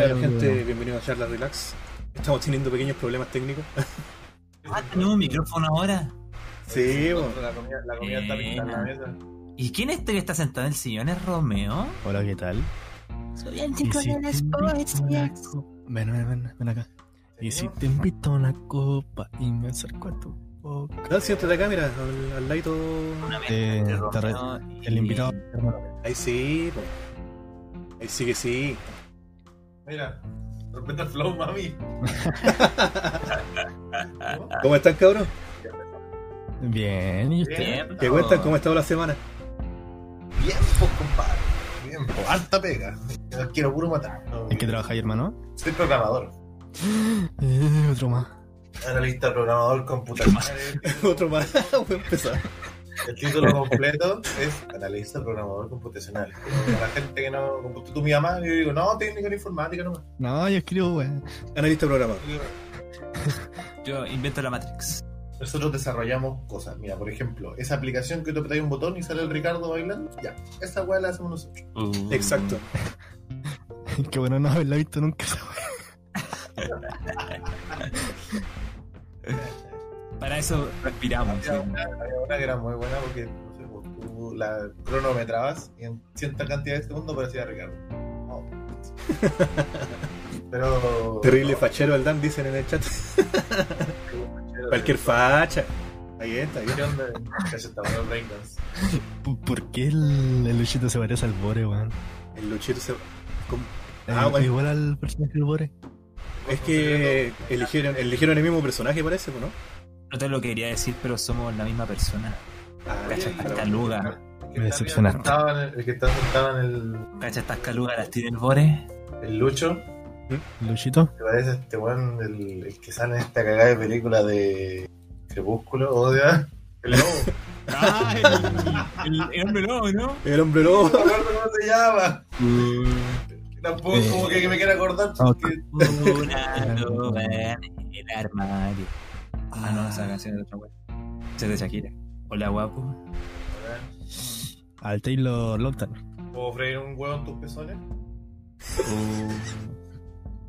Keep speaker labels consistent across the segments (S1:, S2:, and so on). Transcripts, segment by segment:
S1: There, gente, bienvenido a Charla Relax. Estamos teniendo pequeños problemas técnicos.
S2: Ah, tenemos un micrófono ahora.
S1: Sí, bueno.
S3: La comida, la comida está lista en la mesa.
S2: ¿Y quién es este que está sentado en el sillón? ¿Es Romeo?
S4: Hola, ¿qué tal?
S5: Soy el chico de las poesías.
S4: Ven, ven, ven, ven acá. Y si te invito a una copa y me acerco a tu boca.
S1: No, siéntate acá, mira, al, al ladito.
S4: Eh, te re- el invitado.
S1: Ahí sí, po. Ahí sí que sí.
S3: Mira, respeta el flow, mami.
S1: ¿Cómo están, cabros?
S4: Bien, ¿y usted?
S2: Bien,
S1: ¿Qué cuentan? ¿Cómo ha estado la semana?
S3: Bien, pues, compadre. Bien, pues, harta pega. Yo quiero puro matar. No,
S4: ¿En qué trabajáis, hermano?
S3: Soy programador.
S4: Eh, otro más.
S3: Analista programador computacional.
S1: Otro más, voy a empezar.
S3: El título completo es analista programador computacional. Para la gente que no. Como tú, mi mamá, yo digo, no, técnico en informática nomás.
S4: No, yo escribo, weón.
S1: Analista programador.
S2: Yo invento la Matrix.
S3: Nosotros desarrollamos cosas. Mira, por ejemplo, esa aplicación que tú apretas un botón y sale el Ricardo bailando. Ya, esa weá la hacemos nosotros.
S2: Uh.
S1: Exacto.
S4: Qué bueno no haberla visto nunca. esa
S2: Para eso respiramos. sí.
S3: Había una, había una que era muy buena porque no sé, pues, tú la cronometrabas y en cierta cantidad de segundos parecía Ricardo. No. Pero.
S1: Terrible fachero el Dan, dicen en el chat. Cualquier facha. Ahí está, ahí
S3: ¿Qué
S1: está.
S4: ¿Por qué el, el Luchito se parece al Bore, weón?
S1: El luchito se. ¿Cómo? Ah,
S4: Eh,
S1: bueno.
S4: Igual al personaje del Bore.
S1: Es que eligieron, eligieron el mismo personaje, parece, ¿no?
S2: No te lo quería decir, pero somos la misma persona.
S1: Ah,
S2: Cacha estas calugas.
S3: El que
S4: Me
S3: está
S4: decepcionaste.
S3: sentado en el, el que está sentado en el,
S2: Cacha estas calugas, las tiene el Bore.
S3: el Lucho,
S4: Luchito.
S3: te parece este weón, el, el que sale en esta cagada de película de Crepúsculo, o sea, el lobo.
S2: Ah, el, el, el hombre lobo, ¿no?
S1: El hombre
S3: No
S1: lobo.
S3: me acuerdo cómo se llama. Tampoco
S4: Eh,
S3: como que, que me quiera acordar porque
S2: Una loba en el armario. Ah, no, esa canción es de otra wea. Esa es de Shakira. Hola, guapo.
S4: Al Taylor Lautner.
S3: ¿Puedo freír un huevo en tus pezones?
S2: Uh,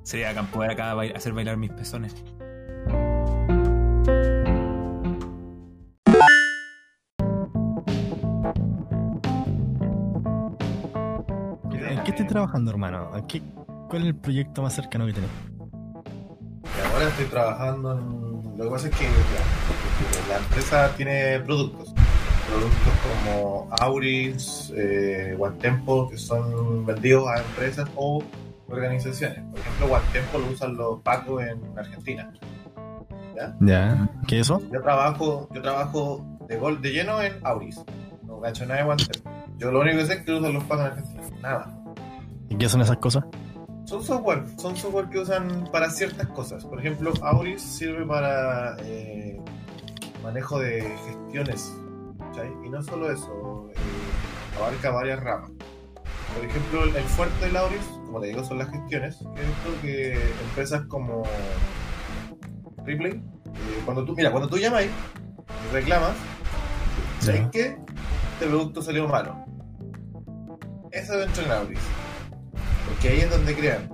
S2: sería bacán poder acá bail- hacer bailar mis pezones.
S4: ¿En qué estás trabajando, hermano? ¿En qué- ¿Cuál es el proyecto más cercano que tenés?
S3: Ahora estoy trabajando en... Lo que pasa es que ya, la empresa tiene productos. Productos como Auris, eh, OneTempo, que son vendidos a empresas o organizaciones. Por ejemplo, OneTempo lo usan los pacos en Argentina.
S4: Ya. ¿Qué es eso?
S3: Yo trabajo, yo trabajo de, gol, de lleno en Auris. No gacho nada de OneTempo. Yo lo único que sé es que usan los pacos en Argentina. Nada.
S4: ¿Y qué son esas cosas?
S3: Son software, son software que usan para ciertas cosas. Por ejemplo, Auris sirve para eh, manejo de gestiones. Y no solo eso, eh, abarca varias ramas. Por ejemplo, el fuerte del Auris, como te digo, son las gestiones. Que es que empresas como Replay, eh, cuando tú, mira, cuando tú llamas y reclamas, ¿sabes
S4: Ya.
S3: qué? Este producto salió malo. Eso dentro de Auris. Porque ahí es donde crean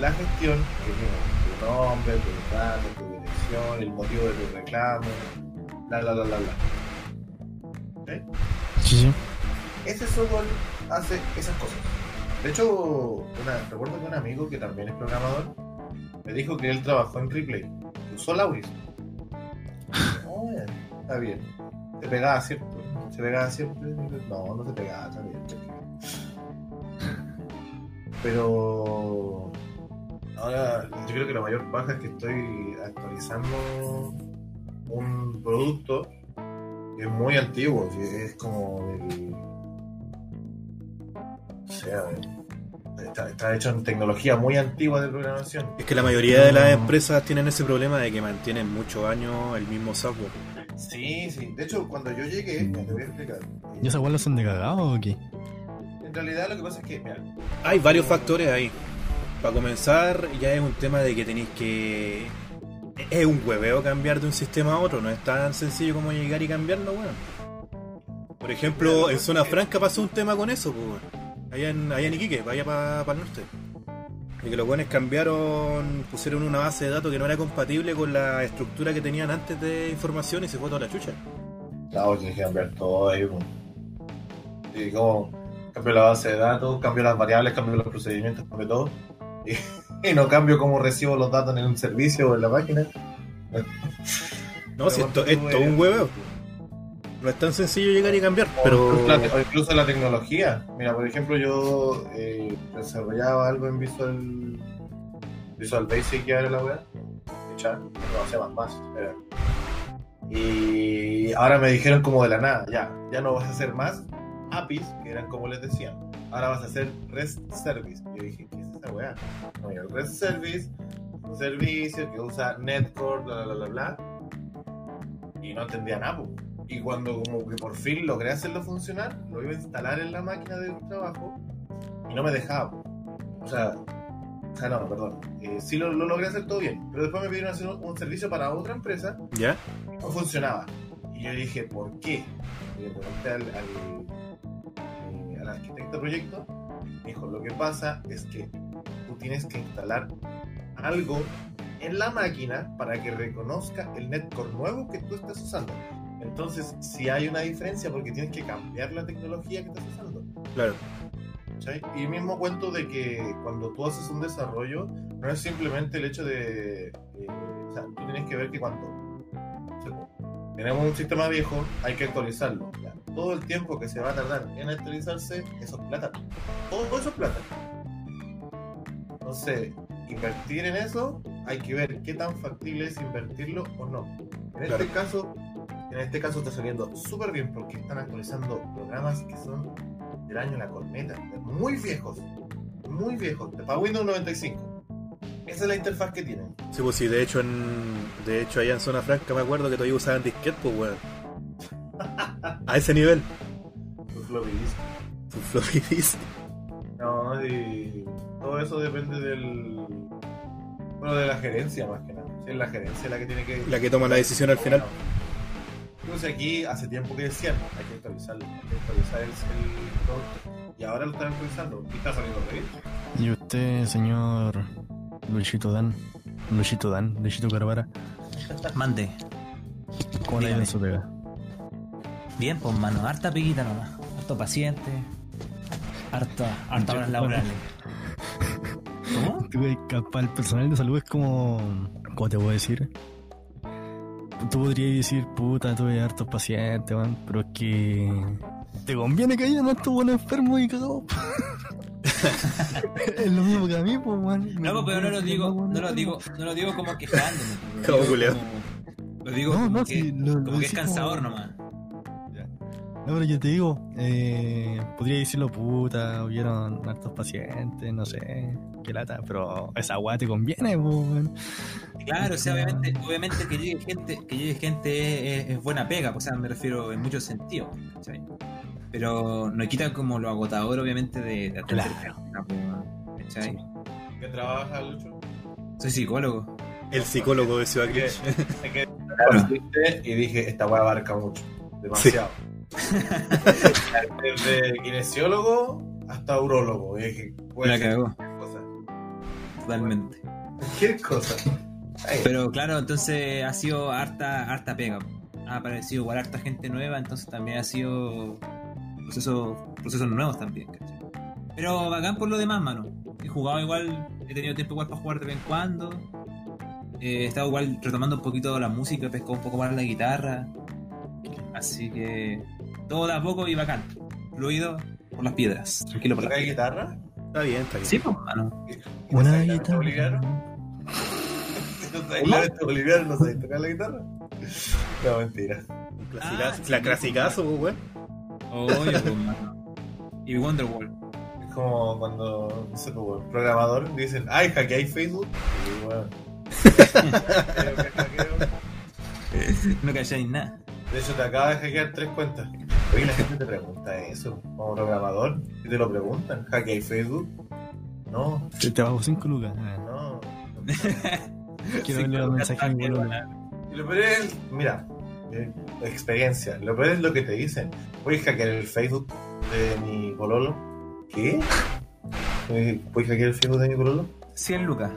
S3: la gestión, que tiene tu nombre, tu datos, tu dirección, el motivo de tu reclamo, la la la la la. ¿Ok?
S4: Sí, sí.
S3: Ese software hace esas cosas. De hecho, una- recuerdo que un amigo que también es programador me dijo que él trabajó en Replay. Usó Lauris. Oh, ya, está bien. Se pegaba siempre. Se pegaba siempre. No, no se pegaba, está bien. Pero ahora yo creo que la mayor paja es que estoy actualizando un producto que es muy antiguo, que es como del. O sea, está, está hecho en tecnología muy antigua de programación.
S1: Es que la mayoría de las empresas tienen ese problema de que mantienen muchos años el mismo software.
S3: Sí, sí. De hecho, cuando yo llegué, te voy a explicar.
S4: ¿Y esa lo hacen de cagado o qué?
S3: En realidad lo que pasa es que, mira,
S1: Hay varios factores ahí. Para comenzar, ya es un tema de que tenéis que. Es un hueveo cambiar de un sistema a otro, no es tan sencillo como llegar y cambiarlo, weón. Por ejemplo, en Zona Franca pasó un tema con eso, pues, weón. Allá en, allá en Iquique, vaya para el norte. Y que los buenos cambiaron, pusieron una base de datos que no era compatible con la estructura que tenían antes de información y se fue toda la chucha.
S3: claro, tienes que cambiar todo ahí. pues. Y como cambio la base de datos, cambio las variables, cambio los procedimientos, cambio todo. Y, y no cambio cómo recibo los datos en un servicio o en la página.
S1: No, si
S3: Pero
S1: esto es un hueveo. No es tan sencillo llegar y cambiar,
S3: O
S1: pero.
S3: incluso la, o incluso la tecnología. Mira, por ejemplo, yo eh, desarrollaba algo en Visual Visual Basic ya era la web. Echar, no hacía más más. era. Y ahora me dijeron como de la nada, ya, ya no vas a hacer más APIs, que eran como les decían. Ahora vas a hacer REST Service. Y yo dije, ¿qué es esa weá? No, el REST Service, un servicio que usa Netcore, bla, bla, bla, bla. Y no entendía nada. Y cuando como que por fin logré hacerlo funcionar, lo iba a instalar en la máquina de trabajo y no me dejaba. O sea, o sea no, perdón. Eh, sí lo, lo logré hacer todo bien, pero después me pidieron hacer un, un servicio para otra empresa
S1: ¿Ya?
S3: no funcionaba. Y yo dije, ¿por qué? Y le pregunté al, al, al arquitecto de proyecto, dijo, lo que pasa es que tú tienes que instalar algo en la máquina para que reconozca el netcore nuevo que tú estás usando. Entonces, si hay una diferencia porque tienes que cambiar la tecnología que estás usando.
S1: Claro.
S3: ¿cachai? Y mismo cuento de que cuando tú haces un desarrollo, no es simplemente el hecho de. eh, o sea, tú tienes que ver que cuando o sea, tenemos un sistema viejo, hay que actualizarlo. ya. Todo el tiempo que se va a tardar en actualizarse, eso es plata. Todo eso es plata. Entonces, invertir en eso, hay que ver qué tan factible es invertirlo o no. En
S1: Claro.
S3: este caso, en este caso está saliendo súper bien porque están actualizando programas que son del año La Corneta, muy viejos, muy viejos, para Windows 95. Esa es la interfaz que tienen.
S1: Sí, pues sí, de hecho, en, de hecho allá en Zona Franca me acuerdo que todavía usaban disquete, pues weón. A ese nivel.
S3: Los floppy disk.
S1: Su floppy disk.
S3: No, y todo eso depende del. Bueno, de la gerencia más que nada. Si es la gerencia la que tiene que.
S1: La que toma la decisión al final.
S3: Entonces aquí hace tiempo que decían, hay que actualizarlo, hay que actualizar el, el producto. Y ahora lo están actualizando. Y está saliendo bien.
S4: Y usted, señor Luisito Dan, Luisito Dan, Luisito Carvara,
S2: Mande.
S4: ¿cómo le ha ido
S2: Dígame.
S4: en su pega?
S2: Bien, pues mano, harta peguita nomás. Harto paciente. Harta, harta horas laborales. ¿Cómo?
S4: Tuve que para el personal de salud es como. ¿Cómo te puedo decir? Tú podrías decir, puta, tuve hartos pacientes, man, pero es que. Te conviene que hayan hartos buenos enfermos y cagados. es lo mismo que a mí, pues, man.
S2: No, pues, pero no lo digo, no lo digo, no lo digo como quejándome. Lo
S1: Como
S2: digo
S1: culiao.
S2: como- Lo digo
S4: No,
S2: como,
S4: no,
S2: que,
S4: sí, lo- lo
S2: como que es
S4: como-
S2: cansador nomás.
S4: No, pero yo te digo, eh, podría decirlo, puta, hubieron hartos pacientes, no sé, qué lata, pero esa weá te conviene, pues.
S2: Claro, o sea, obviamente, obviamente que llegue gente, que llegue gente es, es buena pega, o sea, me refiero en muchos sentidos, ¿cachai? Pero no quita como lo agotador, obviamente, de, de atender
S4: Claro.
S2: pues, ¿cachai?
S3: ¿Qué trabaja, Lucho?
S2: Soy psicólogo.
S1: El psicólogo de Ciudad
S3: y dije, esta weá abarca mucho, demasiado. Desde kinesiólogo hasta urólogo. Puede
S2: La cagó,
S3: cualquier cosa.
S2: totalmente.
S3: Cualquier cosa. Ay,
S2: Pero claro, entonces ha sido harta, harta pega. Ha aparecido igual harta gente nueva, entonces también ha sido procesos, procesos nuevos también, ¿cachai? Pero bacán por lo demás, mano. He jugado igual, he tenido tiempo igual para jugar de vez en cuando. Eh, he estado igual retomando un poquito la música, he pescado un poco más la guitarra. Así que todo de a poco y bacán. Fluido por las piedras. Tranquilo por las
S3: ¿Tocáis
S2: piedras.
S3: guitarra?
S1: Está bien, está bien.
S2: Sí, pues, mano.
S3: ¿Y no
S4: Una guitarra.
S3: boliviano? ¿No sabes boliviano? ¿No sabes tocar la guitarra? No, mentira.
S1: Clasicazo,
S2: Ah,
S1: la clasicazo, pues, weón.
S2: Oye, pues, mano. Y Wonderwall.
S3: como cuando, no sé, pues, el programador dicen, ay, hackeáis Facebook. Y bueno. Hackeo.
S2: No calláis nada.
S3: De hecho, te acaba de hackear tres cuentas. Oye, la gente te pregunta eso, como programador, y te lo preguntan, ¿hackeáis Facebook? No,
S4: Te, te bajo 5 lucas.
S3: No.
S4: Quiero verle los mensajes a mi boludo.
S3: Y lo peor es, mira, eh, experiencia. Lo peor es lo que te dicen. ¿Puedes hackear el Facebook de mi pololo? ¿Qué? ¿Puedes hackear el Facebook de mi pololo?
S2: 100 lucas.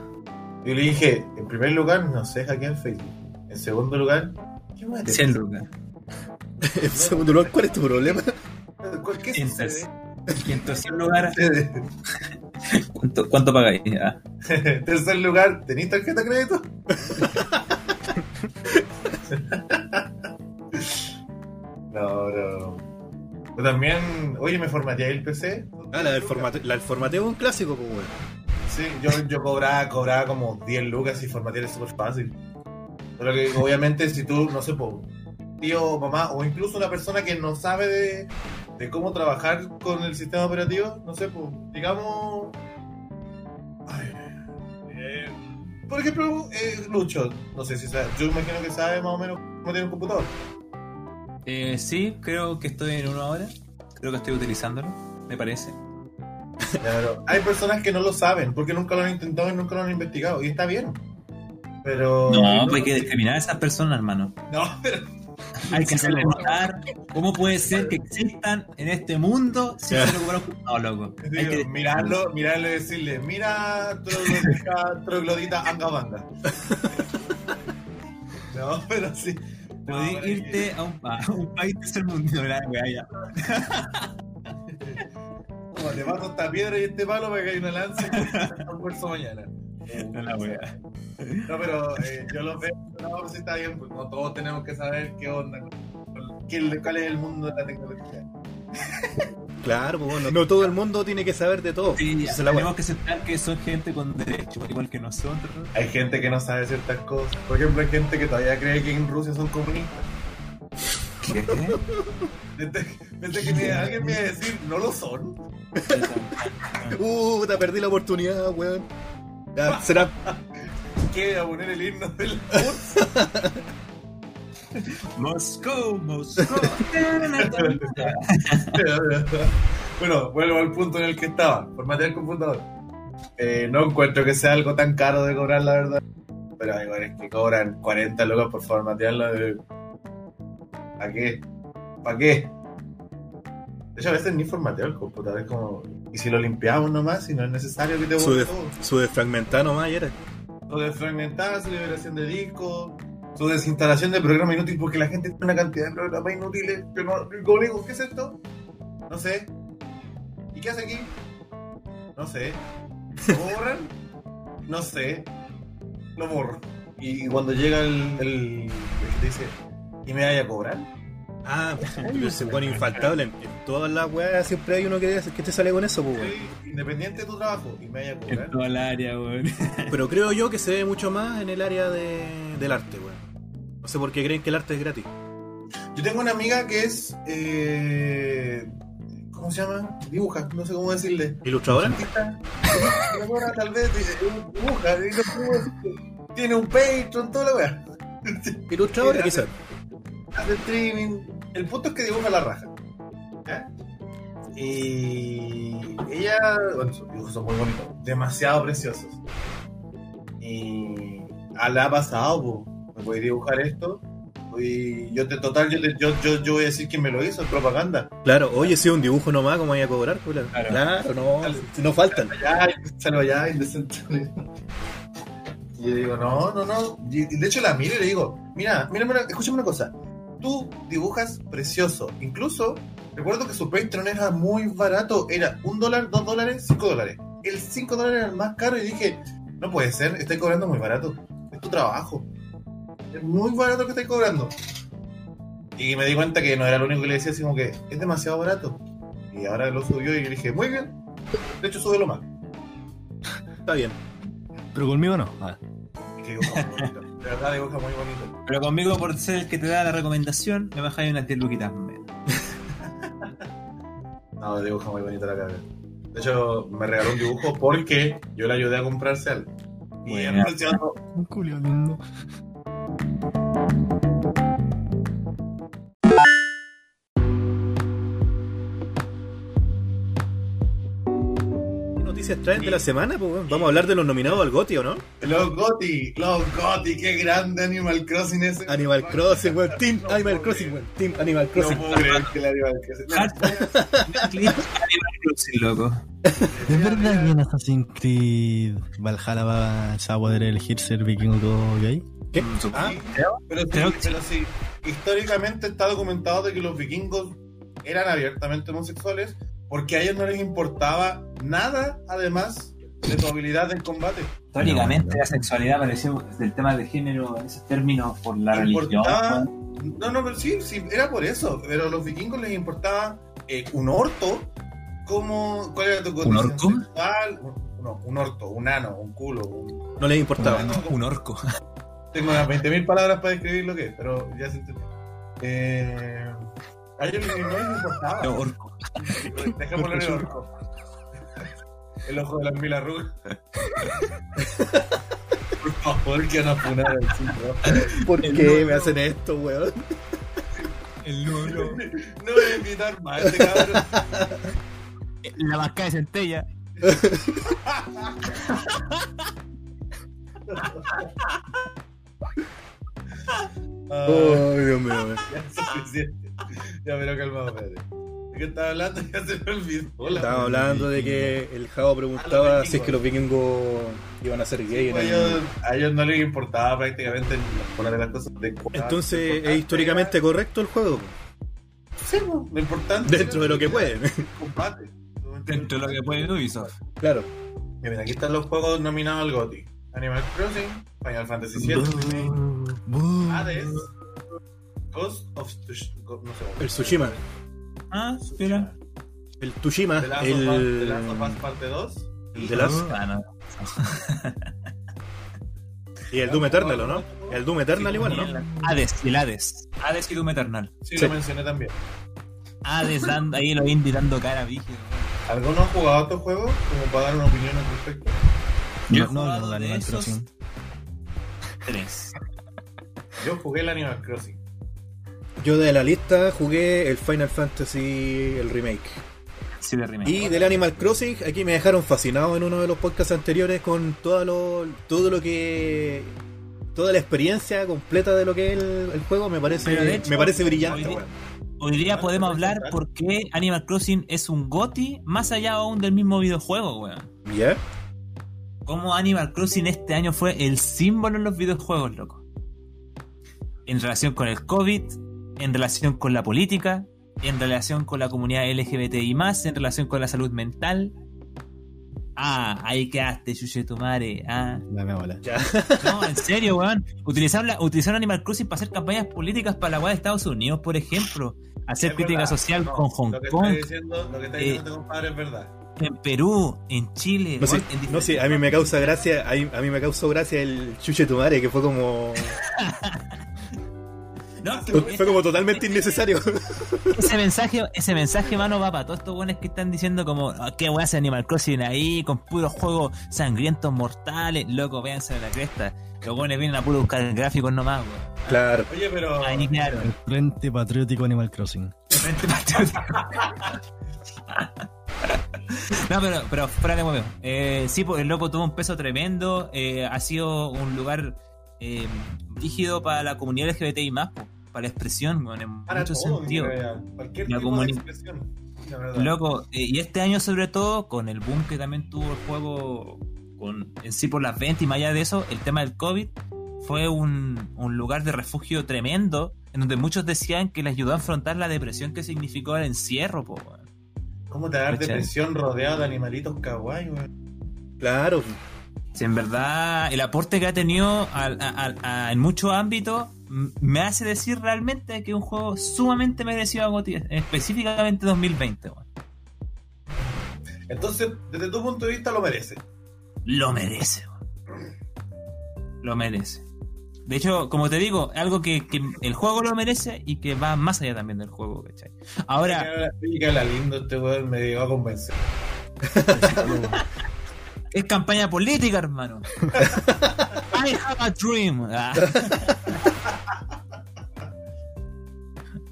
S3: Yo le dije, en primer lugar, no sé hackear Facebook. En segundo lugar, ¿qué más te
S2: 100 lucas.
S1: En segundo lugar, ¿cuál es tu problema?
S3: ¿Cuál- ¿Qué
S2: Quintas.
S3: sucede?
S2: 500 100 lugares. ¿Cuánto, cuánto pagáis? Ah,
S3: En tercer lugar, ¿tenéis tarjeta de crédito? no, bro. Pero también, oye, me formateé el PC.
S1: Ah, la del, formate, la del formateo es un clásico, pues, weón.
S3: Sí, yo, yo cobraba, cobraba como 10 lucas y formatear es súper fácil. Pero que obviamente si tú, no sé, po, tío, mamá, o incluso una persona que no sabe de, de cómo trabajar con el sistema operativo, no sé, pues, digamos... ay, eh, por ejemplo, eh, Lucho, no sé si sabe, yo imagino que sabe más o menos cómo tiene un computador.
S2: eh, sí, creo que estoy en uno ahora. Creo que estoy utilizándolo, me parece.
S3: Pero hay personas que no lo saben porque nunca lo han intentado y nunca lo han investigado, y está bien. Pero...
S2: No, pues hay que discriminar a esas personas, hermano.
S3: No, pero...
S2: Hay que hacerle notar cómo puede ser que existan en este mundo sin ser ocupados No, loco. Hay
S3: Digo,
S2: que
S3: mirarlo, mirarlo y decirle, mira, troglodita, troglodita anga banda. No, pero sí. No, pero
S2: irte a un, a un país tercermundista, la weá, ya.
S3: Como te paso esta piedra y este palo para que hay una lanza y un almuerzo mañana.
S2: No, la weá.
S3: No, pero eh, yo lo veo, no, sí está bien, pues no todos tenemos que saber qué onda, qué, cuál es el mundo de la tecnología.
S1: Claro, pues, bueno, no todo el mundo tiene que saber de todo.
S2: Sí,
S1: la
S2: tenemos que aceptar que son gente con derechos, igual que nosotros.
S3: Hay gente que no sabe ciertas cosas. Por ejemplo, hay gente que todavía cree que en Rusia son comunistas.
S2: ¿Qué?
S3: Pensé, pensé que me- alguien me iba a decir, no lo son.
S1: Uh, te perdí la oportunidad, weón. Ya, será.
S3: ¿Qué? A poner el himno del
S2: Moscú, Moscú.
S3: bueno, vuelvo al punto en el que estaba. Formatear el computador. Eh, no encuentro que sea algo tan caro de cobrar, la verdad. Pero igual es que cobran 40 lucas por formatearlo. De... ¿Para qué? ¿Para qué? De hecho, a veces ni formateo el computador. Es como. ¿Y si lo limpiamos nomás? Si no es necesario que te
S1: Su, de,
S3: todo.
S1: su desfragmentar nomás y era.
S3: Su desfragmentar, su liberación de disco, su desinstalación de programa inútil, porque la gente tiene una cantidad de programas inútiles que no. Digo, ¿qué es esto? No sé. ¿Y qué hace aquí? No sé. ¿Lo borran? No sé. Lo borro. Y cuando llega el, el, el que te dice, ¿y me vaya a cobrar?
S1: Ah, pero ese weón infaltable. En, todas las weas siempre hay uno que, que te sale con eso, pues, weón.
S3: Soy independiente de tu trabajo, ¿y me vaya a
S2: En toda la área, weón.
S1: Pero creo yo que se ve mucho más en el área de, del arte, weón. No sé por qué creen que el arte es gratis.
S3: Yo tengo una amiga que es. Eh, ¿Cómo se llama? Dibuja, no sé cómo decirle.
S1: ¿Ilustradora?
S3: Ilustradora, tal vez eh, dibuja, no sé cómo decirle. tiene un Patreon, toda la weá.
S1: Ilustradora, quizás.
S3: Hace streaming. El punto es que dibuja la raja. ¿ya? Y ella, bueno, sus dibujos son muy bonitos, demasiado preciosos. Y a la ha pasado, po, me voy a dibujar esto. Y yo, te, total, yo, te- yo, yo, yo voy a decir quién me lo hizo, es propaganda.
S1: Claro, oye, si es un dibujo nomás, ¿cómo voy a cobrar? Claro,
S2: Claro.
S1: no, si no faltan.
S3: salgo allá, indecente. Y yo digo, no, no, no. Y de hecho la miro y le digo, mira, mira, mira, escúchame una cosa. Tú dibujas precioso. Incluso, recuerdo que su Patreon era muy barato. Era un dólar, dos dólares, cinco dólares. El cinco dólares era el más caro y dije, no puede ser, estoy cobrando muy barato. Es tu trabajo. Es muy barato que estoy cobrando. Y me di cuenta que no era lo único que le decía, sino que es demasiado barato. Y ahora lo subió y le dije, muy bien. De hecho, súbelo más.
S1: Está bien.
S4: Pero conmigo no. Ah,
S3: Y bonito. De verdad dibuja muy bonito.
S2: Pero conmigo, por ser el que te da la recomendación, me bajáis unas 10 luquitas menos.
S3: No, dibuja muy bonito la cara. De hecho, me regaló un dibujo porque yo le ayudé a comprarse algo. Y
S2: Buena.
S3: anunciando
S4: Un culio lindo.
S1: Noticias traen de la semana? pues? Vamos a hablar de los nominados al GOTY, ¿o no?
S3: Los Goti, los Goti, qué grande Animal Crossing ese.
S1: Animal Crossing, weón. Team
S3: No
S1: Animal
S3: puedo
S1: Crossing, weón. Team Animal
S3: No
S1: Crossing.
S3: puedo creer que el Animal Crossing.
S2: Animal Crossing, loco.
S4: ¿Es verdad que en Assassin's Creed Valhalla va, se va a poder elegir ser vikingo gay?
S1: ¿Qué? Ah,
S3: Pero, sí. pero sí, históricamente está documentado de que los vikingos eran abiertamente homosexuales porque a ellos no les importaba nada además de tu habilidad en combate.
S2: Históricamente la sexualidad apareció del tema de género en esos términos por la religión.
S3: importaba, no, no, pero sí, sí, era por eso. Pero a los vikingos les importaba eh, un orto, como, ¿cuál era tu condición
S2: orco?
S3: sexual? Un- No, un orto, un ano, un culo. un-
S1: no les importaba.
S3: No,
S2: Un orco.
S3: Tengo unas 20.000 palabras para describir lo que es, pero ya se entendió. Eh, a ellos no les importaba.
S2: No, orco.
S3: Dejémoslo en el orco. El ojo de las mil arrugas. Por favor, que nos funar al sitio.
S1: ¿Por qué me hacen esto, weón?
S2: El loro.
S3: No voy a invitar más a este cabrón.
S2: La vasca de centella.
S1: Ay, Dios mío,
S3: ya es suficiente. Ya, pero calmado, espérate. ¿De qué estaba hablando? Ya se me olvidó. Hola.
S1: Estábamos hablando de que el Jao preguntaba si es que los vikingos iban a ser gay. en
S3: A
S1: el-
S3: ellos, a ellos no les importaba prácticamente poner las cosas de
S1: Entonces, ¿es históricamente correcto el juego?
S3: Sí, pues, lo importante
S1: Dentro de lo que pueden.
S3: combate.
S2: Dentro de lo que puede Ubisoft.
S1: Claro.
S3: Mira, aquí están los juegos nominados al GOTY. Animal Crossing, Final Fantasy VII Hades, Ghost of Tsush- Go- no sé,
S1: El Tsushima.
S2: Ah, espera.
S1: El.
S3: The Last The
S1: El.
S3: Last of Us parte 2
S1: El de las.
S2: Ah, no.
S1: Y el Doom Eternal, ¿o no? El Doom Eternal igual, ¿no?
S2: Hades, el Hades. Hades y Doom Eternal.
S3: Sí,
S1: Sí.
S3: lo mencioné también.
S2: Hades dando ahí los indie dando cara, vígido.
S3: ¿Alguno ha jugado estos juegos? Como para dar una opinión al respecto.
S2: Yo
S4: No, no, Animal Crossing.
S2: Tres.
S3: Yo jugué el Animal Crossing.
S1: Yo de la lista jugué el Final Fantasy, el remake.
S2: Sí, de remake.
S1: Y del Animal Crossing, aquí me dejaron fascinado en uno de los podcasts anteriores con todo lo, todo lo que. Toda la experiencia completa de lo que es el, el juego me parece,
S2: hecho,
S1: me parece brillante,
S2: hoy día-
S1: weón.
S2: Hoy día podemos
S3: ¿te
S2: hablar por qué Animal Crossing es un GOTI más allá aún del mismo videojuego, weón.
S1: ¿Ya?
S2: Cómo Animal Crossing este año fue el símbolo en los videojuegos, loco. En relación con el COVID, en relación con la política, en relación con la comunidad LGBTI, en relación con la salud mental. Ah, ahí quedaste, Yuye tu madre. Ah.
S4: La me bola.
S1: Ya.
S2: No, en serio, weón. Utilizaron, la- utilizaron Animal Crossing para hacer campañas políticas para la weá de Estados Unidos, por ejemplo. Hacer crítica
S3: verdad.
S2: social
S3: No,
S2: con Hong
S3: Lo que
S2: Kong,
S3: está diciendo, lo que está
S2: Eh,
S3: diciendo este compadre es verdad.
S2: en Perú, en Chile.
S1: No sé,
S2: en
S1: no a mí me causa gracia, a mí, a mí me causó gracia el chuche tu madre, que fue como.
S2: No,
S1: fue como totalmente innecesario.
S2: ese mensaje, ese mensaje, mano, va para todos estos buenos que están diciendo como "Ah, qué weá hace Animal Crossing ahí, con puros juegos sangrientos mortales, loco, véanse a la cresta. Los buenos vienen a puro buscar gráficos nomás, weón.
S1: Claro.
S3: Oye, pero.
S2: Ahí claro.
S4: El Frente Patriótico Animal Crossing.
S2: Frente patriótico. No, pero, pero fuera de huevo. Eh, sí, pues el loco tuvo un peso tremendo. eh, ha sido un lugar eh, rígido para la comunidad LGBTI más, po, para la expresión, weón, en
S3: Para todo,
S2: sentidos.
S3: mira, Cualquier
S2: La
S3: tipo
S2: comuni-
S3: de expresión. La.
S2: Loco, eh, y este año sobre todo, con el boom que también tuvo el juego con, en sí por las ventas y más allá de eso, el tema del COVID fue un, un lugar de refugio tremendo, en donde muchos decían que les ayudó a afrontar la depresión que significó el encierro, po, weón.
S3: ¿Cómo te dar depresión rodeado de animalitos kawaii, weón?
S1: Claro.
S2: Si en verdad el aporte que ha tenido al- en muchos ámbitos me hace decir realmente que es un juego sumamente merecido a GOTY, específicamente 2020. weón.
S3: Entonces, desde tu punto de vista, lo merece.
S2: Lo merece. Lo merece. De hecho, como te digo, algo que, que el juego lo merece y que va más allá también del juego, ¿cachai? Ahora,
S3: que habla lindo este weón, me llegó a convencer.
S2: Es campaña política, hermano. I have a dream.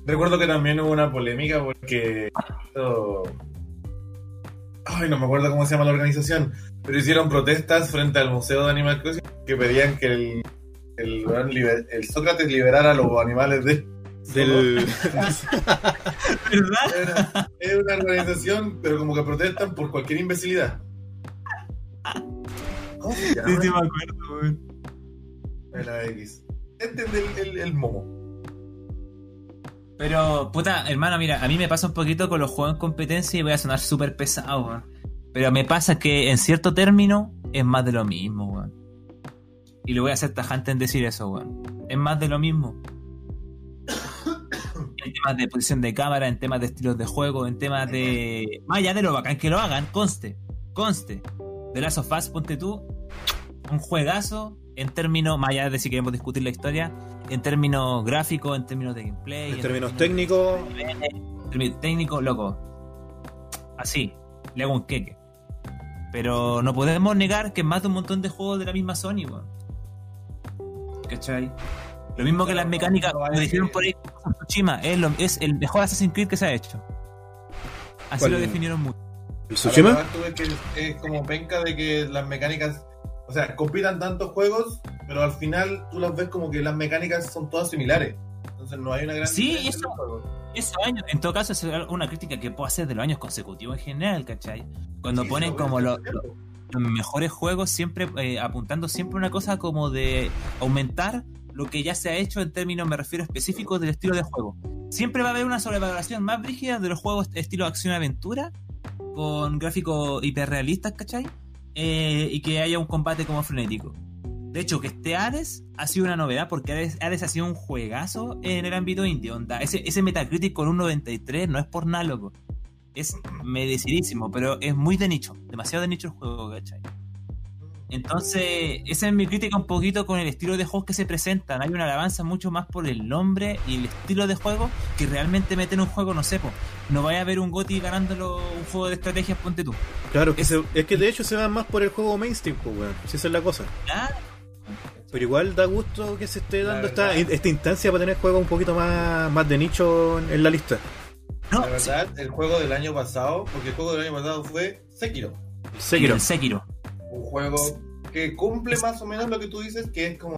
S3: Recuerdo que también hubo una polémica porque. esto- Ay, no me acuerdo cómo se llama la organización. Pero hicieron protestas frente al Museo de Animal Crossing que pedían que el, el, Sócrates liberara a los animales de.
S1: Del...
S2: ¿Verdad?
S3: Es una organización, pero como que protestan por cualquier imbecilidad. ¿Cómo se llama?
S2: Sí, sí, me acuerdo.
S3: La X. El, el, el momo.
S2: Pero, puta, hermano, mira, a mí me pasa un poquito con los juegos en competencia y voy a sonar súper pesado, weón. Pero me pasa que en cierto término es más de lo mismo, weón. Y le voy a ser tajante en decir eso, weón. Es más de lo mismo. En temas de posición de cámara, en temas de estilos de juego, en temas de. Más allá de lo bacán que lo hagan, conste, conste. The Last of ponte tú, un juegazo en términos, más allá de si queremos discutir la historia, en términos gráficos, en términos de gameplay,
S1: En términos técnicos,
S2: en términos técnicos, loco. Así, le hago un queque. Pero no podemos negar que es más de un montón de juegos de la misma Sony, weón. ¿Cachai? Lo mismo que las mecánicas,
S3: no
S2: como dijeron por ahí Tsushima, es, lo- es el mejor Assassin's Creed que se ha hecho. Así
S1: ¿Cuál?
S2: lo definieron mucho.
S1: el Tsushima,
S3: es como penca de que las mecánicas, o sea, compitan tantos juegos, pero al final tú las ves como que las mecánicas son todas similares. Entonces no hay una gran
S2: Sí, eso-
S3: en los
S2: años, en todo caso, es una crítica que puedo hacer de los años consecutivos en general, ¿cachai? Cuando
S3: Sí,
S2: ponen como los mejores juegos siempre eh, apuntando siempre una cosa como de aumentar lo que ya se ha hecho en términos, me refiero específicos del estilo de juego. Siempre va a haber una sobrevaloración más brígida de los juegos estilo acción-aventura, con gráficos hiperrealistas, ¿cachai? Eh, y que haya un combate como frenético. De hecho, que esté Hades ha sido una novedad porque Hades ha sido un juegazo en el ámbito indie. Ese, Metacritic con un 93 no es por nada. Es merecidísimo, pero es muy de nicho. Demasiado de nicho el juego, ¿cachai? Entonces, esa es mi crítica un poquito con el estilo de juegos que se presentan. Hay una alabanza mucho más por el nombre y el estilo de juego que realmente meten un juego, no sé, po. no vaya a ver un GOTY ganándolo un juego de estrategias, ponte tú.
S1: claro, que
S2: es-
S1: se- es que de hecho se van más por el juego mainstream, pues, weón. Si esa es la cosa.
S2: Claro.
S1: Pero igual da gusto que se esté dando esta, esta instancia para tener juegos un poquito más, más de nicho en, en la lista.
S2: No,
S3: La verdad, el juego del año pasado, porque el juego del año pasado fue Sekiro.
S1: Sekiro.
S2: el Sekiro.
S3: Un juego que cumple más o menos lo que tú dices, que es como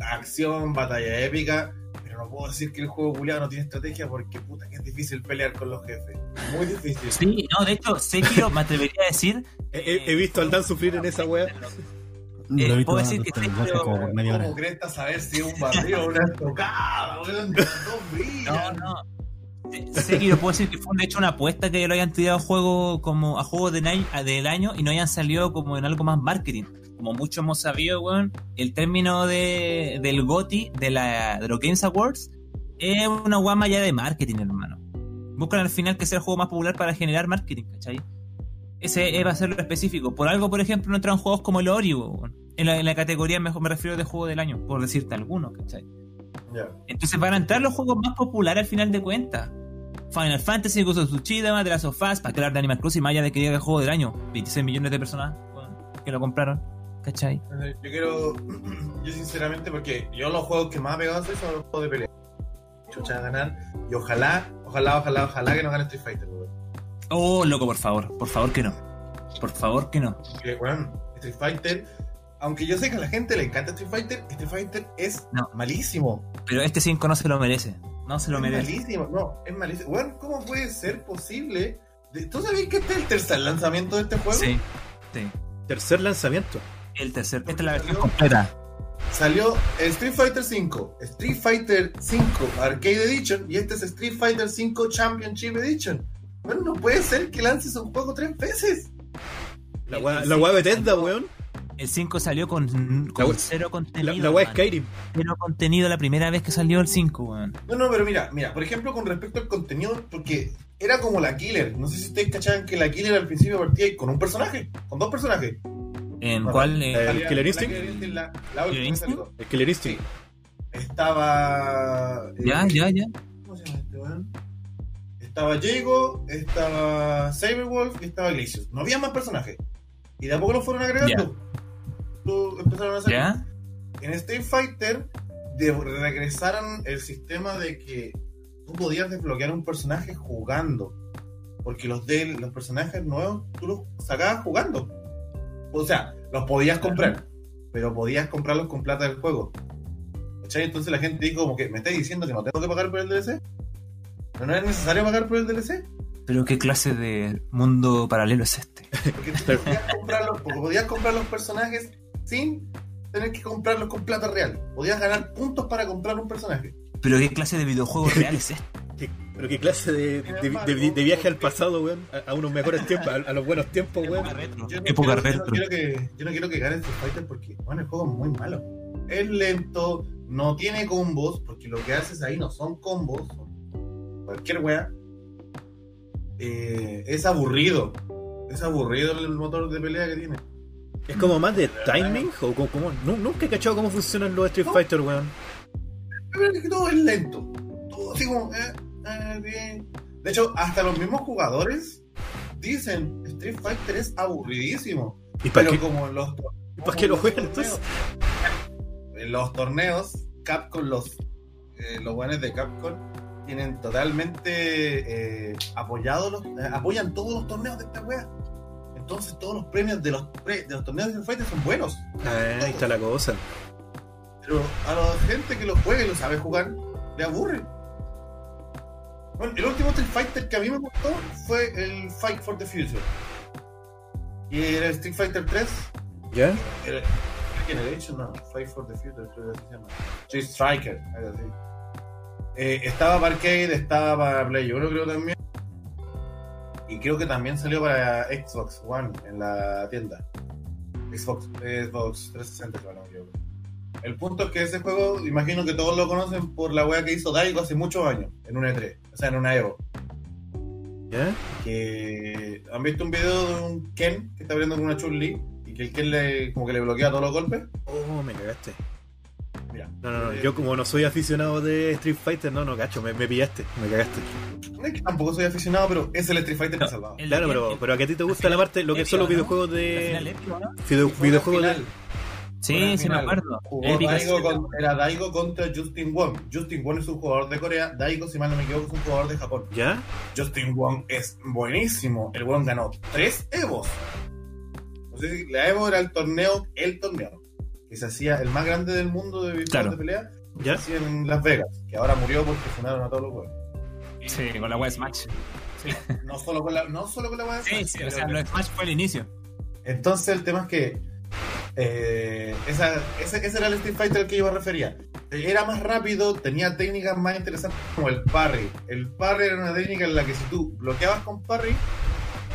S3: acción, batalla épica. Pero no puedo decir que el juego culiado no tiene estrategia porque puta que es difícil pelear con los jefes. Muy difícil.
S2: Sí, no, de hecho, Sekiro me atrevería a decir.
S1: He, he- he visto al Dan sufrir en esa wea.
S4: No visto
S2: puedo decir que
S4: hasta el
S2: sí,
S4: bajo
S2: pero-
S4: como por media hora.
S3: ¿Cómo crees saber si es un barril o una estocada? weón? No
S2: No, no. Se- Sekiro puedo decir que fue de hecho una apuesta que lo hayan tirado a juego como a juego del año, del año y no hayan salido como en algo más marketing. Como muchos hemos sabido, weón, el término de, del GOTY, de, la, de los Games Awards, es una guama ya de marketing, hermano. Buscan al final que sea el juego más popular para generar marketing, ¿cachai? Ese va a ser lo específico. Por algo, por ejemplo, no entran juegos como el Ori. En la, categoría, mejor me refiero de juego del año, por decirte algunos, ¿cachai? Entonces van a entrar los juegos más populares al final de cuentas. Final Fantasy, Ghost of Tsushima, The Last of Us, para hablar de Animal Crossing, más allá de que diga el juego del año. 26 millones de personas bueno, que lo compraron. ¿Cachai?
S3: Yo quiero, yo sinceramente, porque yo los juegos que más ha pegado soy son los juegos de pelea. Chucha ganar. Y ojalá, ojalá, ojalá, ojalá que no gane Street Fighter, weón.
S2: Oh, loco, por favor. Por favor que no. Por favor que no.
S3: Weón, Street Fighter, aunque yo sé que a la gente le encanta Street Fighter, Street Fighter es
S2: No.
S3: malísimo.
S2: Pero este 5 no se lo merece. No se lo
S3: es
S2: merece.
S3: malísimo, no, es malísimo. Weón, ¿cómo puede ser posible? de- ¿Tú sabías que este es el tercer lanzamiento de este juego?
S2: Sí. Sí.
S1: Tercer lanzamiento.
S2: El tercer. Esta es la versión completa.
S3: Salió Street Fighter 5, Street Fighter 5 Arcade Edition y este es Street Fighter 5 Championship Edition. Bueno, no puede ser que lances un juego tres veces.
S1: La
S2: El-
S1: wea,
S2: el
S1: la wea
S2: cinco
S1: Bethesda,
S2: salió-
S1: weón.
S2: El 5 salió con, con
S1: La
S2: cero
S1: La,
S2: contenido.
S1: la wea
S2: man.
S1: Skyrim.
S2: Cero contenido la primera vez que salió el 5, weón.
S3: No, no, pero mira, mira, por ejemplo, con respecto al contenido, porque era como la Killer. No sé si ustedes cachaban que la Killer al principio partía con un personaje, con dos personajes.
S2: ¿En
S3: Bueno,
S2: cuál?
S1: eh, ¿El Killer
S3: la
S1: Instinct?
S3: La, la.
S1: El Killer Instinct.
S3: Estaba. eh,
S2: ya, ya, ya.
S3: ¿Cómo se llama este weón? estaba Jago, estaba Cyberwolf y estaba Glacius. No había más personajes. Y de a poco los fueron agregando. Tú- Empezaron a hacer.
S2: ¿Ya?
S3: En Street Fighter de- regresaron el sistema de que tú podías desbloquear un personaje jugando. Porque los de los personajes nuevos tú los sacabas jugando. O sea, los podías comprar. Pero podías comprarlos con plata del juego. ¿Cachai? Entonces la gente dijo como que me estáis diciendo que no tengo que pagar por el DLC. ¿No es necesario pagar por el DLC?
S2: Pero qué clase de mundo paralelo es este.
S3: Porque tú podías comprarlos, porque podías comprar los personajes sin tener que comprarlos con plata real. Podías ganar puntos para comprar un personaje.
S2: Pero qué clase de videojuego real es este.
S1: ¿Qué- pero qué clase de, de- de- de viaje al pasado, weón. A, a unos mejores tiempos, a, a los buenos tiempos, weón.
S2: retro.
S3: Yo no,
S2: Época
S3: quiero, yo, no
S2: retro.
S3: quiero que, yo no quiero que gane Street Fighter porque bueno, el juego es muy malo. Es lento, no tiene combos, porque lo que haces ahí no son combos, son cualquier wea. Eh, es aburrido. Es aburrido el motor de pelea que tiene.
S1: Es como más de timing o como, como- nu- nunca he cachado cómo funcionan los Street Fighter, weón.
S3: Todo es lento. Todo así como. eh, eh, bien. De hecho, hasta los mismos jugadores dicen: Street Fighter es aburridísimo.
S1: ¿Y para
S3: Pero
S1: qué,
S3: como los.
S1: ¿y para qué lo juegan entonces?
S3: En los torneos, Capcom, los, eh, los buenos de Capcom, tienen totalmente eh, apoyado los, eh, apoyan todos los torneos de esta wea. Entonces todos los premios de los, pre- de los torneos de Street Fighter son buenos.
S1: Ah, ahí está la cosa.
S3: Pero a la gente que lo juega y lo sabe jugar, le aburre. Bueno, el último Street Fighter que a mí me gustó fue el Fight for the Future. Y era Street Fighter 3.
S1: ¿Ya?
S3: Era Generation, no, Fight for the Future, creo que se llama. Street Striker, algo así. Eh, estaba para arcade, estaba para Play 1, creo también. Y creo que también salió para Xbox One en la tienda. Xbox, Xbox 360, si no me equivoco. El punto es que ese juego, imagino que todos lo conocen por la wea que hizo Daigo hace muchos años, en una E3, o sea, en una Evo.
S1: ¿Ya?
S3: Que han visto un video de un Ken que está peleando con una Chun-Li y que el Ken le, como que le bloquea todos los golpes.
S1: Oh, me cagaste.
S3: Mira,
S1: No, no, no.
S3: eh,
S1: Yo como no soy aficionado de Street Fighter, no, no, cacho, me, me pillaste, me cagaste.
S3: no es que tampoco soy aficionado, pero es el Street Fighter que ha salvado.
S2: El-
S1: Claro, pero,
S2: el-
S1: pero a que a ti te gusta la parte, lo que son los
S2: ¿no?
S1: videojuegos
S2: La final
S1: de...
S2: ¿no?
S1: videojuegos de...
S2: Sí, sí me acuerdo.
S3: Jugó Daigo con- era Daigo contra Justin Wong. Justin Wong es un jugador de Corea. Daigo, si mal no me equivoco, es un jugador de Japón.
S1: ¿Ya?
S3: Justin Wong es buenísimo. El Wong ganó tres Evos. No sé si la Evo era el torneo, el torneo, que se hacía el más grande del mundo de videojuegos
S2: Claro.
S3: de pelea.
S1: ¿Ya?
S3: Se hacía en Las Vegas, que ahora murió porque funaron a todos los juegos.
S2: Sí, con la web Smash.
S3: No solo con la, no solo con la wea de
S2: Sí,
S3: Smash,
S2: sí, o sea, lo de Smash fue el inicio.
S3: Entonces el tema es que eh, esa, ese, ese era el Street Fighter al que yo me refería. Era más rápido, tenía técnicas más interesantes como el parry. El parry era una técnica en la que si tú bloqueabas con parry,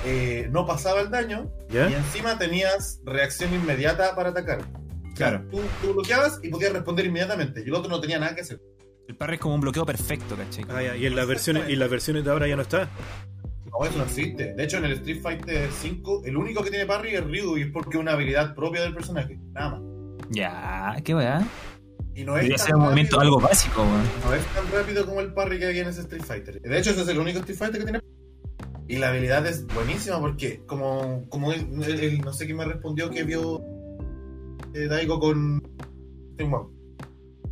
S3: eh, no pasaba el daño y encima tenías reacción inmediata para atacar.
S2: Claro.
S3: Tú, tú bloqueabas y podías responder inmediatamente y el otro no tenía nada que hacer.
S2: El parry es como un bloqueo perfecto, ¿cachai?
S1: Ah, ya, Y en las versiones, y las versiones de ahora ya no está.
S3: No, eso no existe. De hecho, en el Street Fighter 5, el único que tiene parry es Ryu y es porque es una habilidad propia del personaje. Nada más.
S2: Ya, qué weá.
S3: Y no es
S2: Debería
S3: tan
S2: ser un movimiento
S3: rápido.
S2: algo básico.
S3: No es tan rápido como el parry que hay en ese Street Fighter. De hecho, ese es el único Street Fighter que tiene. Y la habilidad es buenísima porque, como, como él, él- él- no sé quién me respondió que vio eh, Daigo con Team One.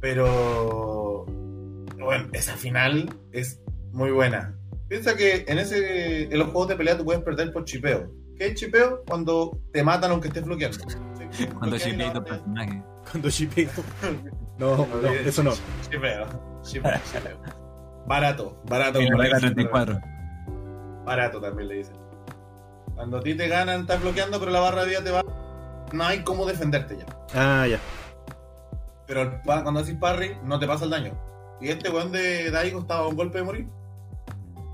S3: Pero, bueno, esa final es muy buena. Piensa que en ese en los juegos de pelea tú puedes perder por chipeo. ¿Qué es chipeo? Cuando te matan aunque estés bloqueando. Sí,
S2: Cuando
S3: no
S2: tu personaje.
S1: Cuando shippeo. No, no, eso no.
S3: Chipeo, chipeo, chipeo. Barato, barato.
S2: En
S3: como
S2: la
S3: le
S2: regla
S3: dicen,
S2: 34.
S3: Barato también le dicen. Cuando a ti te ganan, estás bloqueando, pero la barra de vida te va. No hay cómo defenderte ya.
S1: Ah, ya.
S3: Pero el cuando haces parry, no te pasa el daño. Y este weón de Daigo estaba a un golpe de morir.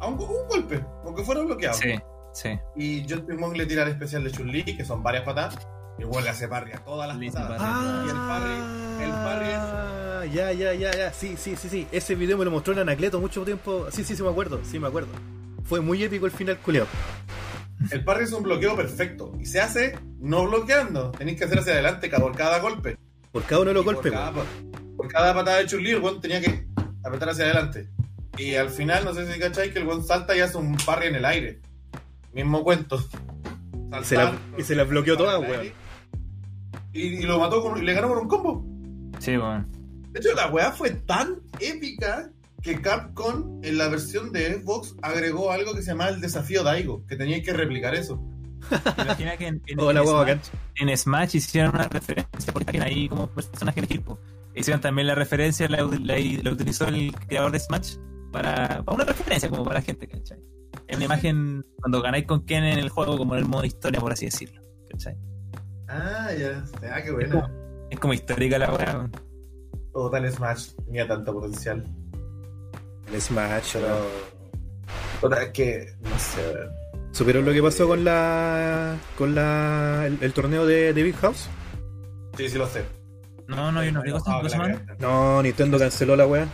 S3: A un, un golpe, aunque fuera bloqueado.
S2: Sí, sí.
S3: Y Justin Wong le tira el especial de Chun-Li, que son varias patadas. Y weón le hace parry a todas las
S2: Le hizo
S3: patadas.
S2: parry.
S3: Y el parry, el parry es.
S1: Ah, Ya, ya, ya, ya. Sí, sí, sí, sí. Ese video me lo mostró el Anacleto mucho tiempo. Sí, sí, sí, me acuerdo. Sí, me acuerdo. Fue muy épico el final, culiao.
S3: El parry es un bloqueo perfecto. Y se hace no bloqueando. Tenéis que hacer hacia adelante cada- por cada golpe.
S1: Por cada uno de los
S3: Y por
S1: golpes,
S3: cada,
S1: weón.
S3: por cada patada de Chun-Li, el weón tenía que apretar hacia adelante. Y al final, no sé si cacháis que el buen salta y hace un parry en el aire. Mismo cuento.
S1: Y se la- y se las bloqueó
S3: el
S1: weón.
S3: Y, y lo mató con, y le ganó con un combo.
S2: Sí, weón.
S3: De hecho, la weá fue tan épica que Capcom en la versión de Xbox agregó algo que se llamaba el desafío Daigo, que teníais que replicar eso.
S2: Imagina que en, en-
S1: Hola,
S2: en
S1: huevo,
S2: Smash, en Smash hicieron una referencia, porque ahí como personaje de equipo. Hicieron también la referencia, la, la- la utilizó el creador de Smash para, para una referencia, como para la gente, ¿cachai? Es una imagen cuando ganáis con Ken en el juego, como en el modo historia, por así decirlo, ¿cachai?
S3: Ah, ya. Ah, qué buena.
S2: Es como histórica la weá. weón.
S3: Total Smash tenía tanto potencial.
S1: El Smash,
S3: Pero.
S1: ¿no?
S3: Puta, es que. No sé, weón.
S1: ¿Supieron lo que pasó con la. con la. el, el torneo de, de Big House?
S3: Sí, sí lo sé.
S2: No, no, yo no digo
S3: Ah,
S2: dos
S3: la
S2: semanas.
S3: cagaste.
S1: No, Nintendo canceló la weá.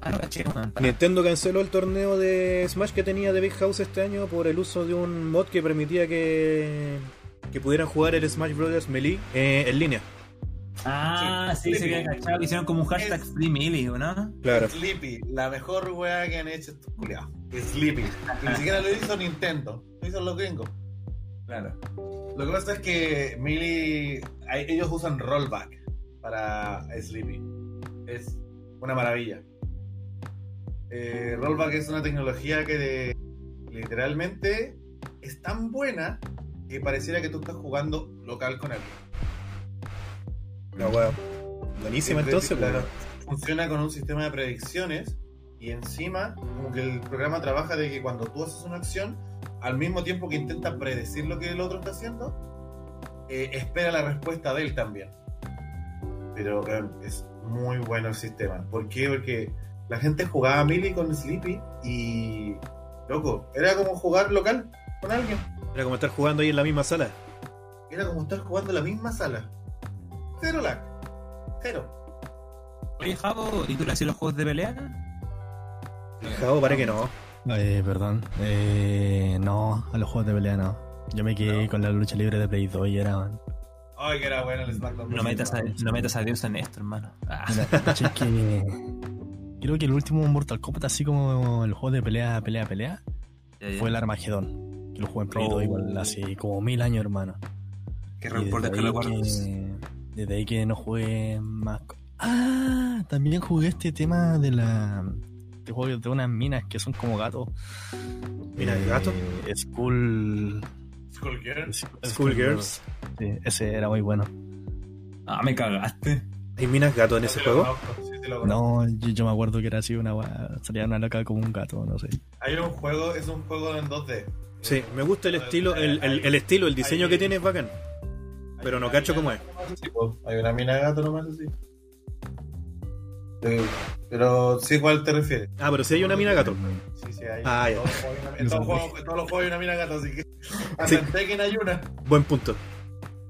S2: Ah, no, caché, weón.
S1: Nintendo canceló el torneo de Smash que tenía de Big House este año por el uso de un mod que permitía que. que pudieran jugar el Smash Bros. Melee eh, en línea.
S2: Ah, sí, se había cachado que hicieron como un hashtag
S3: Es-
S2: Free Melee, ¿o ¿no?
S1: Claro.
S3: Sleepy, la mejor weá que han hecho estos culiados. Sleepy. Ni siquiera lo hizo Nintendo, lo hizo los gringos.
S2: Claro.
S3: Lo que pasa es que Melee, hay- ellos usan rollback para Sleepy. Es una maravilla. Eh, rollback es una tecnología que de- literalmente es tan buena que pareciera que tú estás jugando local con él.
S1: La weá. Buenísima entonces,
S3: Claro,
S1: weón.
S3: Funciona con un sistema de predicciones y encima como que el programa trabaja de que cuando tú haces una acción, al mismo tiempo que intenta predecir lo que el otro está haciendo, eh, espera la respuesta de él también. Pero weón, es muy bueno el sistema. ¿Por qué? Porque la gente jugaba a Melee con Sleepy y... Loco, era como jugar local con alguien.
S1: Era como estar jugando ahí en la misma sala.
S3: Era como estar jugando en la misma sala. Cero lag. Cero.
S2: Oye, Javo, ¿y tú le haces los juegos de pelea?
S1: Jao, para que no.
S4: Eh, perdón. Eh, no, a los juegos de pelea no. Yo me quedé
S3: No.
S4: con la lucha libre de Play 2 y era.
S3: Ay, que era bueno el SmackDown.
S2: No metas a, no metas a Dios en esto, hermano. Ah,
S4: Mira, que. Creo que el último Mortal Kombat, así como el juego de pelea, pelea, pelea,
S2: ya, ya.
S4: fue el Armagedón. Que lo jugué en Play 2
S2: Oh.
S4: igual hace como mil años, hermano.
S2: Qué reporte que lo guardas.
S4: que- Desde ahí que no jugué más. Ah, también jugué este tema de la. Este juego de unas minas que son como gatos.
S1: ¿Minas de
S4: Eh,
S1: gato?
S4: Skull.
S3: Skullgirls.
S1: Schoolgirls.
S4: Sí, ese era muy bueno.
S2: Ah, me cagaste.
S1: ¿Hay minas gato en ese juego?
S3: conozco, sí.
S4: No, yo, yo me acuerdo que era así una salía una loca como un gato, no sé.
S3: Hay un juego, es un juego en 2D.
S1: Sí, me gusta el estilo, el, el- el estilo, el diseño que tiene es bacán. Pero no cacho cómo es.
S3: Sí, pues, hay una mina de gato nomás así. Sí, pero sí, ¿cuál te refieres?
S1: Ah, pero si hay una mina gato.
S3: Sí, sí, hay.
S1: Ah,
S3: en
S1: ya.
S3: todos los juegos hay una- En todos los juegos- en todos los juegos hay una mina gato, así que. Hasta
S1: Sí.
S3: en Tekken hay una.
S1: Buen punto.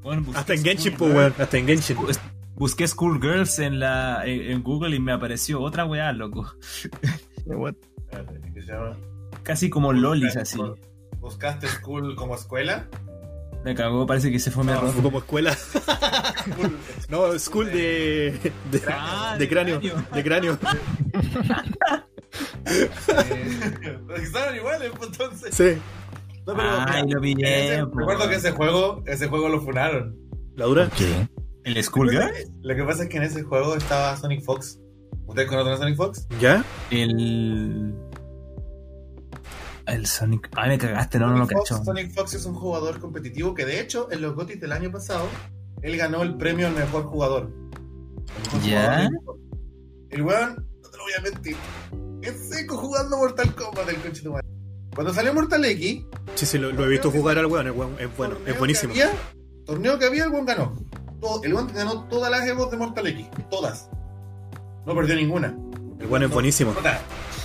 S2: Bueno,
S1: Hasta en Genshin,
S2: School
S1: pues,
S2: Girls.
S1: weón. Hasta en Genshin.
S2: Bu- Busqué Schoolgirls en, la, en, en Google y me apareció otra weá, loco.
S3: Espérate, ¿qué se llama?
S2: Casi como lolis así.
S3: ¿Buscaste School como escuela?
S2: Me cagó, parece que se fue mi
S3: No,
S2: arroz.
S1: Como escuela. No, school de. de,
S2: Ah,
S1: de cráneo. De cráneo.
S3: Estaban iguales, pues, entonces.
S1: Sí.
S3: No, pero.
S2: Ay, lo pillé,
S3: recuerdo que ese juego, ese juego lo funaron.
S1: ¿La dura?
S4: ¿Qué?
S2: ¿El Schoolgirl?
S3: Lo que pasa es que en ese juego estaba Sonic Fox. ¿Ustedes conocen a Sonic Fox?
S1: ¿Ya?
S2: El. El Sonic. Ay, me cagaste, no, no lo
S3: Fox,
S2: cacho.
S3: Sonic Fox es un jugador competitivo que de hecho en los GOTY del año pasado él ganó el premio al mejor jugador.
S2: ¿Ya?
S3: El weón, no te lo voy a mentir, es seco jugando Mortal Kombat el coche de tu madre. Cuando salió Mortal X,
S1: Sí, sí, lo, lo he visto jugar al weón. El weón es bueno, es buenísimo.
S3: que había- torneo que había, el weón ganó. Todo- el weón ganó todas las Evos de Mortal X, todas. No perdió ninguna.
S1: El weón es buenísimo.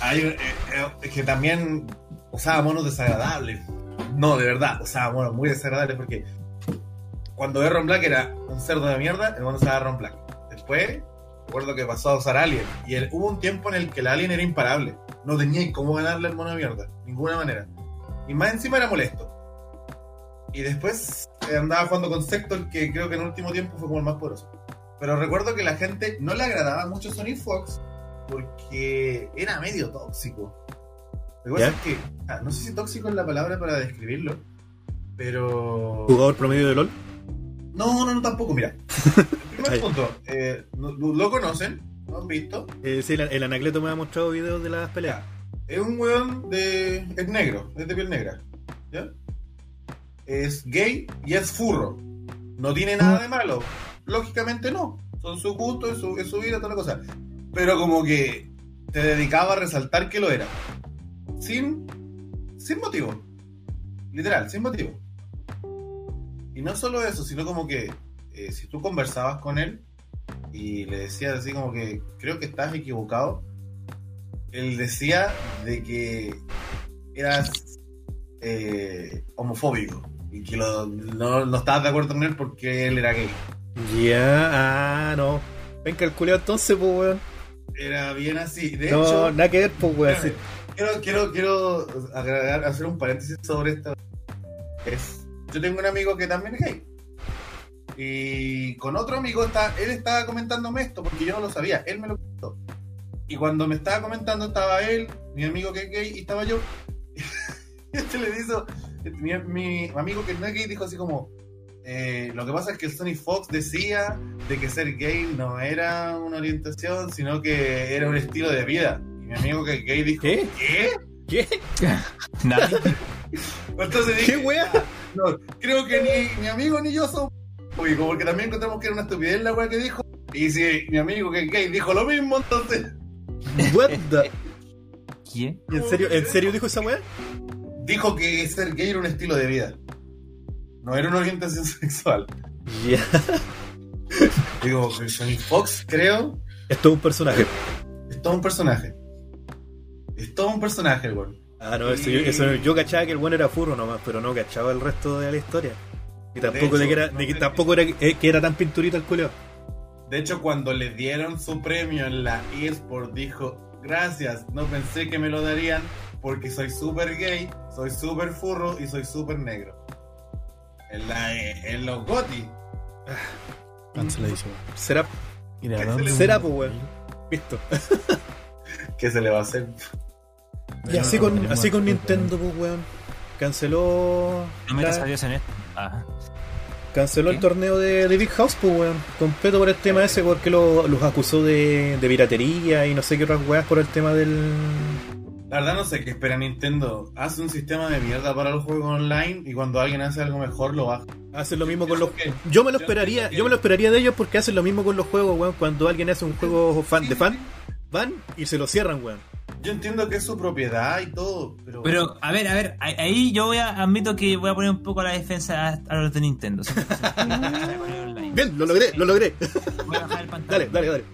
S3: Hay, eh, eh, es que también usaba monos desagradables. No, de verdad, usaba monos muy desagradables porque cuando Aaron Black era un cerdo de mierda, el mono usaba Aaron Black. Después, recuerdo que pasó a usar Alien. Y hubo un tiempo en el que el Alien era imparable. No tenía cómo ganarle al mono de mierda. Ninguna manera. Y más encima era molesto. Y después eh, andaba jugando con Sector, que creo que en el último tiempo fue como el más poderoso. Pero recuerdo que la gente no le agradaba mucho Sonic Fox porque era medio tóxico. Lo que pasa es que, ah, no sé si tóxico es la palabra para describirlo, pero...
S1: Jugador promedio de LOL.
S3: No, no, no, tampoco, mira. El primer punto, eh, lo lo conocen, lo han visto.
S1: Eh, sí, el, el Anacleto me ha mostrado videos de las peleas.
S3: Es un weón de. es negro, es de piel negra. ¿Ya? Es gay y es furro. No tiene nada de malo. Lógicamente no. Son sus gustos, es su, es su vida, toda la cosa. Pero como que te dedicaba a resaltar que lo era. Sin. sin motivo. Literal, sin motivo. Y no solo eso, sino como que eh, si tú conversabas con él y le decías así como que creo que estás equivocado, él decía de que eras eh, homofóbico y que lo- no, no estabas de acuerdo con él porque él era gay.
S1: Ya, ah, no. Ven calculado entonces, pues, weón.
S3: Era bien así. De
S1: No,
S3: hecho,
S1: nada que ver, pues, weón.
S3: Quiero, quiero, quiero agregar, hacer un paréntesis sobre esto. Es, yo tengo un amigo que también es gay. Y con otro amigo, está, él estaba comentándome esto porque yo no lo sabía. Él me lo comentó. Y cuando me estaba comentando, estaba él, mi amigo que es gay, y estaba yo. y este le dijo, mi, mi amigo que no es gay dijo así como. eh, lo que pasa es que Sony Fox decía de que ser gay no era una orientación, sino que era un estilo de vida. Mi amigo que es gay dijo,
S1: ¿Qué?
S3: ¿Qué?
S1: ¿Qué?
S2: Nadie.
S3: Entonces
S1: ¿Qué,
S3: dije,
S1: weón?
S3: no, creo que ni mi amigo ni yo somos homofóbicos, porque también encontramos que era una estupidez la weá que dijo. Y si mi amigo que es gay dijo lo mismo, entonces
S1: What the...
S2: ¿Quién?
S1: ¿En serio, ¿En serio dijo esa weá?
S3: dijo que ser gay era un estilo de vida. No era una orientación sexual.
S1: Ya.
S3: Digo, Sony Fox, creo,
S1: Esto es un personaje.
S3: es todo un personaje. Es todo un personaje, el weón.
S1: Ah, no, eso, yo, eso yo cachaba que el bueno era furro nomás, pero no cachaba el resto de la historia. Y tampoco de,
S3: hecho,
S1: que era,
S3: no
S1: de que tampoco era eh, que era tan pinturito el culeo.
S3: De hecho, cuando le dieron su premio en la eSport, dijo: Gracias, no pensé que me lo darían porque soy súper gay, soy súper furro y soy súper negro. En, la, en los GOTY.
S4: Canceladísimo.
S1: Será,
S4: Y de
S3: ¿Qué
S4: verdad,
S3: se le-
S1: será pues weón. Visto.
S3: ¿Qué se le va a hacer?
S1: Y así con, así con Nintendo, pues weón. Canceló.
S2: No metas
S1: la-
S2: a Dios en esto. Ah.
S1: Canceló el torneo de, de Big House, pues weón. Completo por el tema ese, porque lo- los acusó de, de piratería y no sé qué otras weas por el tema del.
S3: La verdad no sé qué espera Nintendo. Hace un sistema de mierda para los juegos online y cuando alguien hace algo mejor lo baja.
S1: Hacen lo mismo con los.
S3: ¿Qué?
S1: Yo me lo
S3: Yo
S1: esperaría,
S3: que-
S1: yo me lo esperaría de ellos porque hacen lo mismo con los juegos, weón. Cuando alguien hace un juego fan de fan, van y se lo cierran, weón.
S3: Yo entiendo que es su propiedad y todo, pero...
S2: Pero, a ver, a ver, ahí- ahí yo voy a, admito que voy a poner un poco a la defensa a, a los de Nintendo. ¿sí?
S1: Bien, lo logré, lo logré.
S2: Voy a bajar el pantalón.
S1: Dale, dale, dale.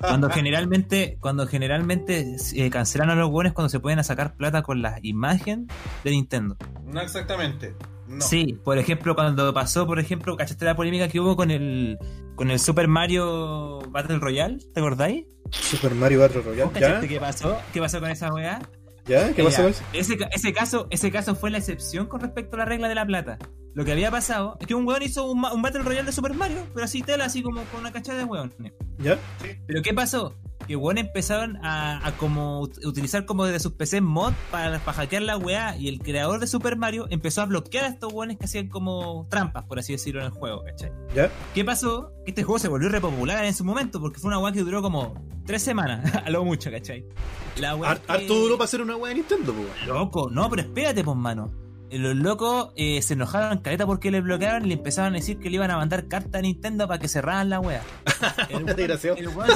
S2: Cuando generalmente, cuando generalmente eh, cancelan a los buenos cuando se pueden sacar plata con la imagen de Nintendo.
S3: No exactamente. No.
S2: Sí, por ejemplo, cuando pasó, por ejemplo, ¿cachaste la polémica que hubo con el con el Super Mario Battle Royale? ¿Te acordáis?
S1: Super Mario Battle Royale.
S2: ¿Vos
S1: ¿Ya?
S2: cachaste qué pasó? ¿Qué pasó con esa weá?
S1: ¿Ya? ¿Qué pasó con eso?
S2: Ese caso, ese caso fue la excepción con respecto a la regla de la plata. Lo que había pasado es que un weón hizo un, un Battle Royale de Super Mario, pero así tela, así como con una cachada de weones.
S1: ¿Ya?
S2: Pero ¿qué pasó? Que weón empezaron a, a como ut- utilizar como desde sus PC mod para, para hackear la weá y el creador de Super Mario empezó a bloquear a estos weones que hacían como trampas, por así decirlo, en el juego, ¿cachai?
S1: ¿Ya?
S2: ¿Qué pasó? Que este juego se volvió repopular en su momento porque fue una weá que duró como tres semanas, a lo mucho, ¿cachai? La weá
S1: Har-
S2: que-
S1: Harto duro para hacer una wea de Nintendo, pues, weón.
S2: Loco, no, pero espérate, pues, mano. Los locos eh, se enojaron caleta porque le bloquearon y le empezaron a decir que le iban a mandar carta a Nintendo para que cerraran la wea. El weón, el weón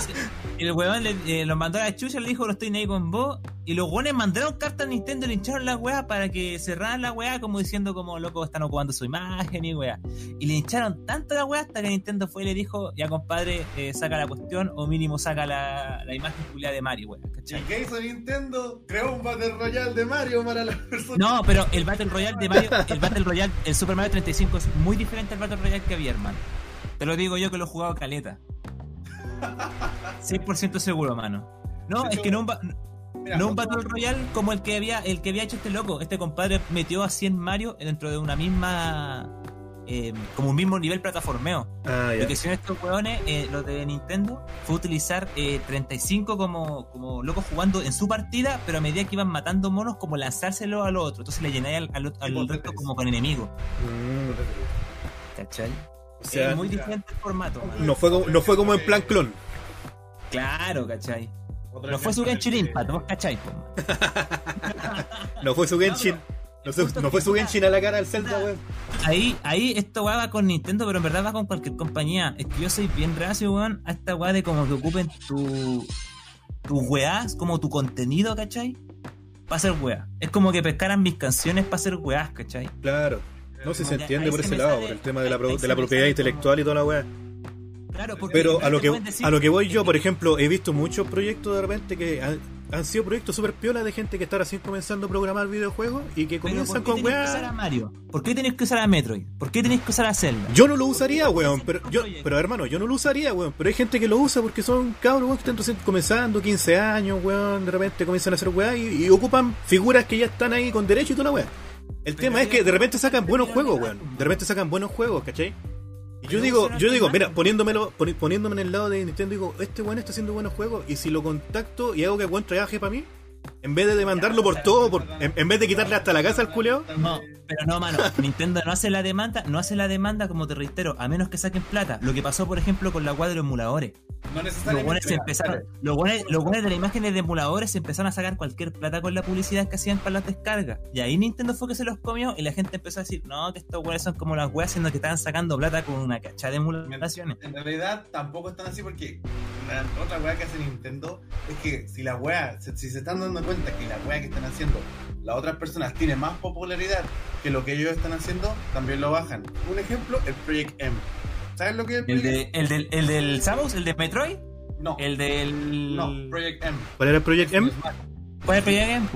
S2: el weón le, eh, lo mandó a la chucha, le dijo no estoy ni ahí con vos. Y los weones mandaron carta a Nintendo y le hincharon la wea para que cerraran la wea como diciendo como loco están ocupando su imagen y wea. Y le hincharon tanto la wea hasta que Nintendo fue y le dijo, ya compadre, eh, saca la cuestión o mínimo saca la, la imagen culiada de Mario, wea. ¿cachai?
S3: ¿Y qué hizo Nintendo? Creó un Battle Royale de Mario para las personas.
S2: No, pero el Battle Royale de Mario, el Battle Royale, el Super Mario 35 es muy diferente al Battle Royale que había, hermano. Te lo digo yo que lo he jugado caleta. 100% seguro, mano. No, es que no
S3: Mira,
S2: no un Battle Royale como el que había el que había hecho este loco. Este compadre metió a 100 Mario dentro de una misma eh, como un mismo nivel plataformeo.
S1: Ah,
S2: Lo que hicieron estos weones, eh, los de Nintendo, fue utilizar eh, 35 como, como locos jugando en su partida, pero a medida que iban matando monos, como lanzárselo al otro. Entonces le llenáis al, al, al resto como con enemigos.
S1: Mm,
S2: ¿Cachai?
S1: o sea,
S2: es muy diferente el formato. man.
S1: no fue, como, no fue como en plan clon.
S2: Claro, ¿cachai? No fue su Genshin
S3: que-
S2: Impact, vos.
S1: No fue su Genshin. No, fue- no fue su Genshin a la cara al Zelda, weón.
S2: Ahí, ahí esto weá va con Nintendo, pero en verdad va con cualquier compañía. Es que yo soy bien reacio, weón, a esta weá de como que ocupen tu, tus weás como tu contenido, ¿cachai? Para hacer weá. Es como que pescaran mis canciones para hacer weás, ¿cachai?
S1: Claro. No sé si se entiende por
S2: se
S1: ese lado,
S2: sale-
S1: por el tema de la, pro- de propiedad intelectual y toda la weá.
S2: Claro, porque
S1: Pero a lo que
S2: decir-
S1: a lo que voy yo, por ejemplo, he visto muchos proyectos de repente que han, han sido proyectos super piola de gente que está recién comenzando a programar videojuegos y que comienzan
S2: ¿por qué
S1: con
S2: tenés que usar a
S1: weá.
S2: Mario? ¿Por qué tenés que usar a Metroid? ¿Por qué tenés que usar a Zelda?
S1: Yo no lo usaría, weón, pero yo, pero hermano, yo no lo usaría, weón, pero hay gente que lo usa porque son cabros, weón, que están recién comenzando, 15 años, weón, de repente comienzan a hacer weá y, y ocupan figuras que ya están ahí con derecho y toda la weá. El
S2: Pero
S1: tema es que de repente sacan buenos juegos, weón. De repente sacan buenos juegos, ¿cachai? Y yo digo, yo digo, mira, poniéndomelo, poni- poniéndome en el lado de Nintendo, digo, este weón está haciendo buenos juegos y si lo contacto y hago que el weón trabaje para mí, en vez de demandarlo por todo, por, en, en vez de quitarle hasta la casa al culeo,
S2: No, pero no, mano. Nintendo no hace la demanda, no hace la demanda como te reitero, a menos que saquen plata. Lo que pasó, por ejemplo, con la weá de los emuladores.
S3: No
S2: Los
S3: necesariamente.
S2: buenos se empezaron, los buenos, los buenos de las imágenes de emuladores se empezaron a sacar cualquier plata con la publicidad que hacían para las descargas. Y ahí Nintendo fue que se los comió y la gente empezó a decir, no, que estos weones son como las weas, siendo que estaban sacando plata con una cachada de emulaciones.
S3: En realidad tampoco están así porque la otra weá que hace Nintendo es que si la si, si se están dando cuenta que la weá que están haciendo las otras personas tiene más popularidad que lo que ellos están haciendo, también lo bajan. Un ejemplo, el Project M. ¿Sabes lo que es el
S2: El,
S3: Project
S2: de, el, del, el del Samus, el de Metroid,
S3: No,
S2: el del...
S3: no, Project M.
S1: ¿cuál era el Project M?
S2: ¿Cuál es el Project M?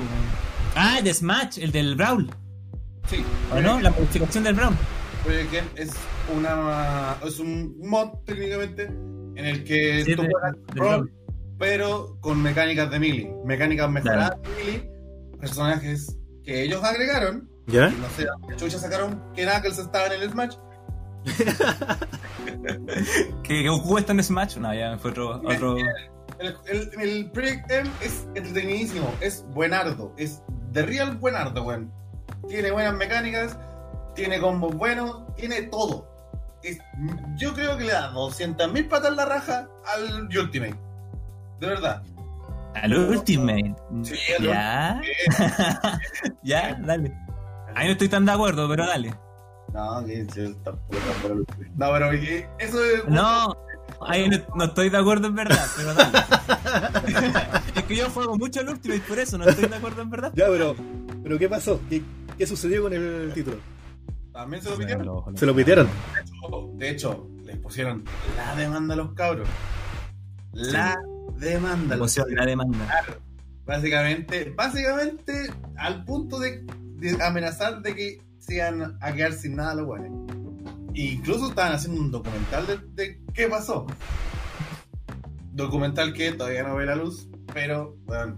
S2: Ah, el de Smash, el del Brawl.
S3: Sí,
S2: ¿O no? La modificación del Brawl.
S3: Project M es una es un mod técnicamente en el que
S2: Sí,
S3: tú
S2: de-
S3: juegas Brawl. Pero con mecánicas de melee, mecánicas mejoradas de melee, personajes que ellos agregaron
S1: ¿Ya?
S3: No sé, chucha sacaron que Knuckles estaba en el Smash.
S2: ¿Que, que Goku está en Smash? No, ya fue otro... otro...
S3: El, el, el Project M es entretenidísimo, es buenardo, es de real buenardo, weón. Tiene buenas mecánicas, tiene combos buenos, tiene todo. Es- yo creo que le da 200.000 patas en la raja al Ultimate. De verdad.
S2: Al Ultimate.
S3: Sí, al
S2: ya. ya, dale. Ahí no estoy tan de acuerdo, pero dale.
S3: No, que sí, tampoco está por el Ultimate. No, pero que eso es.
S2: No, ahí no, no estoy de acuerdo en verdad, pero dale. es que yo juego mucho al Ultimate, por eso no estoy de acuerdo en verdad.
S1: Ya, pero, pero ¿qué pasó? ¿Qué, qué sucedió con el título?
S3: También se lo pidieron.
S1: Se lo pitearon.
S3: De hecho, les pusieron la demanda a los cabros. La demanda. los
S2: Emoción, la demanda.
S3: Básicamente, básicamente al punto de, de amenazar de que se iban a quedar sin nada los buenos. Incluso estaban haciendo un documental de, de qué pasó. Documental que todavía no ve la luz, pero bueno,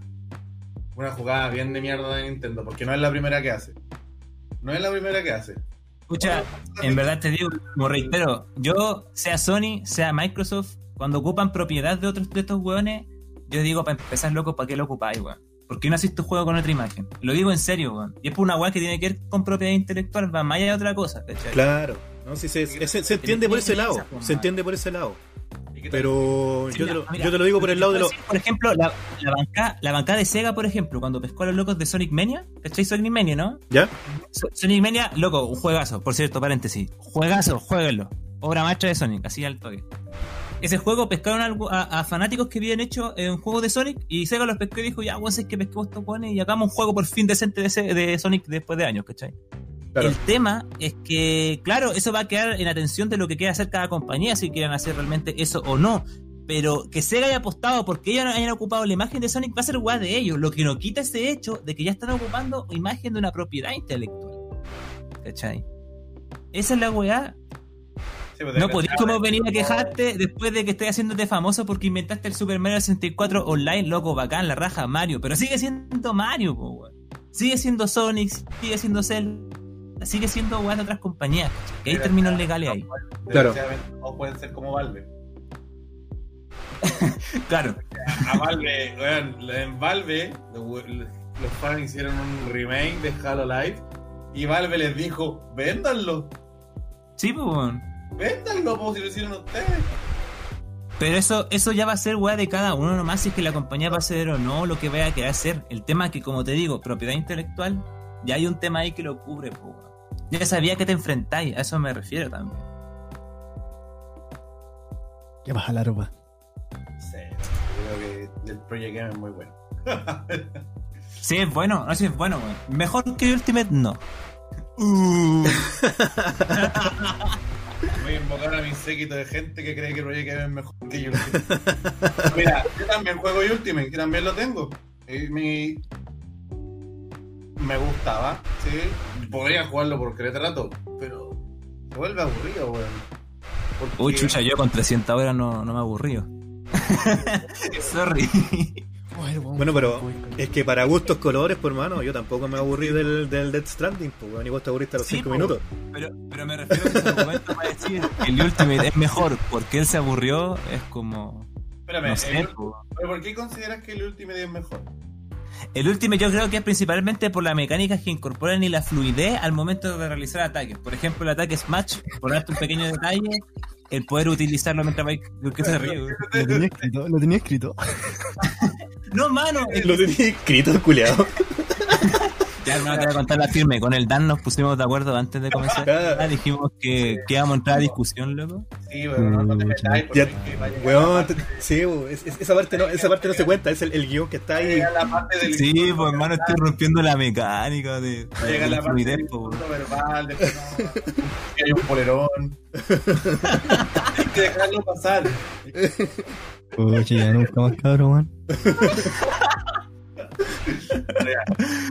S3: una jugada bien de mierda de Nintendo, porque no es la primera que hace. No es la primera que hace.
S2: Escucha, en verdad te digo, como reitero, yo, sea Sony, sea Microsoft, cuando ocupan propiedad de otros de estos hueones, yo digo, para empezar, loco, ¿para qué lo ocupáis, weón? ¿Por qué no haces tu juego con otra imagen? Lo digo en serio, weón. Y es por una weá que tiene que ver con propiedad intelectual, va más allá de otra cosa, ¿cachai?
S1: Claro. No, sí, se, se- se entiende por ese lado. Se entiende por ese lado. Pero yo te, lo, yo te lo digo por el lado de los.
S2: Por ejemplo, la, la banca, la banca de Sega, por ejemplo, cuando pescó a los locos de Sonic Mania, ¿cachai? Sonic Mania, ¿no?
S1: ¿Ya?
S2: So- Sonic Mania, loco, un juegazo, por cierto, paréntesis. Juegazo, jueguenlo. Obra maestra de Sonic, así al toque. Ese juego pescaron algo- a, a fanáticos que habían hecho un juego de Sonic y Sega los pescó y dijo, ya, weón, es que pesquemos estos weones y hagamos un juego por fin decente de, ese- de Sonic después de años, ¿cachai?
S1: Claro.
S2: El tema es que, claro, eso va a quedar en atención de lo que quiera hacer cada compañía, si quieren hacer realmente eso o no. Pero que Sega haya apostado porque ellos hayan ocupado la imagen de Sonic va a ser guay de ellos, lo que no quita ese hecho de que ya están ocupando imagen de una propiedad intelectual. ¿Cachai? Esa es la weá.
S3: Sí, pues,
S2: No podés como venir a quejarte después de que estés haciéndote famoso porque inventaste el Super Mario 64 online, loco, bacán, la raja Mario. Pero sigue siendo Mario, po, weón. Sigue siendo Sonic, sigue siendo Zelda. sigue siendo weá de otras compañías. Que hay términos legales ahí.
S1: Claro.
S3: O pueden ser como Valve.
S2: Claro.
S3: A Valve, weón, en Valve, los, los fans hicieron un remake de Halo Live y Valve les dijo: véndanlo,
S2: Sí, pues, weón.
S3: Véndanlo como si lo hicieron ustedes.
S2: Pero eso, eso ya va a ser weá de cada uno nomás, si es que la compañía va a ceder o no lo que vaya a querer hacer. El tema que, como te digo, propiedad intelectual, ya hay un tema ahí que lo cubre, pues, weón. Ya sabía que te enfrentáis, a eso me refiero también.
S4: ¿Qué pasa la ropa?
S3: Sí, yo creo que el Project M es muy bueno.
S2: Sí, es bueno, no, sí es bueno, weón. Mejor que Ultimate, no.
S3: Voy a invocar a mi séquito de gente que cree que Project M es mejor que Ultimate. Mira, yo también juego Ultimate, que también lo tengo. Y mi... Me gustaba, sí. Podría jugarlo por rato, pero se vuelve aburrido, weón. Porque-
S2: Uy, chucha, yo con 300 horas no, no me aburrido. Sorry.
S1: Bueno, pero es que para gustos colores, por mano, yo tampoco me aburrí del, del Death Stranding, pues, y vos te aburriste a los
S2: Sí,
S1: 5
S2: po.
S1: minutos.
S2: Pero, pero me refiero a ese argumento para decir que el Ultimate es mejor porque él se aburrió, es como.
S3: Espérame,
S2: No sé,
S3: el-
S2: po.
S3: ¿pero ¿por qué consideras que el Ultimate es mejor?
S2: El Ultimate yo creo que es principalmente por las mecánicas que incorporan y la fluidez al momento de realizar ataques. Por ejemplo, el ataque Smash, por darte un pequeño detalle, el poder utilizarlo mientras vais. ¿Por qué se ríe?
S4: Lo tenía escrito, lo tenía escrito.
S2: No, mano.
S1: Lo tenía escrito el culeado.
S2: Ya, hermano, te voy a contar la firme. Con el Dan nos pusimos de acuerdo antes de comenzar. Ah, dijimos que, que íbamos a entrar a discusión, loco.
S3: Sí, pero no, te metáis porque
S1: Ya, Weón, sí, weón, es- es- esa parte no, esa parte no se cuenta, es el, el guion que está ahí.
S3: llega la parte del
S2: Sí,
S3: insulto
S2: pues hermano, estoy rompiendo la mecánica de,
S3: llega la parte
S2: fluidez,
S3: del insulto verbal, después no, que hay un polerón. hay que dejarlo pasar.
S4: Oye, ya nunca más cabrón, weón.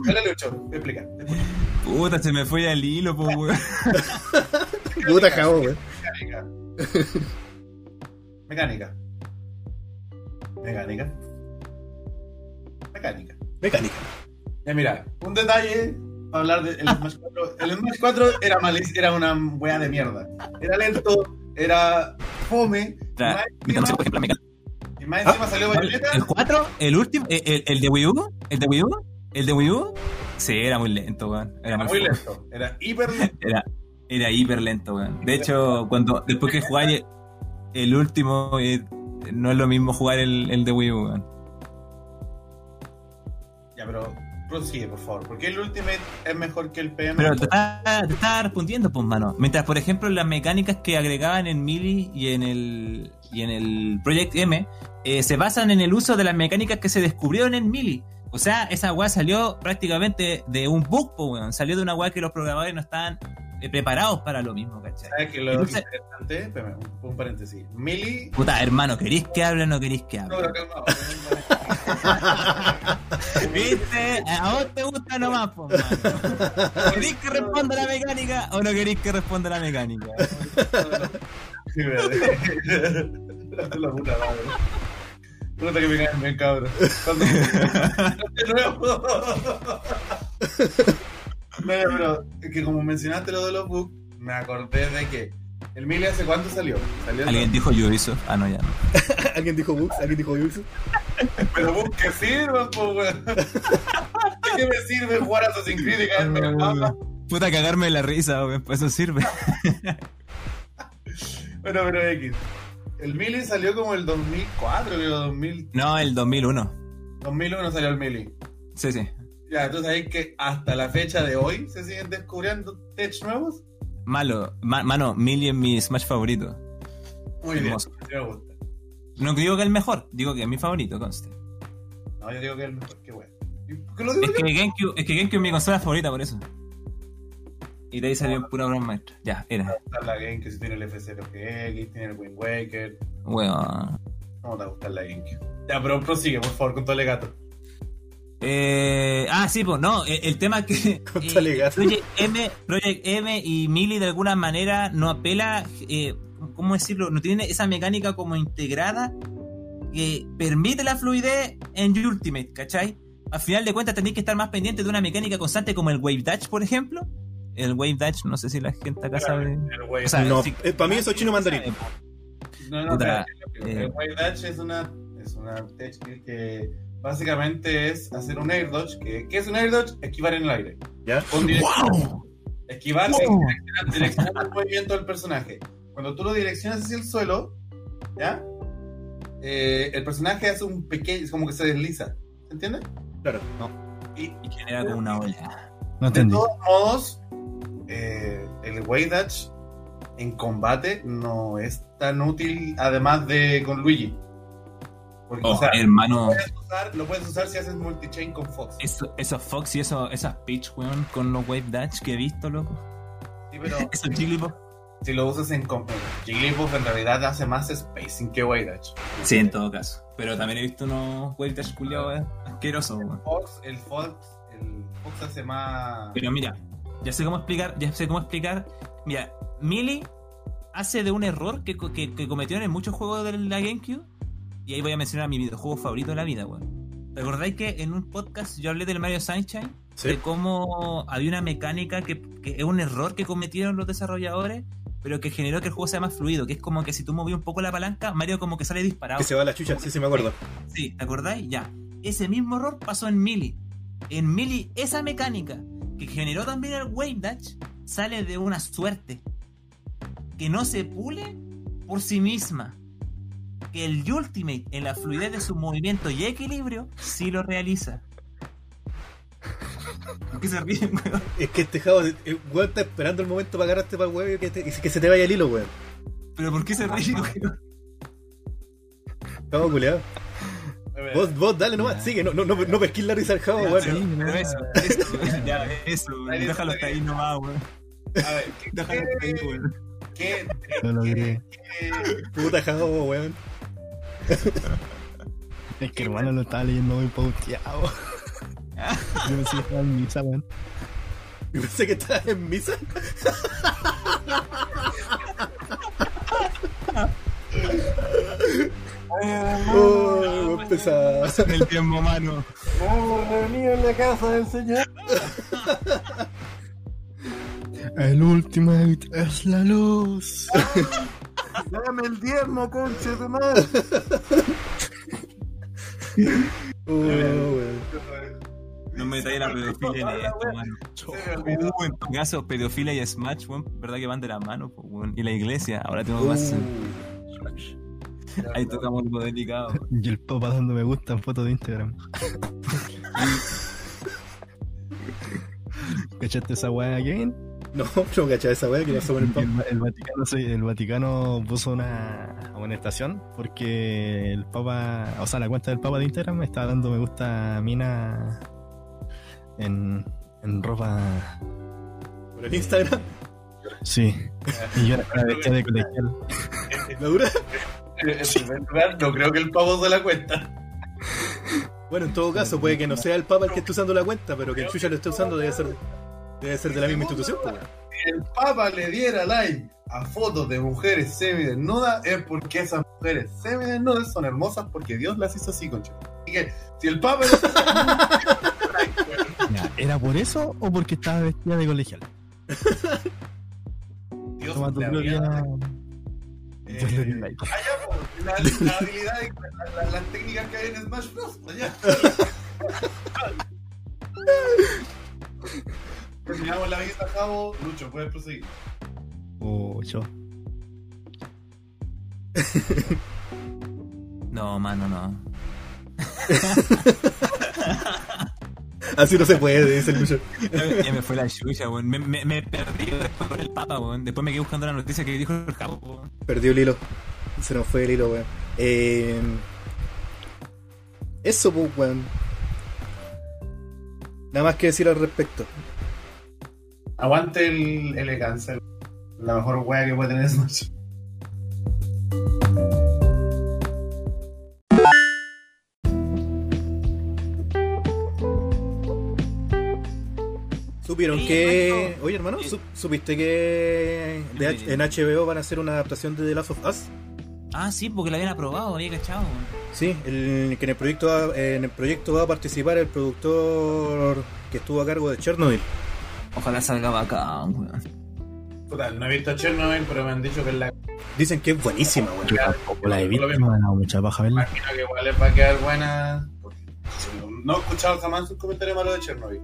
S3: Dale, Lucho, explica.
S2: Puta, se me fue al hilo, po, güey.
S1: Puta jabo, weón.
S3: Mecánica. Mecánica. Mecánica. Mecánica.
S1: Mecánica.
S3: Ya mira, un detalle para hablar del Smash 4. El Smash 4 era malic- era una wea de mierda. Era lento, era fome. Y más encima- salió
S2: ¿El
S3: Bayonetta.
S2: 4? ¿El último? ¿El, el, el de Wii U? ¿El de Wii U? ¿El de Wii U? Sí, era muy lento, weón. Era
S3: Era
S2: muy,
S3: lento. Era hiper lento.
S2: Era, era hiper lento, weón. De hecho, cuando después que jugáis el último, eh, no es lo mismo jugar el, el de Wii U, weón.
S3: Ya, pero prosigue, por favor. ¿Por qué el Ultimate es mejor que el PM?
S2: Pero te estaba, respondiendo, pues, mano. Mientras, por ejemplo, las mecánicas que agregaban en Melee y en el, y en el Project M eh, se basan en el uso de las mecánicas que se descubrieron en Melee. O sea, esa weá salió prácticamente de un bug, po, weón. Salió de una weá que los programadores no estaban preparados para lo mismo, ¿cachai?
S3: ¿Sabes que lo
S2: Entonces-
S3: interesante? Un, paréntesis. Millie.
S2: Puta, hermano, ¿queréis que hable o no queréis que
S3: No,
S2: hable?
S3: pero calma.
S2: ¿Viste? A vos te gusta nomás, po, mano. ¿Queréis que responda la mecánica o no queréis que responda la mecánica?
S3: Sí. La puta madre. Puta que me caen bien, cabrón. De nuevo. No, pero es que como mencionaste lo de los bugs, me acordé de que el Mili hace cuánto salió. Salió
S2: ¿Alguien dijo Ubisoft? Ah, no, ya no.
S1: ¿Alguien dijo Bugs? ¿Alguien dijo Ubisoft?
S3: Pero bugs que sirvan, po, weón. ¿De qué me sirve jugar a Assassin's Creed y caerme en el mapa?
S2: Puta, cagarme la risa, weón, pues eso sirve.
S3: Bueno, pero X. El Mili salió como el 2004, creo, 2000,
S2: No, el 2001.
S3: 2001 salió el Mili.
S2: Sí, sí.
S3: Ya, entonces ahí que hasta la fecha de hoy se siguen descubriendo tech nuevos.
S2: Malo, ma- mano, Millie es mi Smash favorito.
S3: Muy bien,
S2: Hermoso.
S3: sí me gusta.
S2: No digo que es el mejor, digo que es mi favorito, conste.
S3: No, yo digo que es el mejor, qué bueno. ¿Y por qué lo digo
S2: Es que GameCube, es que GameCube es mi consola favorita por eso. Y de ahí salió pura broma maestra. Ya, era.
S3: Está la GameCube, si tiene el F0GX, tiene el Wind Waker.
S2: Weón.
S3: ¿Cómo te gusta la GameCube? Ya, pero prosigue, por favor, con todo el gato.
S2: Eh, ah, sí, pues no, el, el tema es que eh. Project M, Project M y Melee de alguna manera no apela, eh, ¿cómo decirlo? No tiene esa mecánica como integrada que permite la fluidez en Ultimate, ¿cachai? Al final de cuentas tenéis que estar más pendiente de una mecánica constante como el Wave Dash, por ejemplo, el Wave Dash, no sé si la gente acá sabe.
S3: El Wave
S2: O sea,
S1: No, eh, para mí eso es chino mandarín.
S3: No, no,
S2: eh.
S3: el Wave Dash es una, es una que básicamente es hacer un air dodge. Que, ¿Qué es un air dodge? Esquivar en el aire.
S1: ¿Ya?
S3: Con dirección. Esquivar
S2: Wow.
S3: direccionar, direccionar el movimiento del personaje. Cuando tú lo direccionas hacia el suelo, ¿ya? Eh, el personaje hace un pequeño, es como que se desliza. ¿Se entiende?
S1: Claro.
S3: Y
S2: Y genera como una olla.
S4: No
S3: de
S4: entendí.
S3: todos modos, eh, el Wave Dash en combate no es tan útil, además de con Luigi. Porque,
S2: Oh,
S3: o sea,
S2: hermano,
S3: puedes usar- lo puedes usar si haces multichain con Fox.
S2: eso, esos Fox y eso, esas Peach, weón, con los Wave Dash que he visto, loco.
S3: Sí, pero
S2: Esos Jigglypuff.
S3: si lo usas en com- Jigglypuff, en realidad hace más spacing que Wave Dash.
S2: Sí, en todo caso. Pero también he visto unos Wave Dash culiados eh, asquerosos, weón.
S3: Fox, el Fox, el Fox hace más.
S2: Pero mira, ya sé cómo explicar, ya sé cómo explicar. Mira, Melee hace de un error que, que cometieron en muchos juegos de la GameCube. Y ahí voy a mencionar mi videojuego favorito de la vida, weón. ¿Recordáis que en un podcast yo hablé del Mario Sunshine?
S1: Sí.
S2: De cómo había una mecánica que, que es un error que cometieron los desarrolladores, pero que generó que el juego sea más fluido. Que es como que si tú movías un poco la palanca, Mario como que sale disparado.
S1: Que se va la chucha, sí, sí, me acuerdo.
S2: Sí, ¿te acordáis? Ya. Ese mismo error pasó en Melee. En Melee, esa mecánica que generó también el Wave Dash sale de una suerte que no se pule por sí misma. Que el Ultimate, en la fluidez de su movimiento y equilibrio, sí lo realiza. ¿Por qué se ríen, weón?
S1: Es que este jabo, el weón está esperando el momento para agarrarte para el huevo y que, te- y que se te vaya el hilo, weón.
S2: ¿Pero por qué se ríen, weón?
S1: Jabo culeado. Vos, vos dale nomás, sigue, no, no, no, no pesquís la risa al jabo, weón.
S2: sí, pero eso, eso, ya, eso, déjalo hasta ahí nomás, weón.
S3: A ver, ¿qué,
S2: Déjalo hasta ahí, weón.
S3: qué,
S4: No lo
S1: Puta jabo, weón.
S4: Es que hermano lo estaba leyendo muy pauteado. Yo pensé que estaba en misa, weón.
S1: Yo pensé que estabas en misa. Oh, pesado.
S2: El tiempo, mano.
S3: reunido en la casa del señor.
S4: El Ultimate es la luz.
S3: Dame el diezmo, conche de madre.
S2: No me trae la pedofilia en esto, mano. Uh, en tu caso, pedofilia y Smash, weón, verdad que van de la mano, po, weón. Y la iglesia, ahora tengo más. Ahí tocamos algo delicado.
S4: Y el papa dando me gusta en fotos de Instagram. ¿Cachaste esa weá, Kevin?
S1: No, no cachaba esa weá que pasó con el
S4: El,
S1: papa.
S4: el Vaticano, sí, el Vaticano puso una amonestación porque el Papa, o sea, la cuenta del Papa de Instagram me está dando me gusta a Mina en, en ropa.
S1: Por el Instagram.
S4: Sí, y yo era vestida de colegial.
S1: ¿La dura?
S3: En primer lugar, no creo que el pavo se la cuenta.
S1: Bueno, en todo caso, puede que no sea el papa el que esté usando la cuenta, pero que el Chucha lo esté usando debe ser, debe ser de la misma institución, pues,
S3: el papa le diera like a fotos de mujeres semidesnudas, es porque esas mujeres semidesnudas son hermosas porque Dios las hizo así, concha. Así que, si el papa
S4: Ya, ¿Era por eso o porque estaba vestida de colegial?
S3: Dios
S4: Toma tu
S3: le
S4: dio
S3: Eh,
S4: like.
S3: allá, po, la, la habilidad y la- la- las técnicas que hay en Smash Bros. Allá. Terminamos la vista, Javo. Lucho, puedes proseguir.
S4: Oh, yo.
S2: No, mano, no.
S1: Así no se puede, dice el Lucho.
S2: Ya me fue la chucha, weón. Me, me, me perdí después con el papa, weón. Después me quedé buscando la noticia que dijo el cabo, weón.
S1: Perdió el hilo. Se nos fue el hilo, weón. Eh, eso, pues, weón. Nada más que decir al respecto.
S3: Aguante el, el cáncer. La mejor wea que puede tener Smash.
S1: Supieron que.
S2: hermano.
S1: Oye, hermano,
S2: Eh,
S1: ¿su- ¿supiste que de H-
S2: dime.
S1: en HBO van a hacer una adaptación de The Last of Us?
S2: Ah, sí, porque la habían aprobado, había cachado.
S1: Sí, el, que en el proyecto va, en el proyecto va a participar el productor que estuvo a cargo de Chernobyl.
S2: Ojalá salga bacán, weón.
S3: Puta, no he visto Chernobyl, pero me han dicho que es la.
S1: Dicen que es buenísima, weón.
S4: Tampoco la he visto,
S3: Lo mismo.
S4: me ha dado mucha paja verla.
S3: Imagino que igual les va a quedar buena. porque No he escuchado jamás un comentario malo de Chernobyl.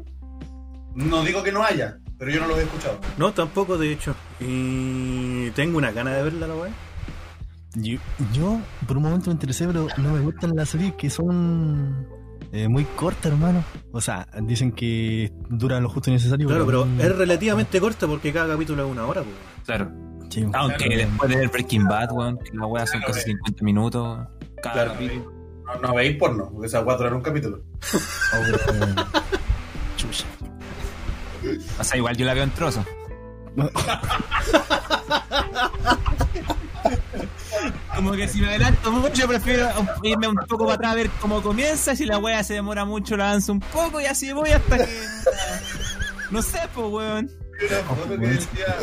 S3: No digo que no haya, pero yo no los he escuchado.
S1: No, tampoco, de hecho. Y tengo una gana de verla, la weón.
S4: Yo, yo, por un momento me interesé, pero no me gustan las series que son eh, muy cortas, hermano. O sea, dicen que duran lo justo y necesario.
S1: Claro, pero es relativamente corta porque cada capítulo es una hora, pues.
S2: Claro.
S4: sí,
S2: Aunque
S3: Claro.
S2: después de ver Breaking Bad, weón, que la weá son
S3: Claro,
S2: casi
S3: eh.
S2: 50 minutos. Cada
S1: Claro.
S2: capítulo.
S3: No, no veis porno, porque esas cuatro eran un capítulo.
S4: oh, Chucha.
S2: O sea, igual yo la veo en trozos. Como que si me adelanto mucho, prefiero irme un poco para atrás a ver cómo comienza. Si la wea se demora mucho, la avanzo un poco y así voy hasta que. No sé, pues, weón.
S3: Una foto que decía,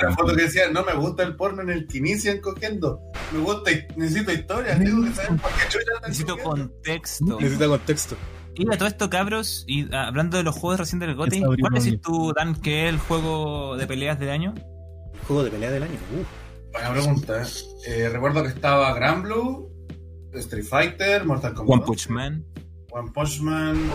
S3: una foto que decía, no me gusta el porno en el que inician cogiendo. Me gusta, necesito historia, tengo que saber por qué chucha están
S2: Necesito
S3: cogiendo.
S2: contexto.
S1: Necesita contexto.
S2: Y a todo esto, cabros, y ah, hablando de los juegos recién del GOTY, ¿cuál decís tú, Dan, que es el juego de peleas del año?
S1: Juego de pelea del año. Uh.
S3: Buena pregunta. ¿eh? Recuerdo que estaba Gran Blue, Street Fighter, Mortal Kombat.
S2: One Punch Man.
S3: One Punch Man.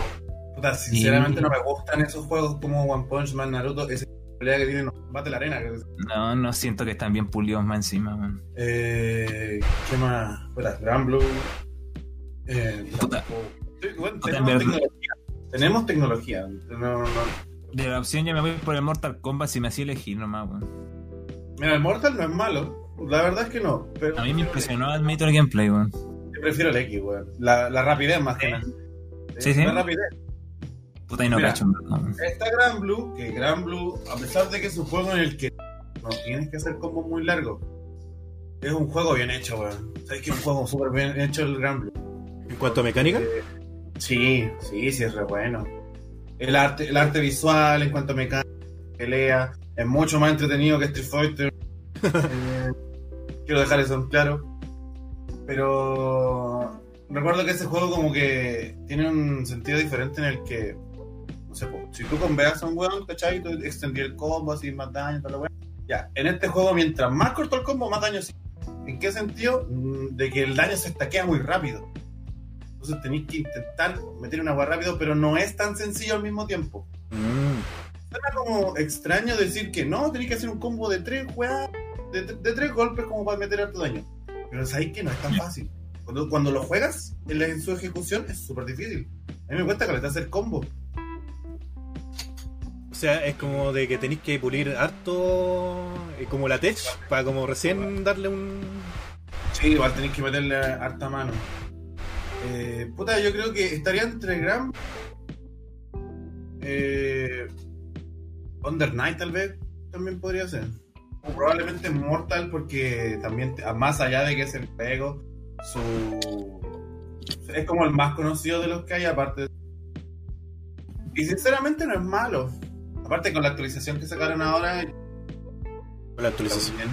S3: Puta, sinceramente no me gustan esos juegos como One Punch Man, Naruto, esa pelea que tienen Battle Arena.
S2: No, no siento que están bien pulidos más encima, man.
S3: Eh, ¿Qué más? Puta, Gran Blue. Eh,
S2: Puta.
S3: Sí, bueno,
S2: Puta,
S3: tenemos tecnología. Tenemos tecnología. No, no.
S2: De la opción yo me voy por el Mortal Kombat si me hacía elegir nomás, weón.
S3: Mira, el Mortal no es malo. La verdad es que no. Pero
S2: A mí me impresionó, admito el gameplay, weón.
S3: Yo prefiero el X, weón. La, la rapidez más que nada.
S2: Sí, sí.
S3: La rapidez.
S2: Puta, y no
S3: Mira.
S2: cacho.
S3: Está Gran Blue, que Gran Blue, a pesar de que es un juego en el que no tienes que hacer combos muy largos, es un juego bien hecho, weón. Sabes que es un juego súper bien hecho el Gran Blue.
S1: En cuanto a mecánica,
S3: Eh, sí, sí, sí, es re bueno. El arte, el arte visual, en cuanto a mecánica, pelea, es mucho más entretenido que Street Fighter. Eh, quiero dejar eso en claro. Pero recuerdo que ese juego como que tiene un sentido diferente en el que, no sé, si tú conveas a un weón, ¿cachai? Tú extendí el combo, así más daño, la weá. Ya, en este juego mientras más corto el combo, más daño sí. ¿En qué sentido? Mm, De que el daño se estaquea muy rápido. Entonces tenéis que intentar meter una agua rápido, pero no es tan sencillo al mismo tiempo.
S1: mm,
S3: Suena como extraño decir que no, tenéis que hacer un combo de tres weas, de, de tres golpes como para meter harto daño. Pero sabéis que no es tan fácil. Cuando, cuando lo juegas, en, la- en su ejecución es súper difícil. A mí me cuesta que le hacer combo.
S1: o sea, es como de que tenéis que pulir harto, eh, como la tech, para como recién darle un...
S3: Sí, igual tenéis que meterle harta mano. Eh, puta, yo creo que estaría entre Gram. Eh, Under Night, tal vez, también podría ser. O probablemente Mortal, porque también, más allá de que es el juego, su. Es como el más conocido de los que hay, aparte. Y sinceramente no es malo. Aparte, con la actualización que sacaron ahora,
S1: La actualización.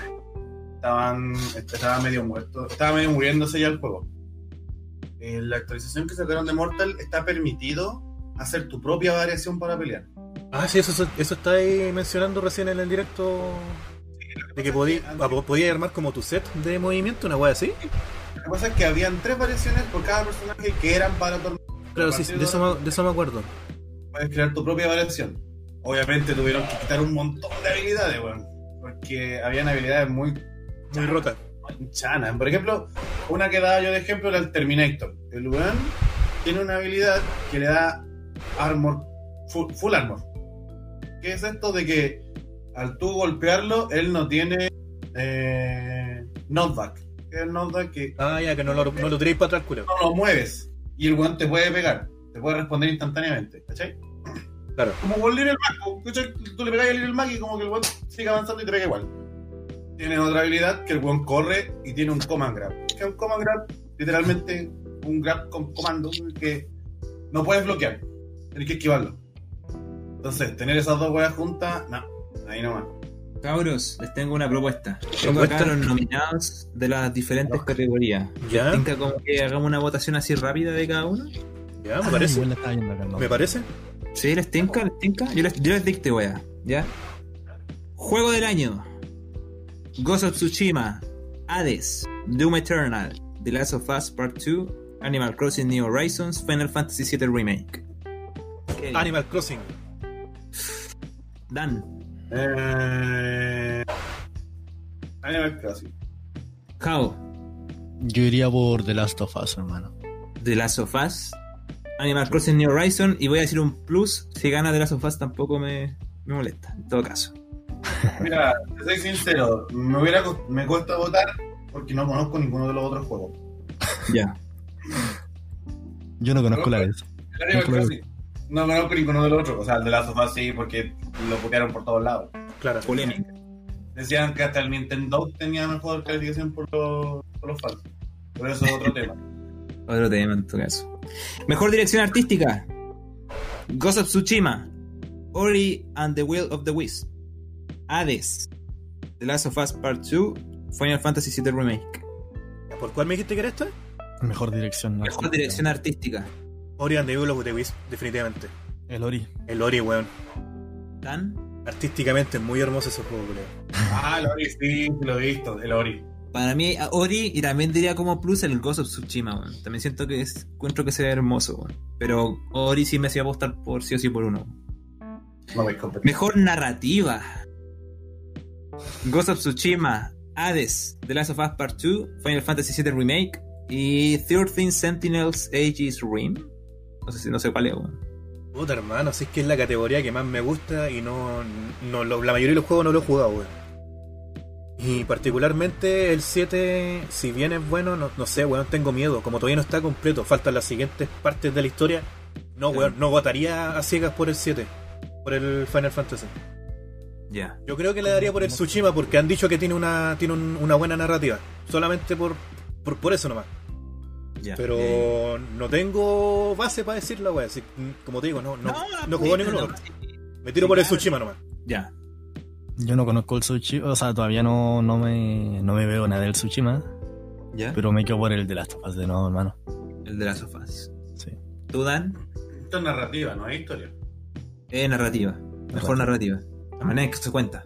S3: estaban estaba medio muerto estaba medio muriéndose ya el juego Eh, la actualización que sacaron de Mortal está permitido hacer tu propia variación para pelear
S1: Ah, sí, eso, eso estáis mencionando recién en el directo. De que podías podía armar como tu set de movimiento, una wea así.
S3: que pasa es que habían tres variaciones por cada personaje que eran para torneos
S1: Claro, sí, de eso, me, de eso me acuerdo.
S3: puedes crear tu propia variación obviamente tuvieron que quitar un montón de habilidades weón, porque habían habilidades muy
S1: Muy rota.
S3: chanas por ejemplo una que daba yo de ejemplo era el Terminator el weón tiene una habilidad que le da armor full, full armor ¿Qué es esto de que al tú golpearlo, él no tiene eh, knockback? ¿Qué es el knockback? Que
S1: Ah, ya, que no lo, no lo tiréis para atrás, culo.
S3: no lo mueves y el weón te puede pegar, te puede responder instantáneamente, ¿cachai?
S1: Claro.
S3: Como con Little Mac, ¿cachai? Tú le pegas a Little Mac y como que el weón sigue avanzando y te pega igual. Tiene otra habilidad que el weón corre y tiene un command grab. Que es un command grab, literalmente un grab con comando que no puedes bloquear, tienes que esquivarlo. Entonces, tener esas dos weas juntas, no, ahí nomás.
S2: Cabros, les tengo una propuesta. Tengo acá
S1: ¿Propuesta?
S2: los nominados de las diferentes categorías.
S1: Ya,
S2: ¿Tenga como que hagamos una votación así rápida de cada uno?
S1: ya, me parece.
S4: acá, no.
S1: Me parece.
S2: ¿Sí? ¿Les tinca? ¿Les tinca? Yo les, yo les dicte, wea. ¿Ya? Juego del año. Ghost of Tsushima. Hades. Doom Eternal. The Last of Us Part 2. Animal Crossing New Horizons. Final Fantasy VII Remake.
S1: Animal Crossing.
S2: Dan.
S3: Eh... Animal Crossing.
S2: How.
S4: Yo iría por The Last of Us, hermano.
S2: The Last of Us. Animal Crossing New Horizon. Y voy a decir un plus. Si gana The Last of Us tampoco me, me molesta. En todo caso.
S3: Mira, te soy sincero, me, hubiera, me cuesta votar porque no conozco ninguno de los otros juegos.
S2: Ya.
S4: Yo no conozco la vez.
S3: El Animal. Crossing, No conozco ninguno de los otros. O sea, el de Last of Us sí, porque lo copiaron por todos lados.
S1: Claro.
S2: Polémica.
S3: Decían que hasta el Nintendo tenía mejor calificación por los, por los fans. Pero eso es otro tema.
S2: Otro tema en todo caso. Mejor dirección artística. Ghost of Tsushima. Ori and the Will of the Wisp. Hades. The Last of Us Part 2. Final Fantasy VII Remake.
S1: ¿Por cuál me dijiste que era esta?
S4: Mejor dirección.
S2: Mejor dirección artística.
S1: Ori and the Will of the Wisp, definitivamente.
S4: El Ori.
S1: El Ori, weón.
S2: Dan.
S1: Artísticamente es muy hermoso ese juego, creo.
S3: Ah, el Ori, sí, lo he visto, el Ori.
S2: Para mí, Ori, y también diría como plus el Ghost of Tsushima, weón. También siento que es, encuentro que se ve hermoso, weón. Pero Ori sí me hacía apostar por sí o sí por uno.
S3: No me.
S2: Mejor narrativa. Ghost of Tsushima, Hades, The Last of Us Part 2, Final Fantasy VII Remake y 13 Sentinels Aegis Rim. No sé si no sé cuál es, weón.
S1: Puta hermano, si es que es la categoría que más me gusta y no, no lo- la mayoría de los juegos no lo he jugado, weón. Y particularmente el 7, si bien es bueno, no, no sé, weón, tengo miedo. Como todavía no está completo, faltan las siguientes partes de la historia. No, weón, no votaría a ciegas por el 7, por el Final Fantasy.
S2: Ya.
S1: Yo creo que le daría por el Tsushima porque han dicho que tiene una, tiene un- una buena narrativa. Solamente por, por, por eso nomás.
S2: Ya.
S1: Pero
S2: Eh,
S1: no tengo base para decirlo, weón. Así, como te digo, no, no, no, jugó ninguno
S2: no,
S1: otro.
S2: sí.
S1: Me tiro
S2: Sí,
S1: por el
S2: claro.
S1: Tsushima nomás.
S2: Ya.
S4: Yo no conozco el Tsushima, o sea, todavía no, no, me, no me veo nada del Tsushima,
S2: Ya.
S4: pero me quedo por el de Last of Us de nuevo, hermano.
S2: El de las sofás.
S4: Sí.
S2: ¿Tú, Dan?
S3: Esto es narrativa, no es historia.
S2: Eh, narrativa. Mejor narrativa. La manera en que se cuenta.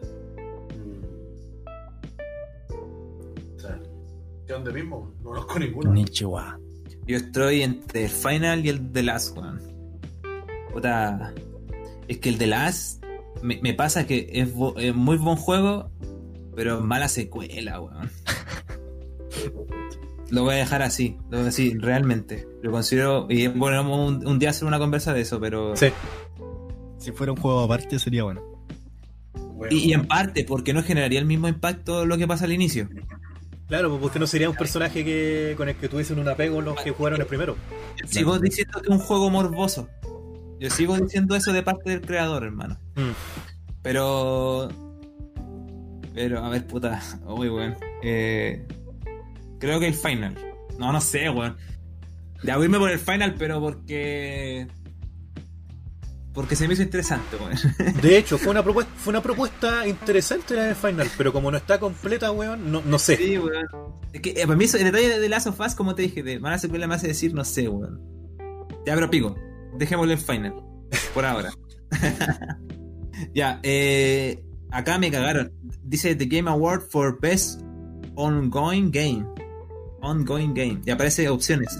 S3: O sea, ¿de dónde mismo? No conozco ninguno.
S4: Nichiwa.
S2: Yo estoy entre el Final y el The Last, weón. Puta. Es que el The Last me, me pasa que es, bo- es muy buen juego, pero mala secuela, weón. Lo voy a dejar así, lo voy a decir realmente. Lo considero. Y bueno, un, un día hacer una conversa de eso, pero.
S1: Sí.
S4: Si fuera un juego aparte sería bueno.
S3: Bueno,
S2: Y, y en parte, porque no generaría el mismo impacto lo que pasa al inicio.
S1: Claro, pues usted no sería un personaje que con el que tuviesen un apego los que jugaron el primero.
S2: Yo sigo diciendo que es un juego morboso. Yo sigo diciendo eso de parte del creador, hermano.
S1: Mm.
S2: Pero. Pero, a ver, puta. Uy, weón. Eh, creo que el final. No, no sé, weón. Ya voy a irme por el final, pero porque. Porque se me hizo interesante, weón.
S1: De hecho, fue una propuesta, fue una propuesta interesante la de Final, pero como no está completa, weón, no, no sé.
S2: Sí, weón. Es que eh, para mí eso, el detalle de The Last of Us, como te dije, de mala secuela me hace decir, no sé, weón. Ya, pero pico. Dejémoslo en final. Por ahora. ya, eh, acá me cagaron. Dice The Game Award for Best Ongoing Game. Ongoing Game. Y aparece opciones.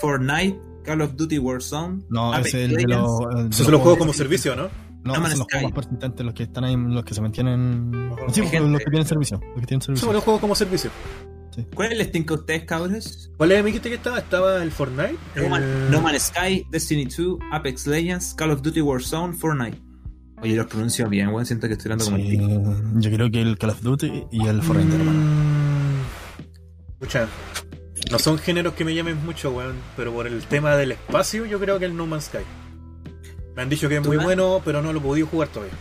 S2: Fortnite, Call of Duty Warzone.
S4: No,
S2: Apex
S4: ese es el de los. el
S1: son los juegos como servicio, ¿no?
S4: No,
S2: No Man's
S4: son los juegos más persistentes, los que están ahí, los que se mantienen. Sí,
S2: gente.
S4: los que tienen servicio. Los que tienen
S1: Son
S4: servicio.
S1: los juegos como servicio.
S2: ¿Cuál es el Steam que ustedes, cabros?
S1: ¿Cuál es, me dijiste que estaba? Estaba el Fortnite.
S2: No, Man-
S1: el-
S2: No Man's Sky, Destiny 2, Apex Legends, Call of Duty Warzone, Fortnite. Oye, los pronuncio bien, weón. Siento que estoy hablando como el
S4: Sí,
S2: pico.
S4: yo creo que el Call of Duty y el Fortnite, hermano.
S1: Mm, Escucha, no son géneros que me llamen mucho, weón, pero por el tema del espacio, yo creo que el No Man's Sky. Me han dicho que es muy
S2: ¿Tú,
S1: bueno, pero no lo he podido jugar todavía.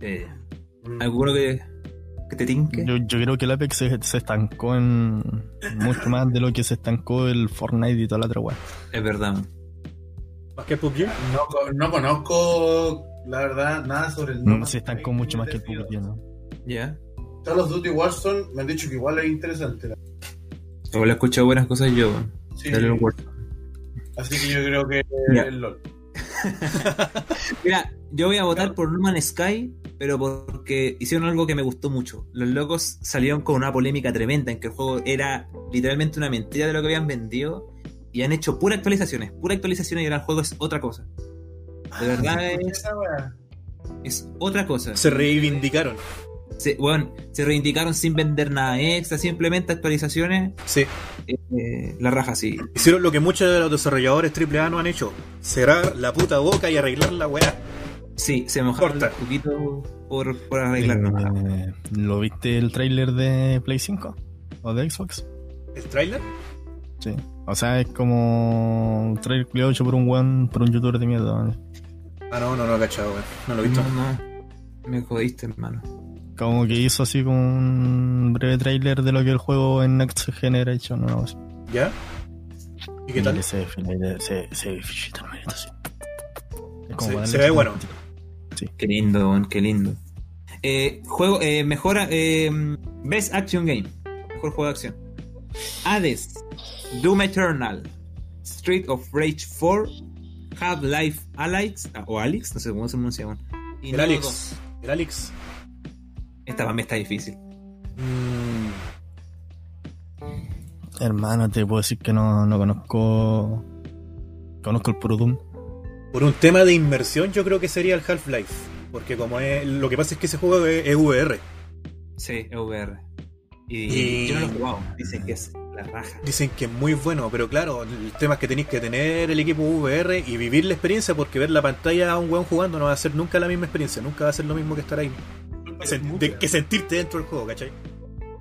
S2: Eh, ¿Alguno que, que te tinque?
S4: Yo, yo creo que el Apex se, se estancó en mucho más de lo que se estancó el Fortnite y toda la otra weá.
S2: Es verdad.
S1: ¿Más que el PUBG?
S3: No, no conozco, la verdad, nada sobre el
S4: No,
S3: No Man's
S4: se estancó mucho más que el. PUBG, ¿no?
S2: Ya.
S3: Call of Duty Warzone me han dicho que igual es interesante.
S2: Igual he escuchado buenas cosas yo.
S3: Sí, así que yo creo que el LOL.
S2: Mira, yo voy a votar por No Man's Sky, pero porque hicieron algo que me gustó mucho. Los locos salieron con una polémica tremenda en que el juego era literalmente una mentira de lo que habían vendido y han hecho puras actualizaciones, puras actualizaciones y ahora el juego es otra cosa. De verdad es,
S3: Esa wea.
S2: es otra cosa.
S1: Se reivindicaron.
S2: Se, bueno, se reivindicaron sin vender nada extra, simplemente actualizaciones.
S1: Sí.
S2: eh, la raja sí.
S1: Hicieron lo que muchos de los desarrolladores AAA no han hecho. Cerrar la puta boca y arreglar la weá.
S2: Sí, se mojaron
S1: Corta.
S2: un poquito por, por arreglar.
S4: Eh, ¿Lo viste el tráiler de Play 5? ¿O de Xbox?
S1: ¿El trailer?
S4: Sí. O sea, es como un trailer hecho por un weón, por un youtuber de mierda. ¿vale?
S1: Ah, no, no, no lo he cachado, weón. No lo he visto.
S2: No, no. Me jodiste, hermano.
S4: Como que hizo así como un breve tráiler de lo que el juego en Next Generation o algo así.
S1: ¿Ya? ¿Y qué tal?
S4: Se, se, se, se,
S1: ve bueno.
S2: Qué lindo, qué lindo. Eh, juego, eh, mejora, eh, Best Action Game. Mejor juego de acción. Hades, Doom Eternal, Street of Rage 4, Half-Life Alyx, ah, o Alyx, no sé cómo se pronuncia,
S1: El Alex.
S2: 2.
S1: El Alex.
S2: Esta para mí está difícil.
S1: Mm,
S4: Hermano, te puedo decir que no, no conozco. Conozco el puro Doom.
S1: por un tema de inmersión, yo creo que sería el Half-Life. Porque como es. Lo que pasa es que ese juego es, es VR.
S2: Sí, es VR. Y,
S1: Y-
S2: yo no lo he jugado. Dicen que es la raja.
S1: Dicen que es muy bueno, pero claro, el tema es que tenéis que tener el equipo VR y vivir la experiencia, porque ver la pantalla a un weón jugando no va a ser nunca la misma experiencia, nunca va a ser lo mismo que estar ahí. Sen- de- que sentirte dentro del juego, ¿cachai?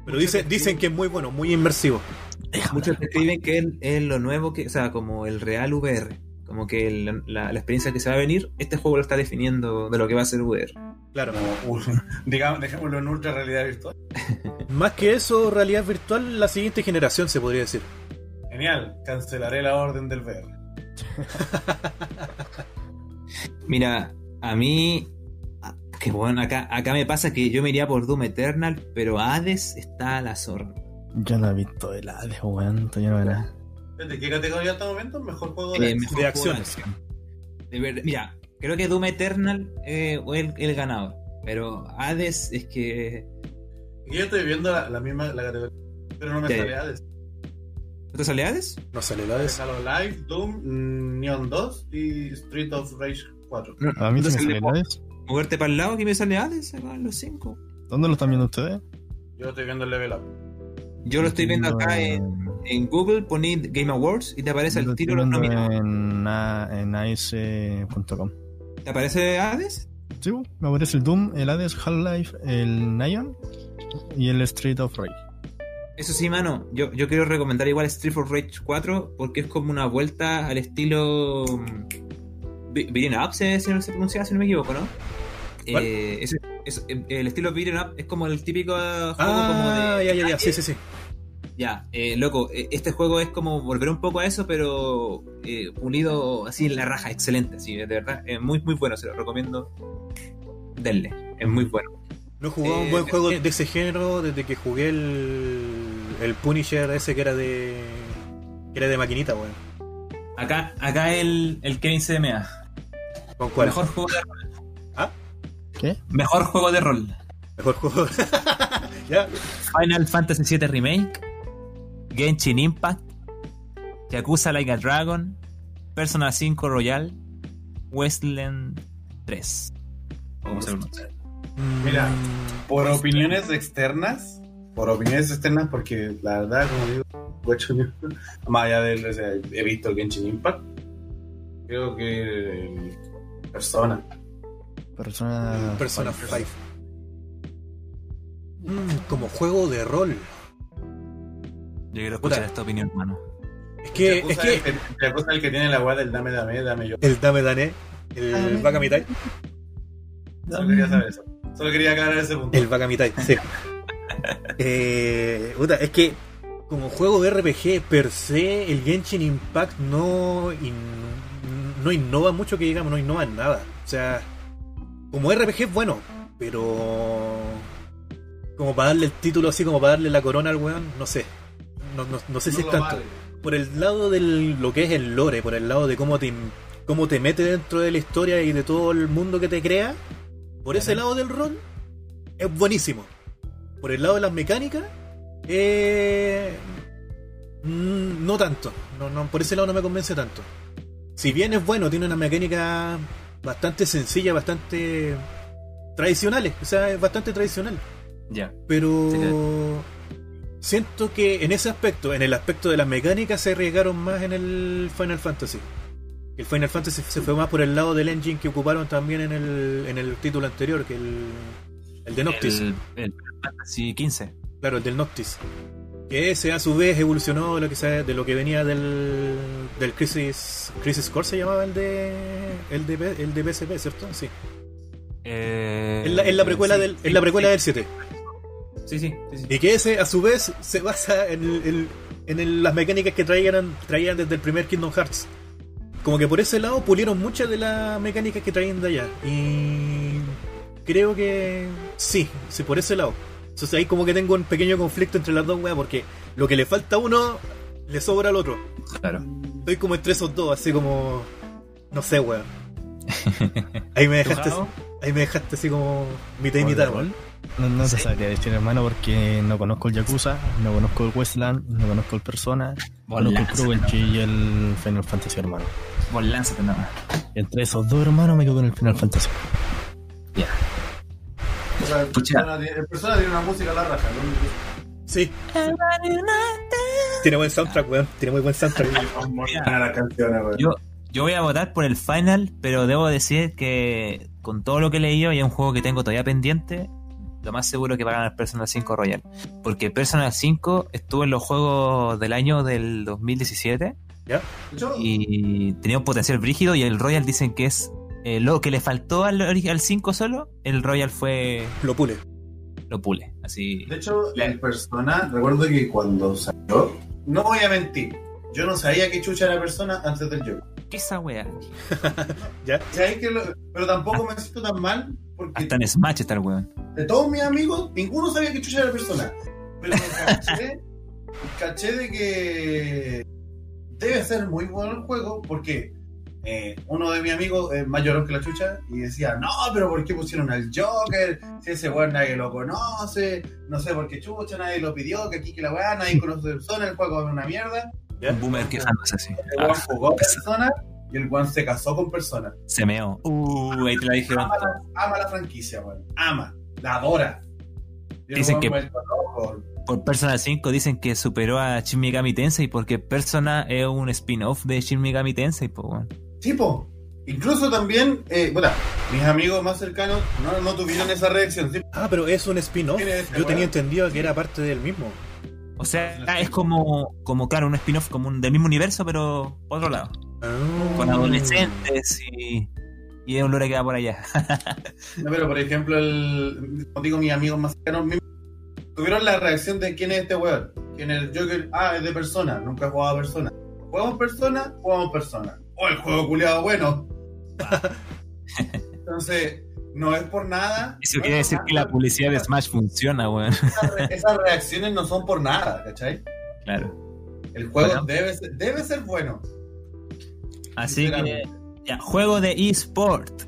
S1: Pero dicen, dicen que es muy bueno, muy inmersivo.
S2: Muchos escriben que es, es lo nuevo que, o sea, como el real VR. Como que el- la, la experiencia que se va a venir, este juego lo está definiendo de lo que va a ser VR.
S1: Claro.
S3: Como, digamos, dejémoslo en ultra realidad virtual.
S1: Más que eso, realidad virtual, la siguiente generación se podría decir.
S3: Genial, cancelaré la orden del VR.
S2: Mira, a mí. Que bueno, acá, acá me pasa que yo me iría por Doom Eternal, pero Hades está a la zorra.
S4: Yo no he visto el Hades, weón. Todavía no verá.
S3: ¿De qué categoría estamos viendo? Mejor juego
S2: Eh,
S3: de
S2: mejor
S1: de
S2: acción. De verdad, mira, creo que Doom Eternal eh, fue el, el ganador. Pero Hades es que.
S3: Yo estoy viendo la, la misma la categoría, pero no me sale Hades.
S2: ¿No te sale Hades?
S1: No sale de
S3: sale Live, Doom, Neon 2 y Street of Rage 4.
S2: No,
S4: A mí
S2: ¿no
S4: me
S2: sale
S4: el Hades.
S2: Moverte para el lado que me sale Hades acá en los cinco.
S4: ¿Dónde lo están viendo ustedes?
S3: Yo estoy viendo el level up.
S2: Yo lo estoy viendo acá en, en Google, ponid Game Awards y te aparece
S4: lo
S2: el tiro los nominados.
S4: en, a- en AS.com.
S2: ¿Te aparece Hades?
S4: Sí, me aparece el Doom, el Hades, Half-Life, el Nion y el Street of Rage.
S2: Eso sí, mano, yo, yo quiero recomendar igual Street of Rage 4 porque es como una vuelta al estilo. mm, Be- Beaten Up se, se, se pronuncia, si no me equivoco, ¿no? Eh, es- es- el estilo Beaten Up es como el típico juego
S1: Ah,
S2: como de.
S1: ya, ya, ya, sí, sí, sí.
S2: Ya, eh, loco, eh, este juego es como volver un poco a eso, pero eh, pulido así en la raja, excelente, así, de verdad, es muy, muy bueno, se lo recomiendo. Denle, es muy bueno.
S1: No he jugado un
S2: Eh,
S1: buen juego
S2: eh,
S1: de ese género desde que jugué el, el Punisher ese que era de. que era de maquinita, weón.
S2: Acá, acá el, el Kevin CMA.
S1: ¿Con cuál?
S2: Mejor juego de.
S4: ¿Qué?
S2: Mejor juego de rol.
S1: Mejor juego. ya.
S2: Final Fantasy VII Remake, Genshin Impact, Yakuza Like a Dragon, Persona 5 Royal, Westland 3. ¿Cómo se pronuncia?
S3: Mira,
S1: Mm,
S3: por opiniones externas, por opiniones externas, porque la verdad, como digo, guacho, más allá de, o sea, he visto el Genshin Impact, creo que Persona.
S4: Persona.
S1: Persona
S4: Five.
S1: 5. Mm, como juego de rol.
S2: Yo quiero
S1: Puta.
S2: escuchar esta opinión, hermano.
S1: Es que. Es que.
S3: el que, Yakuza el que tiene la weá del dame, dame, dame yo.
S1: El Dame Dané. El Bakamitai.
S3: Solo quería saber eso. Solo quería aclarar ese punto.
S1: El Bakamitai, sí. eh, puta, es que como juego de RPG per se, el Genshin Impact no, in- no innova mucho que digamos, no innova en nada. O sea, como RPG es bueno, pero como para darle el título así, como para darle la corona al weón, no sé. No, no, no sé si es tanto.
S3: vale.
S1: Por el lado de lo que es el lore, por el lado de cómo te, cómo te mete dentro de la historia y de todo el mundo que te crea, por ese lado del rol, es buenísimo. Por el lado de las mecánicas, eh, mm, no tanto. No, no, por ese lado no me convence tanto. Si bien es bueno, tiene una mecánica bastante sencilla, bastante tradicionales. O sea, es bastante tradicional.
S2: Ya.
S1: Pero
S2: Sí,
S1: siento que en ese aspecto, en el aspecto de las mecánicas, se arriesgaron más en el Final Fantasy. El Final Fantasy se fue más por el lado del engine que ocuparon también en el, en el título anterior, que el, el de Noctis.
S2: El, el Final Fantasy 15.
S1: Claro, el del Noctis. Que ese a su vez evolucionó de lo que, se- de lo que venía del, del Crisis Crisis Core se llamaba el de el de, el de PSP, ¿cierto? Sí.
S2: Eh,
S1: Es la, es la precuela
S2: sí,
S1: del
S2: sí,
S1: es la precuela
S2: sí.
S1: del 7.
S2: Sí, sí.
S1: Y que ese a su vez se basa en, el- en- en el- las mecánicas que traían, traían desde el primer Kingdom Hearts. Como que por ese lado pulieron muchas de las mecánicas que traían de allá. Y creo que sí, sí, por ese lado. Entonces ahí como que tengo un pequeño conflicto entre las dos weas, porque lo que le falta a uno le sobra al otro.
S2: Claro.
S1: Estoy como entre esos dos, así como. No sé, weón. Ahí me dejaste, ahí me dejaste así como mitad y mitad, weón.
S4: No, no te
S2: Sí.
S4: sabría decir, hermano, porque no conozco el Yakuza, no conozco el Westland, no conozco el Persona,
S2: Vos
S4: conozco el Provenchi y el Final Fantasy, hermano.
S2: Vos lánzate nada.
S4: Entre esos dos, hermanos, me quedo con el Final Fantasy.
S2: Ya.
S3: O sea, el
S2: Pucha.
S3: persona, tiene- el persona tiene una música a la raja, ¿no?
S1: Sí, tiene buen soundtrack, weón. Tiene muy buen soundtrack.
S3: Weón.
S2: Yo, yo voy a votar por el final, pero debo decir que con todo lo que he leído y es un juego que tengo todavía pendiente, lo más seguro que va a ganar Persona 5 Royal. Porque Persona 5 estuvo en los juegos del año del 2017
S1: ¿Ya?
S2: Y tenía un potencial brígido y el Royal dicen que es eh, lo que le faltó al, al 5 solo, el Royal fue
S1: Lo pule.
S2: lo pule. Así.
S3: de hecho, el persona, recuerdo que cuando salió, no voy a mentir, yo no sabía que chucha era persona antes del juego.
S2: ¿Qué esa wea?
S1: ¿Ya?
S3: Que lo- pero tampoco me siento tan mal porque
S2: Hasta en Smash está el weón.
S3: de todos mis amigos, ninguno sabía que chucha era persona. Pero me caché, caché de que debe ser muy bueno el juego porque eh, uno de mis amigos es mayor que la chucha y decía, no, pero ¿por qué pusieron al Joker? Si ese weón nadie lo conoce, no sé por qué chucha, nadie lo pidió, que aquí que la weá, nadie conoce a persona, el juego es una mierda.
S1: ¿Ya?
S2: Un boomer quejándose así.
S3: El weón jugó a persona y el weón se casó con persona.
S2: Se meó. Uh, ahí te la dijeron.
S3: Ama la, ama la franquicia, weón. Ama, la adora.
S2: Dicen que-. Por Persona 5 dicen que superó a Shin Megami Tensei porque Persona es un spin-off de Shin Megami Tensei, weón.
S3: Tipo, incluso también, eh, bueno, mis amigos más cercanos no, no tuvieron esa reacción. ¿sí?
S1: Ah, pero es un spin-off.
S3: ¿Quién es ese,
S1: Yo tenía entendido que era parte del mismo.
S2: O sea, es como, como claro, un spin-off como un- del mismo universo, pero por otro lado.
S1: Ah.
S2: Con adolescentes y, y es un lore que va por allá.
S3: No, pero por ejemplo, el, como digo, mis amigos más cercanos tuvieron la reacción de quién es este weón. ¿Quién es el Joker? Ah, es de persona, nunca he jugado a persona. ¿Jugamos persona? Jugamos persona. Oh, el juego culiado bueno. Entonces, no es por nada.
S2: Eso
S3: no
S2: quiere decir que la publicidad de Smash funciona, weón.
S3: Esas, re- esas reacciones no son por nada, ¿cachai?
S2: Claro.
S3: El juego
S2: Bueno.
S3: debe, ser, debe ser bueno.
S2: Así que, ya, juego de eSport.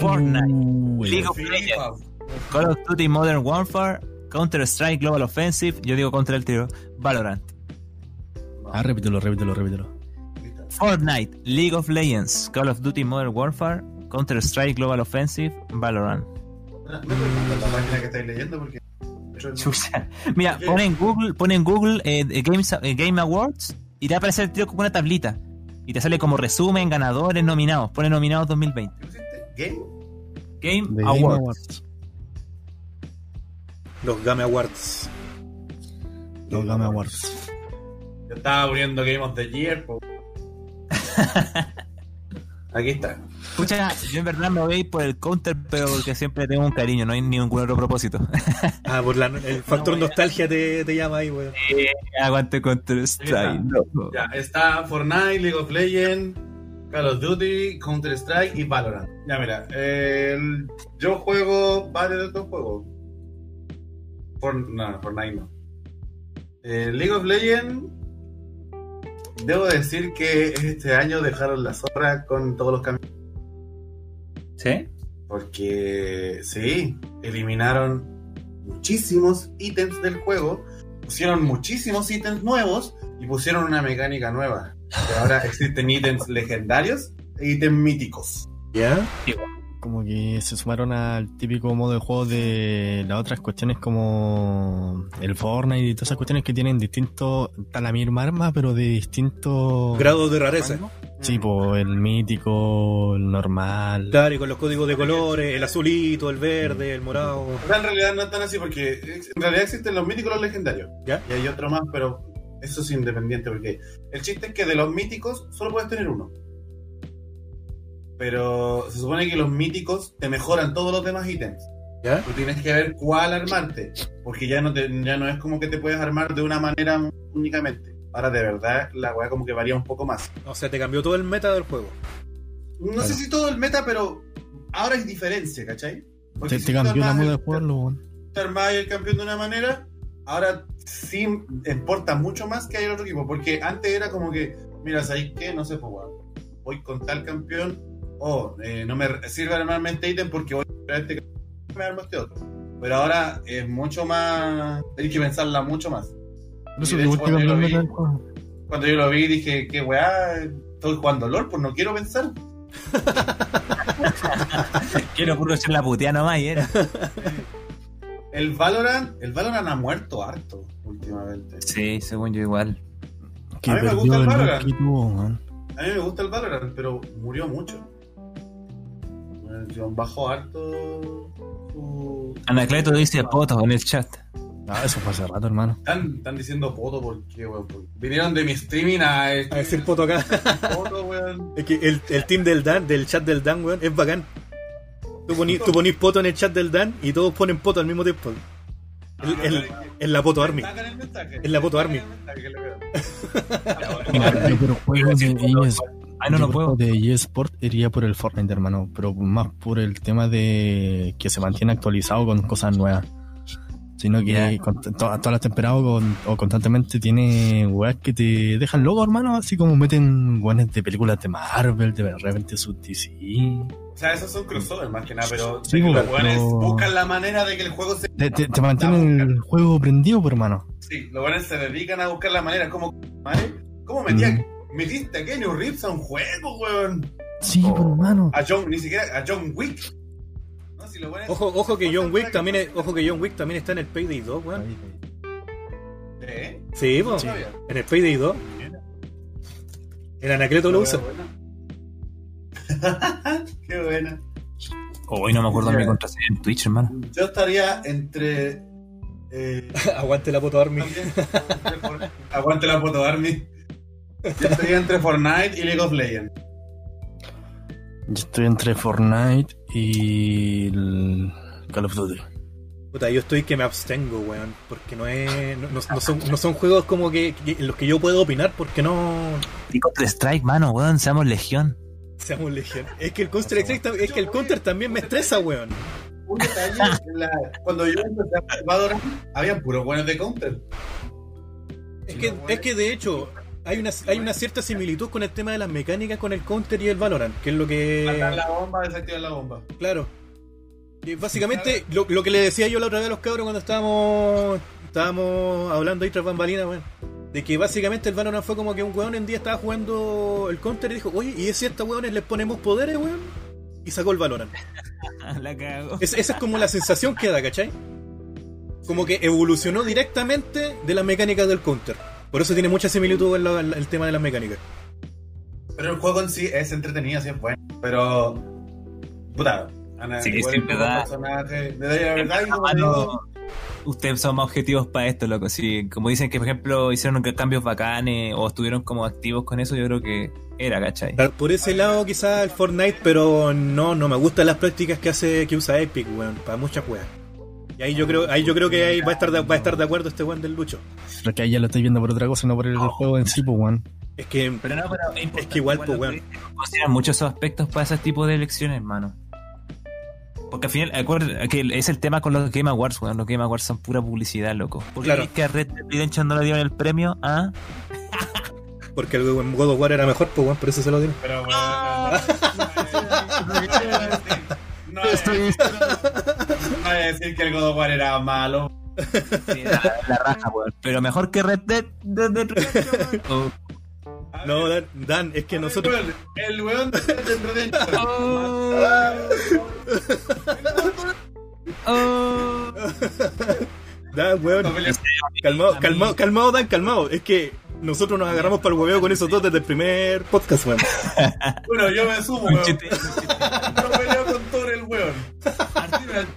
S2: Fortnite,
S4: Uh,
S2: League of. Legends, Call of Duty Modern Warfare, Counter-Strike Global Offensive, yo digo contra el tiro, Valorant.
S4: Ah, repítelo, repítelo, repítelo.
S2: Fortnite, League of Legends, Call of Duty Modern Warfare, Counter-Strike Global Offensive, Valorant.
S3: No me preguntes la página que estáis leyendo porque.
S2: Chucha. Mira, pon en Google, pon en Google eh, eh, Games, eh, Game Awards y te va a aparecer el tiro con una tablita. Y te sale como resumen, ganadores, nominados. Pone nominados 2020.
S3: ¿Qué pusiste? ¿Game?
S2: Game
S4: De Game
S2: Awards.
S4: Awards.
S1: Los Game Awards.
S4: Los Game Awards.
S3: Yo estaba poniendo Game of the Year. po. Aquí está.
S2: Escucha, yo en verdad me voy a ir por el counter, pero porque siempre tengo un cariño, no hay ningún otro propósito.
S1: Ah, por la, el factor
S2: No,
S1: nostalgia te, te llama ahí, weón.
S2: Aguante Counter-Strike. loco.
S3: Ya, está Fortnite, League of Legends, Call of Duty, Counter-Strike y Valorant. Ya, mira, el- yo juego varios de estos juegos. For, no, Fortnite no. Eh, League of Legends debo decir que este año dejaron la zorra con todos los cambios.
S2: ¿Sí?
S3: Porque sí, eliminaron muchísimos ítems del juego, pusieron muchísimos ítems nuevos y pusieron una mecánica nueva. Que ahora existen ítems legendarios e ítems míticos.
S1: ¿Ya?
S4: Como que se sumaron al típico modo de juego de las otras cuestiones como el Fortnite y todas esas cuestiones que tienen distintos, está la misma arma, pero de distintos
S1: Grados de rareza.
S4: Sí, pues el mítico, el normal.
S1: Claro, y con los códigos de colores, el azulito, el verde, el morado.
S3: En realidad no es tan así porque en realidad existen los míticos y los legendarios.
S1: ¿Ya?
S3: Y hay otro más, pero eso es independiente porque el chiste es que de los míticos solo puedes tener uno. Pero se supone que los míticos te mejoran todos los demás ítems.
S1: ¿Ya?
S3: Tú tienes que ver cuál armarte, porque ya no, te, ya no es como que te puedes armar de una manera únicamente. Ahora de verdad la weá como que varía un poco más.
S1: O sea, te cambió todo el meta del juego.
S3: No sé si todo el meta, pero ahora hay diferencia, ¿cachai? Porque
S4: Te,
S3: si
S4: te
S3: tú
S4: cambió la modo de weón.
S3: te armabas el campeón de una manera, ahora sí importa mucho más que hay el otro equipo, porque antes era como que, mira, ¿sabes qué? No sé, pues, voy con tal campeón, o eh, no me sirve armarme este ítem porque voy a este me armo este otro. Pero ahora es mucho más, hay que pensarla mucho más. Hecho, cuando yo vi-. Cuando yo lo vi dije, qué weá, estoy jugando LOL, pues no quiero pensar.
S2: Quiero puro echar la putea nomás y era.
S3: El Valorant, el Valorant ha muerto harto últimamente.
S2: Sí, según yo igual.
S3: A mí me gusta el Valorant.
S4: tuvo.
S3: A mí me gusta el Valorant, pero murió mucho. Bajó harto su...
S2: Anacleto dice poto en el chat.
S4: Ah, eso fue hace rato, hermano.
S3: Están, están diciendo poto porque, weón. porque Vinieron de mi streaming a,
S1: A decir poto acá.
S3: poto, weón.
S1: Es que el, el team del Dan, del chat del Dan, weón, es bacán. Tú ponís, tú ponís poto en el chat del Dan y todos ponen poto al mismo tiempo. El- el- en la poto army.
S3: El
S1: la poto Army.
S3: El
S4: pero juegos de
S2: Ay, no,
S4: yo
S2: no puedo.
S4: De eSport iría por el Fortnite, hermano, pero más por el tema de que se mantiene actualizado con cosas nuevas. Sino que
S2: Ya.
S4: con- to- todas las temporadas con- o constantemente tiene weas que te dejan loco, hermano, así como meten weones de películas de Marvel, de repente sus DC.
S3: O sea, esos son crossovers más que nada, pero
S4: Sí,
S3: que los
S4: pero-
S3: buenos buscan la manera de que el juego se.
S4: Te, te, te mantienen el juego prendido, pues, hermano.
S3: Sí, los buenos se dedican a buscar la manera. Como, ¿vale? ¿Cómo metía, metiste a Kenny Reeves a un juego, weón?
S4: Sí,
S2: Oh.
S4: pues, hermano.
S3: A John, ni siquiera a John Wick. No, si
S1: Ojo, ojo que John Wick también es- ojo que John Wick también está en el Payday 2, weón.
S3: ¿Eh?
S1: Sí, po.
S3: Sabía.
S1: En el Payday 2. El Anacleto lo usa.
S3: Qué buena.
S2: Hoy no me acuerdo de mi contraseña en Twitch, hermano.
S3: Yo estaría entre. Eh,
S1: Aguante la poto army.
S3: también, aguante la foto, Army. Yo estaría entre Fortnite y League of Legends.
S4: Yo estoy entre Fortnite y el Call of Duty.
S1: Puta, yo estoy que me abstengo, weón. Porque no es. No, no- no son, no son juegos como que, que- en los que yo puedo opinar porque no.
S2: Y Counter Strike, mano, weón, seamos legión.
S1: Seamos legión. Es que el Counter Strike es que el Counter también me estresa, weón.
S3: Un detalle, la- cuando yo empecé a jugar Valorant, había puros buenos de Counter.
S1: Es que, es que de hecho, hay una, hay una cierta similitud con el tema de las mecánicas con el Counter y el Valorant, que es lo
S3: Matar
S1: que.
S3: la bomba, desactivar la bomba.
S1: Claro. Y básicamente, lo, lo que le decía yo la otra vez a los cabros cuando estábamos estábamos hablando ahí tras bambalinas, weón. De que básicamente el Valorant fue como que un weón en día estaba jugando el Counter y dijo, oye, ¿y si a estos weones les ponemos poderes, weón? Y sacó el Valorant.
S2: La cago.
S1: Es- esa es como la sensación que da, ¿cachai? Como que evolucionó directamente de las mecánicas del Counter. Por eso tiene mucha similitud la- el tema de las mecánicas.
S3: Pero el juego en sí es entretenido, sí es bueno. Pero. Puta. Ana,
S2: Sí,
S3: igual
S2: siempre da- ustedes son más objetivos para esto, loco. Sí, como dicen que, por ejemplo, hicieron cambios bacanes o estuvieron como activos con eso, yo creo que era, ¿cachai?
S1: Por ese lado quizás el Fortnite, pero no, no me gustan las prácticas que hace que usa Epic, weón, para muchas weas. Y ahí yo creo, ahí yo creo que ahí va a estar de, va a estar de acuerdo este weón del Lucho.
S4: Pero que ahí ya lo estoy viendo por otra cosa, no por el juego en sí, pues, weón.
S1: Es que
S2: Pero no, pero
S1: Es que igual, pues, weón.
S2: Consideran muchos esos aspectos para ese tipo de elecciones, hermano. Porque al final, que es el tema con los Game Awards, weón. Los Game Awards son pura publicidad, loco. Porque
S1: Claro.
S2: es que a Red Dead Redemption no le dieron el premio a.
S1: Porque el God of War era mejor, pues weón, por eso se lo dieron.
S3: Pero bueno, no, no, no, voy a decir que el God of War era malo.
S2: Sí, la, la raja, weón. Pero mejor que Red Dead. Red Dead weón.
S1: No, Dan, Dan, es que nosotros.
S3: El weón de Redemption.
S2: Oh.
S1: Dan, weón. Calmado, calmado, calmado, Dan, calmado. Es que nosotros nos agarramos para el hueveo con esos dos desde el primer podcast, weón.
S3: Bueno, yo me sumo, weón. Thor el weón.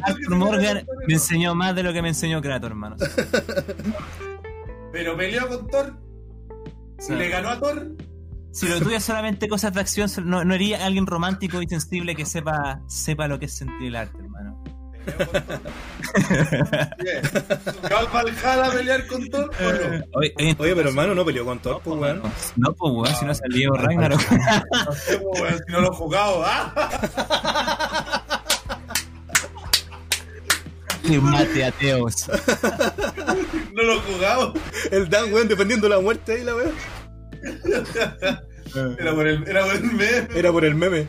S2: Arthur Morgan me enseñó más de lo que me enseñó Kratos, hermano.
S3: Pero peleó con Thor y le ganó a Thor.
S2: Si lo tuyo es solamente cosas de acción, no, no haría alguien romántico y sensible que sepa, sepa lo que es sentir el arte,
S3: ¿Va al Valhalla a pelear con Thor o no?
S2: Oye, oye,
S1: Oye, pero hermano, no peleó con Thor, pues weón.
S2: No, pues weón, si no salió Ragnarok.
S3: No sé, pues, weón, si no lo he jugado. ¿ah?
S2: Mate ateos.
S3: No lo he jugado.
S1: El Dan, weón, defendiendo la muerte ahí, la weón.
S3: Era por el, era por el meme.
S1: Era por el meme.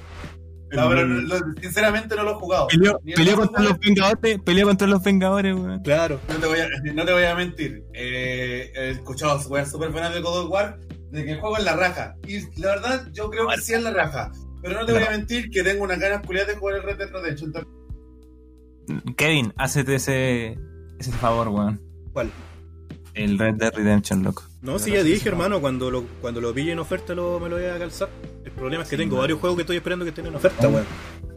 S3: No, pero no- sinceramente no lo he jugado.
S2: Peleó, contra los Vengadores, peleó contra los Vengadores, weón.
S1: Claro.
S3: No te voy a, no te voy a mentir. Eh, he escuchado weas súper buenas de God of War de que el juego es la raja. Y la verdad, yo creo que sí es la raja. Pero no te voy a mentir que tengo unas ganas culiadas de jugar el Red Dead Redemption.
S2: Kevin, hacete ese, ese favor, weón.
S1: ¿Cuál?
S2: El Red Dead Redemption, loco.
S1: No, sí, ya dije, hermano, cuando lo, cuando lo pille en oferta lo, me lo voy a calzar. El problema es que tengo varios juegos que estoy esperando que estén en oferta, weón.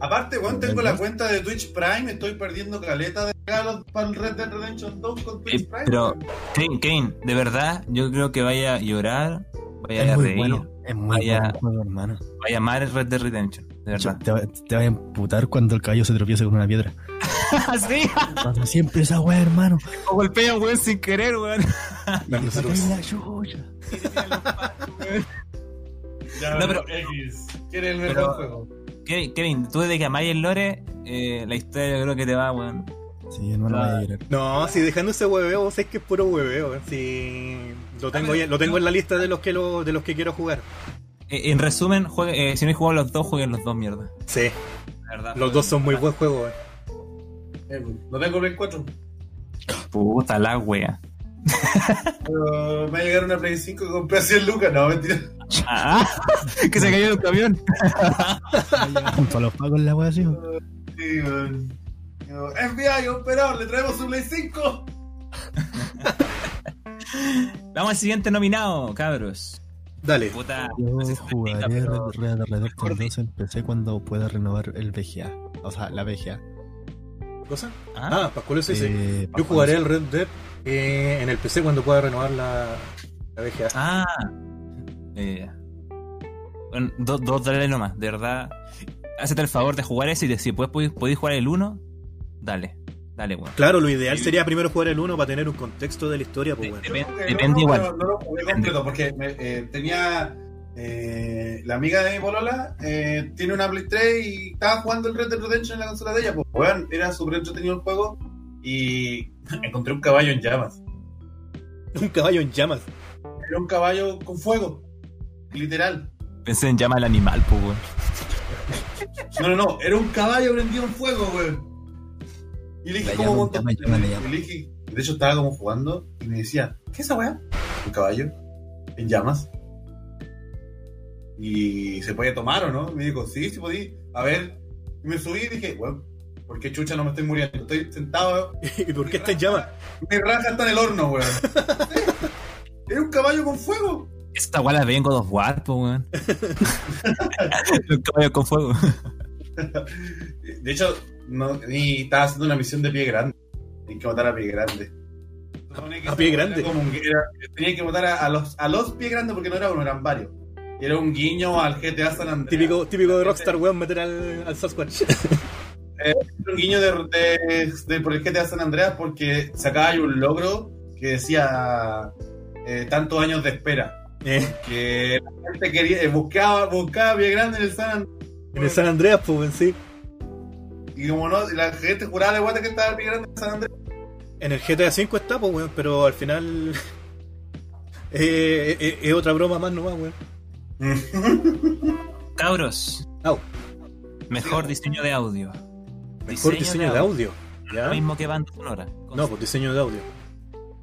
S3: Aparte, weón, tengo la cuenta de Twitch Prime. Estoy perdiendo caleta de regalos para el Red Dead Redemption 2 con Twitch
S2: Eh,
S3: Prime.
S2: pero. Kevin, Kevin, de verdad, yo creo que vaya a llorar, vaya
S4: Es
S2: a reír,
S4: bueno. Es muy
S2: Vaya.
S4: bueno hermano.
S2: vaya a amar el Red Dead Redemption, de verdad.
S4: Te, va- te vas a emputar cuando el caballo se tropiece con una piedra.
S2: sí,
S4: Pasa siempre esa weá, hermano.
S2: o golpea, weón, sin querer, weón.
S4: La
S2: no, pero-
S3: X. ¿Quién es?
S2: Kevin, Kevin, tú desde que amáis el lore, eh, la historia yo creo que te va, weón.
S4: Sí, hermano, vaya a llorar.
S1: No, si dejando ese hueveo, vos sabés que es puro hueveo, weón. Si lo tengo, ya- lo tengo en la lista de los que lo, de los que quiero jugar.
S2: Eh, en resumen, juegue- eh, si no hay jugado los dos, jueguen los dos, mierda.
S1: Sí,
S2: La verdad.
S1: los dos son muy buen juego, weón.
S3: Eh, no tengo el Play 4.
S2: Puta la wea.
S3: Pero me va a llegar una Play 5 que compré a 100 lucas. No, mentira.
S2: Ah, que se cayó el camión.
S4: Junto a los pagos la weá así.
S3: Sí, weón. Digo, FBI, operador, le traemos un Play 5.
S2: Vamos al siguiente nominado, cabros.
S1: Dale.
S2: Puta.
S4: Yo
S2: no sé si te
S4: jugaré
S2: explica, pero-
S4: Red Dead Redemption 2 en PC cuando pueda renovar el VGA. O sea, la VGA.
S1: ¿Cosa?
S2: Ah,
S1: Ah, Pascual es ese.
S4: Eh,
S1: Yo jugaré el Red Dead eh, en el PC cuando pueda renovar la, la VGA.
S2: Ah. Eh, bueno, dos, dos dólares nomás, de verdad. Hacete el favor de jugar ese y de- si puedes, podéis, podéis jugar el 1, dale. Dale, weón.
S1: Claro, lo ideal sería primero jugar el 1 para tener un contexto de la historia, pues, weón.
S2: Depende,
S3: no,
S2: igual.
S3: No, no lo jugué completo porque me, eh, tenía. eh, la amiga de mi polola eh, tiene una Play 3 y estaba jugando el Red Dead Redemption en la consola de ella. Pues, weón, era súper entretenido el juego y encontré un caballo en llamas.
S1: Un caballo en llamas.
S3: Era un caballo con fuego, literal.
S2: Pensé en llama al animal, pues, weón.
S3: No, no, no, era un caballo prendido en fuego, weón. Y le dije, ¿cómo
S4: llama, llama.
S3: Y le dije, de hecho estaba como jugando y me decía, ¿qué es esa weá? Un caballo en llamas. Y se puede tomar o no? Y me dijo, sí, sí podí. A ver, y me subí y dije, bueno, ¿por qué chucha no me estoy muriendo? Estoy sentado,
S1: ¿Y por qué está en llamas?
S3: mi raja está en el horno, weón. Era un caballo con fuego.
S2: Esta weá la vengo dos War, pues, weón. Un caballo con fuego.
S3: De hecho, no, y estaba haciendo una misión de pie grande. Tenía que matar a pie grande.
S1: ¿A pie grande?
S3: era como un- era- tenía que matar a, a los, a los pie grandes porque no era uno, eran varios. Y era un guiño al GTA San Andreas.
S1: Típico, típico de Rockstar, weón, meter al, al Sasquatch.
S3: Era un guiño de, de- de- por el GTA San Andreas porque sacaba ahí un logro que decía eh, tantos años de espera.
S1: Eh,
S3: Que la gente quería, eh, buscaba, buscaba pie grande en el San Andreas.
S1: en el San Andreas, pues, sí.
S3: Y como no, la gente juraba de guata que estaba grande en San Andreas.
S1: En el GTA V está, pues, weón, pero al final. Eh, eh, es otra broma más nomás, weón.
S2: Cabros,
S1: Au.
S2: mejor diseño de audio.
S1: Mejor diseño de audio. ¿Ya?
S2: Lo mismo que banda sonora.
S1: No, pues diseño de audio.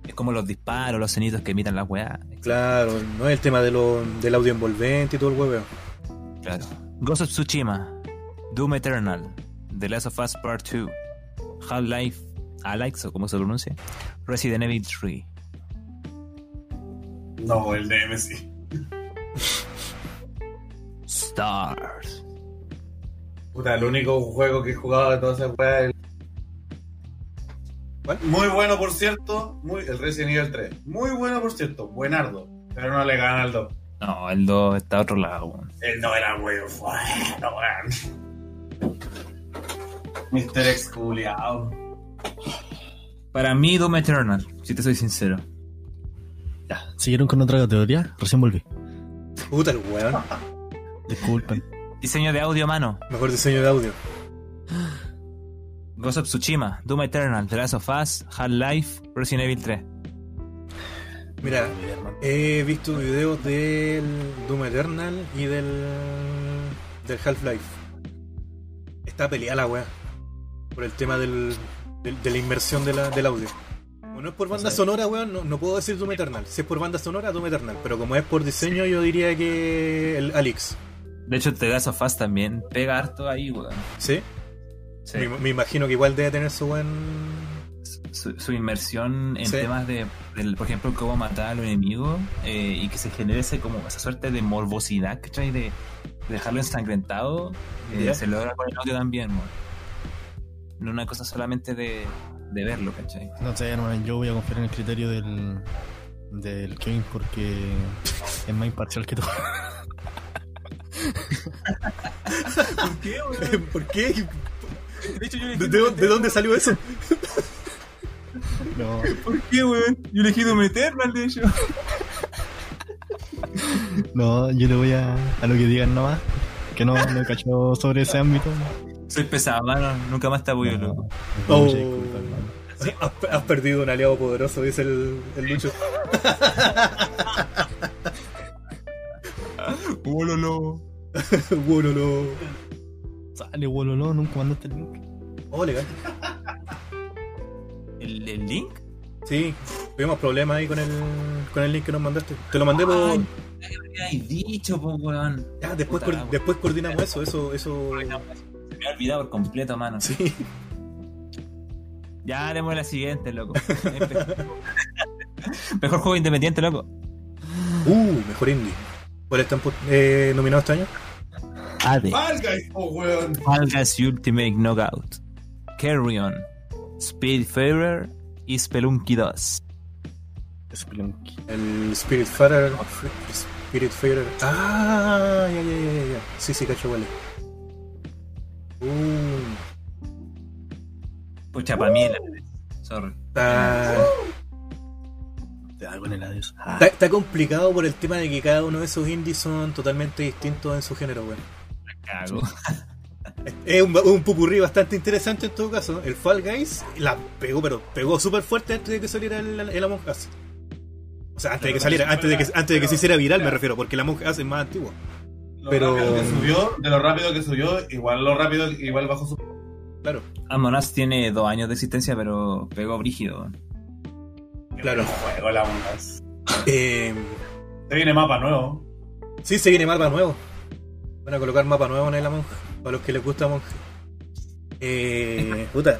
S2: Es como los disparos, los sonidos que emitan las weas.
S1: Claro, no es el tema de lo, del audio envolvente y todo el hueveo.
S2: Claro. Ghost of Tsushima, Doom Eternal, The Last of Us Part 2, Half-Life, Alex, o como se pronuncia, Resident Evil 3.
S3: No, el de MC.
S2: Stars.
S3: Puta, el único juego que he jugado de todas esas weas. es el-. Muy bueno, por cierto. Muy, el Resident Evil 3. Muy bueno, por cierto. Buenardo. Pero no le gana al 2.
S2: No, el 2 está a otro lado. weón.
S3: El no era muy bueno, weón. Mr. Exculiado.
S2: Para mí, Doom Eternal, si te soy sincero.
S4: Ya, ¿siguieron con otra categoría? Recién volví.
S1: Puta el weón.
S4: Disculpen.
S2: Diseño de audio, mano.
S1: Mejor diseño de audio.
S2: Ghost of Tsushima, Doom Eternal, The Last of Us, Half-Life, Resident Evil 3.
S1: Mira, he visto videos del Doom Eternal y del, del Half-Life. Está peleada la weá. Por el tema del, del- de la inmersión de la- del audio. Como no es por banda sonora, weón, no, no puedo decir Doom Eternal. Si es por banda sonora, Doom Eternal. Pero como es por diseño, yo diría que el Alex.
S2: De hecho, The Last of Us también pega harto ahí, weón.
S1: ¿Sí?
S2: Sí.
S1: Me, me imagino que igual debe tener su buen.
S2: Su, su inmersión en
S1: Sí.
S2: temas de, por ejemplo, cómo matar a los enemigos eh, y que se genere ese, como esa suerte de morbosidad, ¿cachai? De, de dejarlo ensangrentado, eh, se logra con el audio también, weón. No una cosa solamente de, de verlo, ¿cachai?
S4: No sé, hermano, yo voy a confiar en el criterio del, del Kevin porque es más imparcial que tú.
S1: ¿Por qué?
S2: De hecho, yo
S1: ¿De, de dónde- de dónde salió eso?
S4: No,
S2: ¿Por qué, weón? Yo elegí Doom Eternal, de hecho.
S4: no, yo le voy a, a lo que digan nomás. Que no me cacho sobre ese ámbito.
S2: Soy pesado, mano. Nunca más te apoyo,
S4: No,
S2: loco.
S1: Oh.
S4: hermano.
S1: Has, has perdido un aliado poderoso, dice el, el Lucho.
S2: Bueno, no.
S4: Sale, bololo, nunca mandaste el link.
S1: Oh, legal.
S2: ¿El, el link?
S1: Sí, tuvimos problemas ahí con el, con el link que nos mandaste. Te lo mandé por.
S2: Ay, ¿qué me habíais dicho, po, weón?
S1: Ya, después,
S2: Puta,
S1: después coordinamos eso, eso, eso.
S2: Me ha olvidado por completo, mano.
S1: Sí.
S2: Ya haremos la siguiente, loco. Mejor juego independiente, loco.
S1: Uh, mejor indie. ¿Cuál están eh, nominados este año?
S2: AD.
S3: Fall Guys, oh, weón.
S2: Fall Guys Ultimate Knockout. Carrion. Speedfarer y Spelunky 2.
S4: Spelunky.
S1: El Spirit Fighter. Spirit Fighter. Ah, ya, ya, ya, ya, ya. Sí, sí, cacho, vale. Uh,
S2: Pucha, para mí el AD. Sorry.
S1: está,
S4: De algo en el adiós. Ah,
S1: está, está complicado por el tema de que cada uno de esos indies son totalmente distintos en su género, weón.
S2: Cago.
S1: Es un, un pupurrí bastante interesante en todo caso. El Fall Guys la pegó, pero pegó súper fuerte antes de que saliera el, el Among Us. O sea, antes de que saliera, antes de que, antes de que se hiciera viral, me refiero, porque el Among Us es más antiguo.
S3: Lo
S1: Pero-
S3: rápido que subió, de lo rápido que subió, igual lo rápido, igual bajó su.
S1: Claro,
S2: Among Us tiene dos años de existencia, pero pegó brígido.
S1: claro.
S3: Juego la Among Us.
S1: Eh,
S3: Se viene mapa nuevo.
S1: sí, se viene mapa nuevo. Van a colocar mapa nuevo en el Among Us, para los que les gusta Among Us. Eh, puta.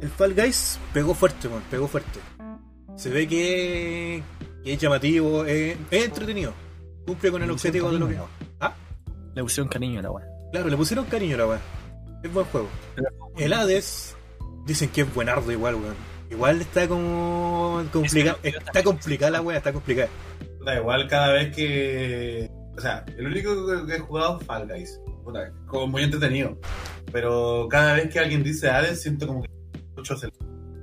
S1: El Fall Guys pegó fuerte, man, pegó fuerte. Se ve que, que es llamativo, eh, es entretenido. Cumple con el objetivo de lo que.
S4: Le pusieron cariño a la weá.
S1: Claro, le pusieron cariño a la weá. Es buen juego. El Hades, dicen que es buenardo igual, weón. Igual está como
S2: yo
S1: Está complicada la weá, está complicada.
S3: Da igual cada vez que. O sea, el único que- que he jugado es Fall Guys. Puta, como muy entretenido. Pero cada vez que alguien dice Hades, siento como que mucho se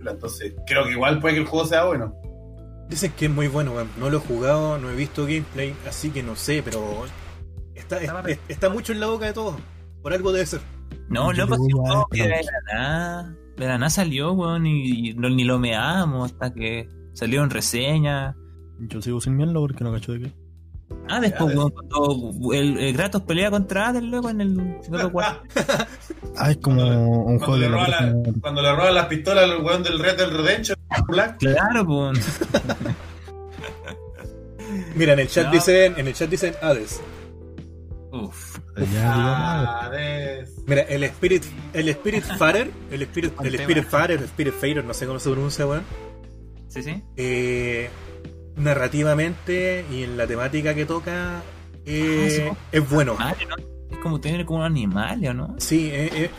S3: Entonces, creo que igual puede que el juego sea bueno.
S1: Dicen que es muy bueno, weón. No lo he jugado, no he visto gameplay, así que no sé, pero está, es- está mucho en la boca de todos. Por algo debe ser.
S2: No, loco, si que de la nada, de la nada salió, weón, y, y no- ni lo meamos hasta que salió en reseña.
S4: Yo sigo sin mierda porque no cacho de qué.
S2: Ah, después, weón, cuando el, el Kratos pelea contra Hades luego en el of War.
S4: Ah, es como un juego
S3: Cuando le,
S4: de
S3: roba la, cuando le roban las pistolas al weón del Red Dead Redemption Black.
S2: Claro, pues.
S1: Mira, en el chat
S2: No.
S1: dicen, en el chat dicen Hades.
S2: Uf.
S3: Ah,
S1: Mira, el Spirit, el Spirit Farer, el Spirit, el Spirit Farer, el Spirit Fader, no sé cómo se pronuncia, weón.
S2: Sí, sí.
S1: Eh, narrativamente y en la temática que toca eh,
S2: Ah,
S1: es bueno.
S2: Animales, ¿no? Es como tener como un animal, ¿o no?
S1: Sí, eh, eh,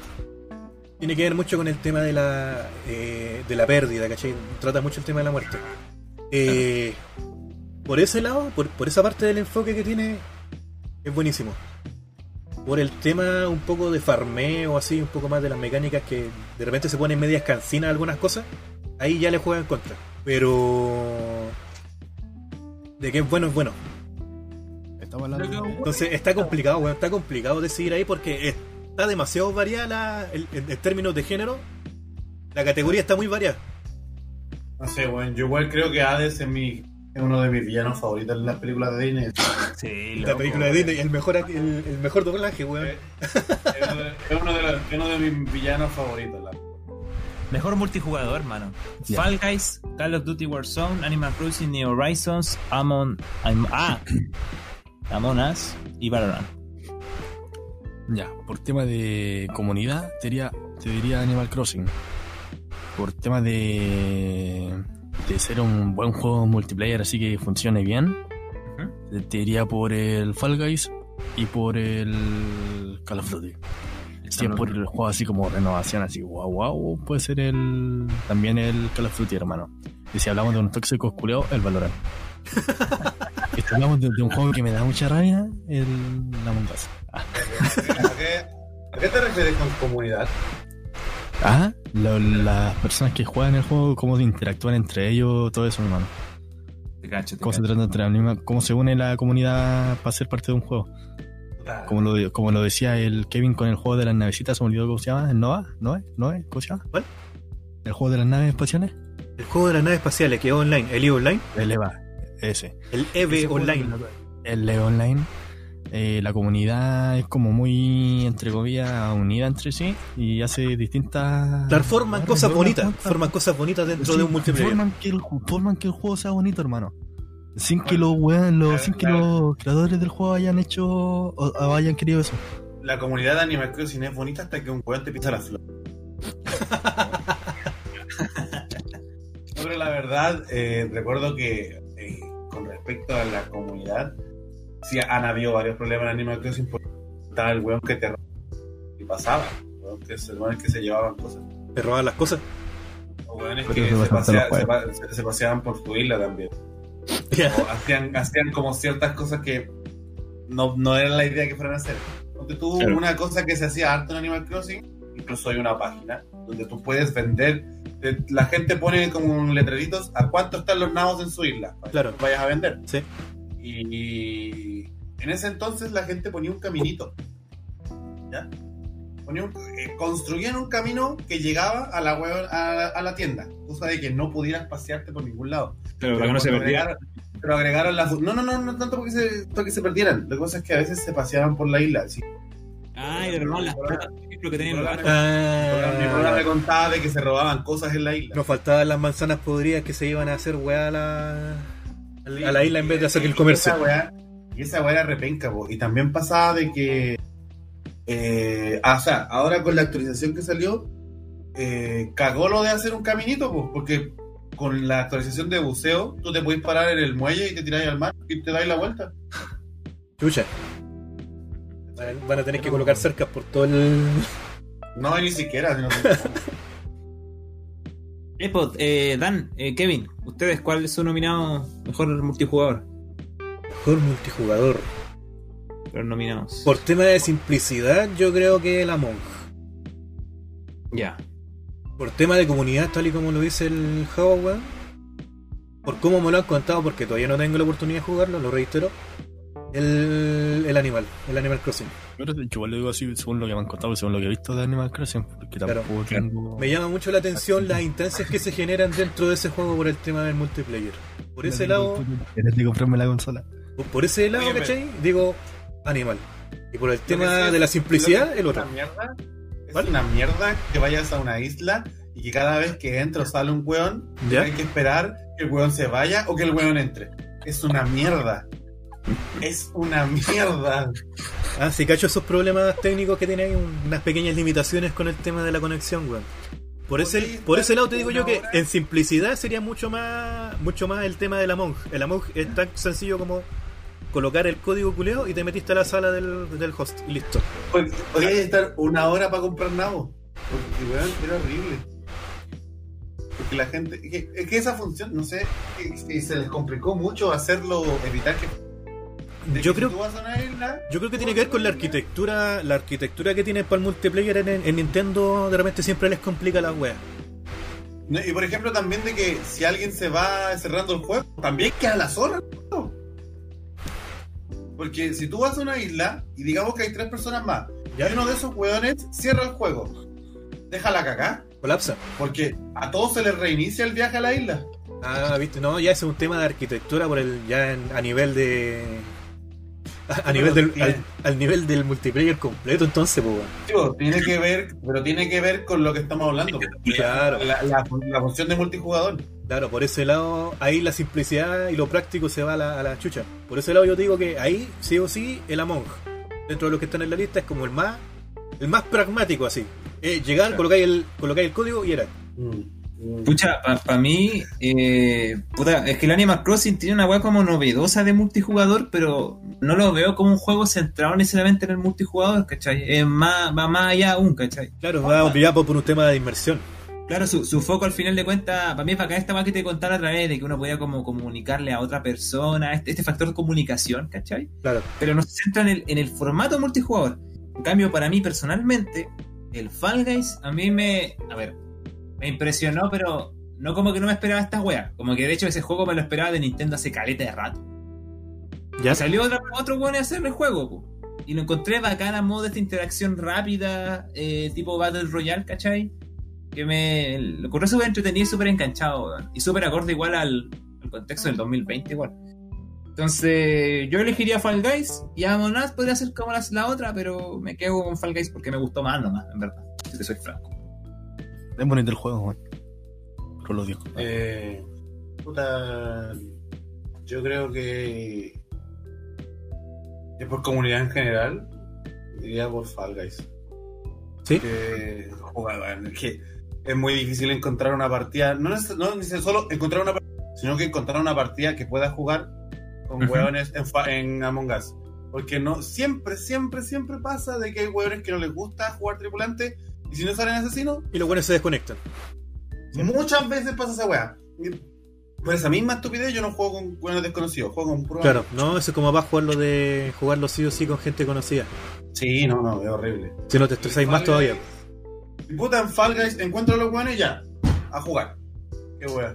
S1: tiene que ver mucho con el tema de la eh, de la pérdida, ¿cachai? Trata mucho el tema de la muerte. Eh, por ese lado, por, por esa parte del enfoque que tiene, es buenísimo. Por el tema un poco de farmeo, así, un poco más de las mecánicas que de repente se ponen medias cansinas algunas cosas, ahí ya le juegan contra. Pero de que es bueno, es bueno.
S4: Estamos hablando de...
S1: Entonces está complicado, weón, está complicado decidir ahí porque está demasiado variada la- el- en, términos de género. La categoría está muy variada.
S3: No sé, weón. Yo igual creo que Hades es, mi, es uno de mis villanos favoritos en las películas de Disney.
S2: Sí,
S1: la película de Disney, el mejor, el, el mejor doblaje, weón.
S3: es uno de, es uno de los- es uno de mis villanos favoritos. la-
S2: Mejor multijugador, hermano.
S4: Ya.
S2: Fall Guys, Call of Duty Warzone, Animal Crossing, New Horizons, Amon, Am- ah, Among Us y Valorant.
S4: Ya, por tema de comunidad, te diría, te diría Animal Crossing. Por tema de, de ser un buen juego multiplayer, así que funcione bien, te te diría por el Fall Guys y por el Call of Duty. Si es por el juego así como renovación, así wow, wow, puede ser el también el Call of Duty, hermano. Y si hablamos de un tóxico culeado, el Valorant. Y si hablamos de, de un juego que me da mucha rabia, el Among Us.
S3: ¿A qué, a qué te refieres con comunidad?
S4: Ah, las personas que juegan el juego, cómo interactúan entre ellos, todo eso, hermano.
S2: Te cacho, te
S4: Cómo se trata entre la misma, cómo se une la comunidad para ser parte de un juego. Como lo, como lo decía el Kevin con el juego de las navecitas, se me olvidó cómo se llama, ¿el Nova? ¿Noe? ¿Noe? ¿Cómo se llama?
S1: ¿Cuál?
S4: ¿El juego de las naves espaciales?
S1: El juego de las naves espaciales que es online, el EVE Online,
S4: El EVA, ese.
S1: el EVE
S4: Ese
S1: Online.
S4: El EVA Online. Eh, la comunidad es como muy, entre comillas, unida entre sí y hace distintas...
S1: Dar forman cosas bonitas,
S4: Forman-
S1: forman cosas bonitas dentro
S4: Sí,
S1: de un multiplayer.
S4: Forman que, el, forman que el juego sea bonito, hermano. Sin que los weón- los, sin que los creadores del juego hayan hecho o, o hayan querido eso.
S3: La comunidad de Animal Crossing es bonita hasta que un weón te pisa la flor. Pero la verdad, eh, recuerdo que eh, con respecto a la comunidad, sí han habido varios problemas en Animal Crossing porque estaba el weón que te robaba y pasaba, weón que se, weones que se llevaban cosas.
S1: Te roban las cosas.
S3: O weones que se, pasea-
S4: lo
S3: se pa- se- se paseaban por tu isla también. O hacían, hacían como ciertas cosas que no, no era la idea que fueran a hacer. Porque tú,
S4: Claro.
S3: una cosa que se hacía harto en Animal Crossing, incluso hay una página donde tú puedes vender, eh, la gente pone como un letreritos a cuánto están los nabos en su isla, para
S1: Claro.
S3: que vayas a vender.
S1: Sí.
S3: Y en ese entonces la gente ponía un caminito. ¿Ya? Ponía un- eh, construían un camino que llegaba a la, hue- a, a la tienda, cosa de que no pudieras pasearte por ningún lado.
S2: Pero
S3: Pero cuando agregaron- Pero agregaron las. No, no, no, no tanto porque se, porque se perdieran. La cosa es que a veces se paseaban por la isla. ¿sí?
S2: Ay, de robar las plata, por ejemplo, que tenían los gatos.
S3: Mi programa me
S1: Ah,
S3: contaba de que se robaban cosas en la isla.
S1: nos faltaban las manzanas podridas que se iban a hacer weá a la, a la isla en vez de hacer el comercio.
S3: Y esa weá, y esa weá era repenca, po. Y también pasaba de que. Eh, ah, o sea, ahora con la actualización que salió, eh, cagó lo de hacer un caminito, pues, porque con la actualización de buceo, tú te puedes parar en el muelle y te tiráis al mar y te dais la vuelta.
S1: Chucha. Van- Van a tener que colocar cercas por todo el.
S3: No, ni siquiera. sino que-
S2: Eh, pues, eh, Dan, eh, Kevin, ¿ustedes cuál es su nominado mejor multijugador?
S1: Mejor multijugador.
S2: Los nominados.
S1: Por tema de simplicidad, yo creo que la Monk.
S2: Ya.
S1: Por tema de comunidad, tal y como lo dice el weón. Por cómo me lo han contado, porque todavía no tengo la oportunidad de jugarlo, lo reitero. El, el animal, el Animal Crossing.
S4: Pero yo igual lo digo así según lo que me han contado, según lo que he visto de Animal Crossing, porque
S1: Claro,
S4: tampoco tengo...
S1: Me llama mucho la atención las instancias que se generan dentro de ese juego por el tema del multiplayer. Por ese lado,
S4: Tienes que comprarme la consola.
S1: por- ese lado,
S3: Oye,
S1: ¿cachai? Digo, animal. Y por el
S3: Lo
S1: tema
S3: es-
S1: de la simplicidad,
S3: es
S1: el otro.
S3: Una mierda, es
S1: ¿Cuál?
S3: una mierda que vayas a una isla y que cada vez que entra o sale un weón,
S1: ¿Ya?
S3: hay que esperar que el weón se vaya o que el weón entre. Es una mierda. Es una mierda.
S1: Ah, sí, cacho esos problemas técnicos que tiene ahí, unas pequeñas limitaciones con el tema de la conexión, weón. Por ese, por ese lado te digo yo que en simplicidad sería mucho más mucho más el tema del Among. El Among es tan sencillo como colocar el código culeo y te metiste a la sala del, del host y listo.
S3: Porque podías estar una hora para comprar nabo. Porque, weón, era horrible. Porque la gente. Es que, es que esa función, no sé, se les complicó mucho hacerlo, evitar que.
S1: Yo creo-
S3: si tú vas a una isla,
S1: Yo creo que tiene que ver con la arquitectura, la arquitectura que tiene para el multiplayer en, en Nintendo, de repente siempre les complica la wea.
S3: No, Y por ejemplo también de que si alguien se va cerrando el juego, también queda la zona. ¿no? Porque si tú vas a una isla y digamos que hay tres personas más, y uno de esos hueones cierra el juego, deja la cagá,
S1: Colapsa.
S3: porque a todos se les reinicia el viaje a la isla.
S1: Ah, viste, no, ya es un tema de arquitectura por el ya en- a nivel de a, a nivel del al, al nivel del multiplayer completo, entonces, pues.
S3: Digo, tiene que ver, pero tiene que ver con lo que estamos hablando.
S1: Claro.
S3: La, la, la función de multijugador.
S1: Claro, por ese lado, ahí la simplicidad y lo práctico se va a la, a la chucha. Por ese lado yo te digo que ahí, sí o sí, el Among, dentro de los que están en la lista, es como el más el más pragmático así. Eh, llegar,
S3: Claro.
S1: colocáis el, colocáis el código y era.
S2: Pucha, para mí, eh, puta, es que el Animal Crossing tiene una weá como novedosa de multijugador, pero no lo veo como un juego centrado necesariamente en el multijugador, ¿cachai? Es más, va más allá aún, ¿cachai?
S1: Claro, va por, por un tema de inmersión.
S2: Claro, su, su foco al final de cuentas, para mí es bacán esta weá que te contara a través de que uno podía como comunicarle a otra persona, este, este factor de comunicación, ¿cachai?
S1: Claro.
S2: pero no se centra en el, en el formato multijugador. En cambio, para mí personalmente, el Fall Guys a mí me. A ver, me impresionó, pero no como que no me esperaba esta wea. Como que de hecho ese juego me lo esperaba de Nintendo hace caleta de rato.
S1: Ya
S2: Y salió otro, otro weón a hacer el juego, po. Y lo encontré bacán a modo de esta interacción rápida, eh, tipo Battle Royale, ¿cachai? Que me. Lo ocurrió súper entretenido y súper enganchado, weón. Y súper acorde igual al, al contexto del 2020, igual. Entonces, yo elegiría Fall Guys y Among Us podría ser como la, la otra, pero me quedo con Fall Guys porque me gustó más nomás, en verdad. Si te soy franco.
S4: Es bonito el juego, weón. Pero lo digo.
S3: Eh, puta, yo creo que, que por comunidad en general diría por Fall Guys.
S1: ¿Sí?
S3: Que, es que es muy difícil encontrar una partida, no es no ni solo encontrar una partida, sino que encontrar una partida que pueda jugar con hueones en Among Us. Porque no, siempre, siempre, siempre pasa de que hay hueones que no les gusta jugar tripulante y si no salen asesinos,
S1: Y los buenos se desconectan.
S3: Muchas veces pasa esa weá. Por esa misma estupidez yo no juego con buenos desconocidos, juego con puro.
S1: Claro, no, eso es como va a jugarlo de jugarlo sí o sí con gente conocida.
S3: Sí, no, no, es horrible.
S1: Si no te estresáis más
S3: Fall
S1: todavía.
S3: Puta, en Fall Guys encuentro a los weones y ya. A jugar. Qué weá.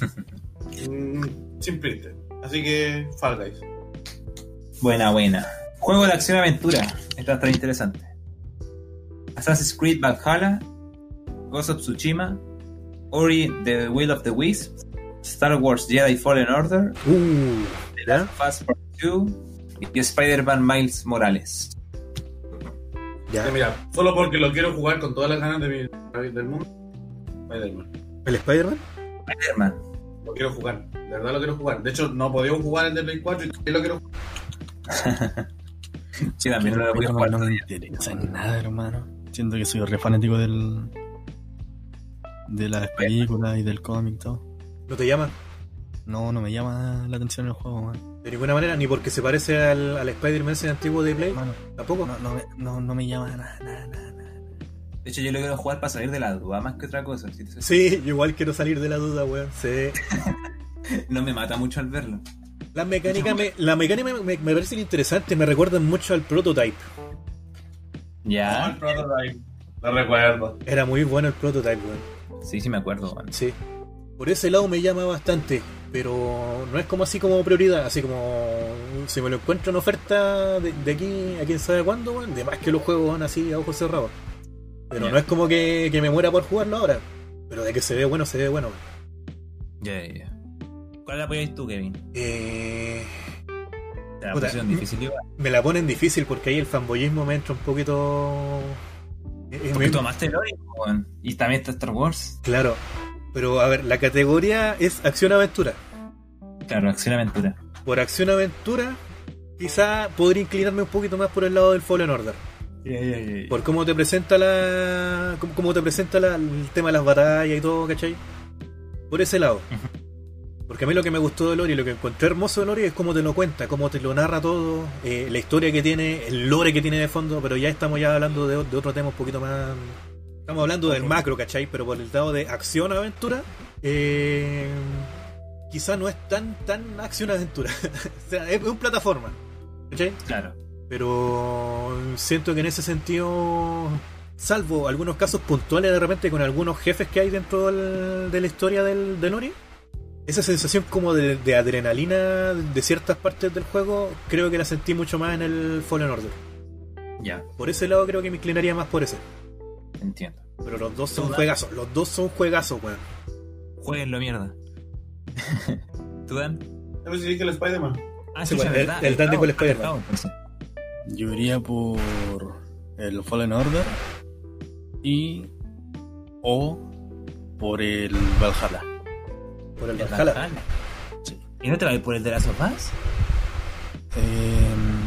S3: mm, simpliste. Así que Fall Guys.
S2: Buena, buena. Juego de acción aventura. Esta está interesante. Assassin's Creed Valhalla, Ghost of Tsushima, Ori The Will of the Wisps, Star Wars Jedi Fallen Order,
S1: Uh, ¿ya?
S2: Fast Part 2 y Spider-Man Miles Morales.
S1: Ya.
S3: Mira, solo porque lo quiero jugar con todas las ganas de mi- del mundo. Spider-Man.
S1: ¿El Spider-Man?
S2: Spider-Man.
S3: Lo quiero jugar. De verdad lo quiero jugar. De hecho, no podía jugar el de Play 4 y lo quiero jugar.
S2: Sí, también no lo voy a
S4: no,
S2: jugar.
S4: no me interesa nada, hermano. Siento que soy re fanático del. de las películas y del cómic y todo.
S1: ¿No te llama?
S4: No, no me llama la atención el juego, man.
S1: De ninguna manera, ni porque se parece al, al Spider-Man ese antiguo de Play. Tampoco.
S4: no, no, me, no, no me llama nada, nada, nada. nada.
S2: De hecho, yo lo quiero jugar para salir de la duda más que otra cosa. si te soy-
S1: Sí, yo igual quiero salir de la duda, weón. Sí.
S2: No me mata mucho al verlo.
S1: Las mecánicas me, la mecánica me, me, me parecen interesantes, me recuerdan mucho al prototype.
S2: Ya.
S3: el prototype. Lo recuerdo.
S1: Era muy bueno el prototype, weón.
S2: Sí, sí me acuerdo. man.
S1: Sí. Por ese lado me llama bastante, pero no es como así como prioridad, así como si me lo encuentro en oferta de, de aquí a quién sabe cuándo, weón, de más que los juegos van así a ojos cerrados. Pero no es como que, que me muera por jugarlo ahora, pero de que se ve bueno, se ve bueno. weón.
S2: Ya, ya, ya. ¿Cuál la apoyas tú, Kevin?
S1: Eh,
S2: la
S1: Puta,
S2: pusieron difícil igual.
S1: me la ponen difícil porque ahí el fanboyismo me entra un poquito... eh, me-
S2: tú amaste el Ori, weón. Y también está Star Wars.
S1: Claro, pero a ver, la categoría es acción-aventura.
S2: Claro, acción aventura.
S1: Por acción-aventura, quizá podría inclinarme un poquito más por el lado del Fallen Order. Por cómo te presenta la. cómo, te presenta la- el tema de las batallas y todo, ¿cachai? Por ese lado. Porque a mí lo que me gustó de Lori, lo que encontré hermoso de Lori es cómo te lo cuenta, cómo te lo narra todo, eh, la historia que tiene, el lore que tiene de fondo, pero ya estamos ya hablando de, de otro tema un poquito más. Estamos hablando del macro, ¿cachai? Pero por el lado de acción-aventura, eh, quizá no es tan, tan acción-aventura. o sea, es, un plataforma, ¿cachai?
S2: Claro.
S1: Pero siento que en ese sentido, salvo algunos casos puntuales de repente con algunos jefes que hay dentro del- de la historia del, de Nori, esa sensación como de, de adrenalina de ciertas partes del juego, creo que la sentí mucho más en el Fallen Order.
S2: Ya,
S1: Por ese lado creo que me inclinaría más por ese.
S2: entiendo.
S1: Pero los dos son juegazos, los dos son juegazos, weón.
S2: Jueguenlo, mierda. ¿Tú, Dan?
S3: A ver si dije el Spider-Man.
S2: Ah,
S1: Sí, bueno, el-
S2: ¿verdad?
S1: el Dan
S2: Ah,
S1: Spider-Man.
S4: Yo iría por el Fallen Order y o por el Valhalla.
S1: Por el
S2: El
S1: Valhalla.
S2: Valhalla.
S4: Sí.
S2: ¿Y no te vas a ir por el de las sofás?
S4: Em,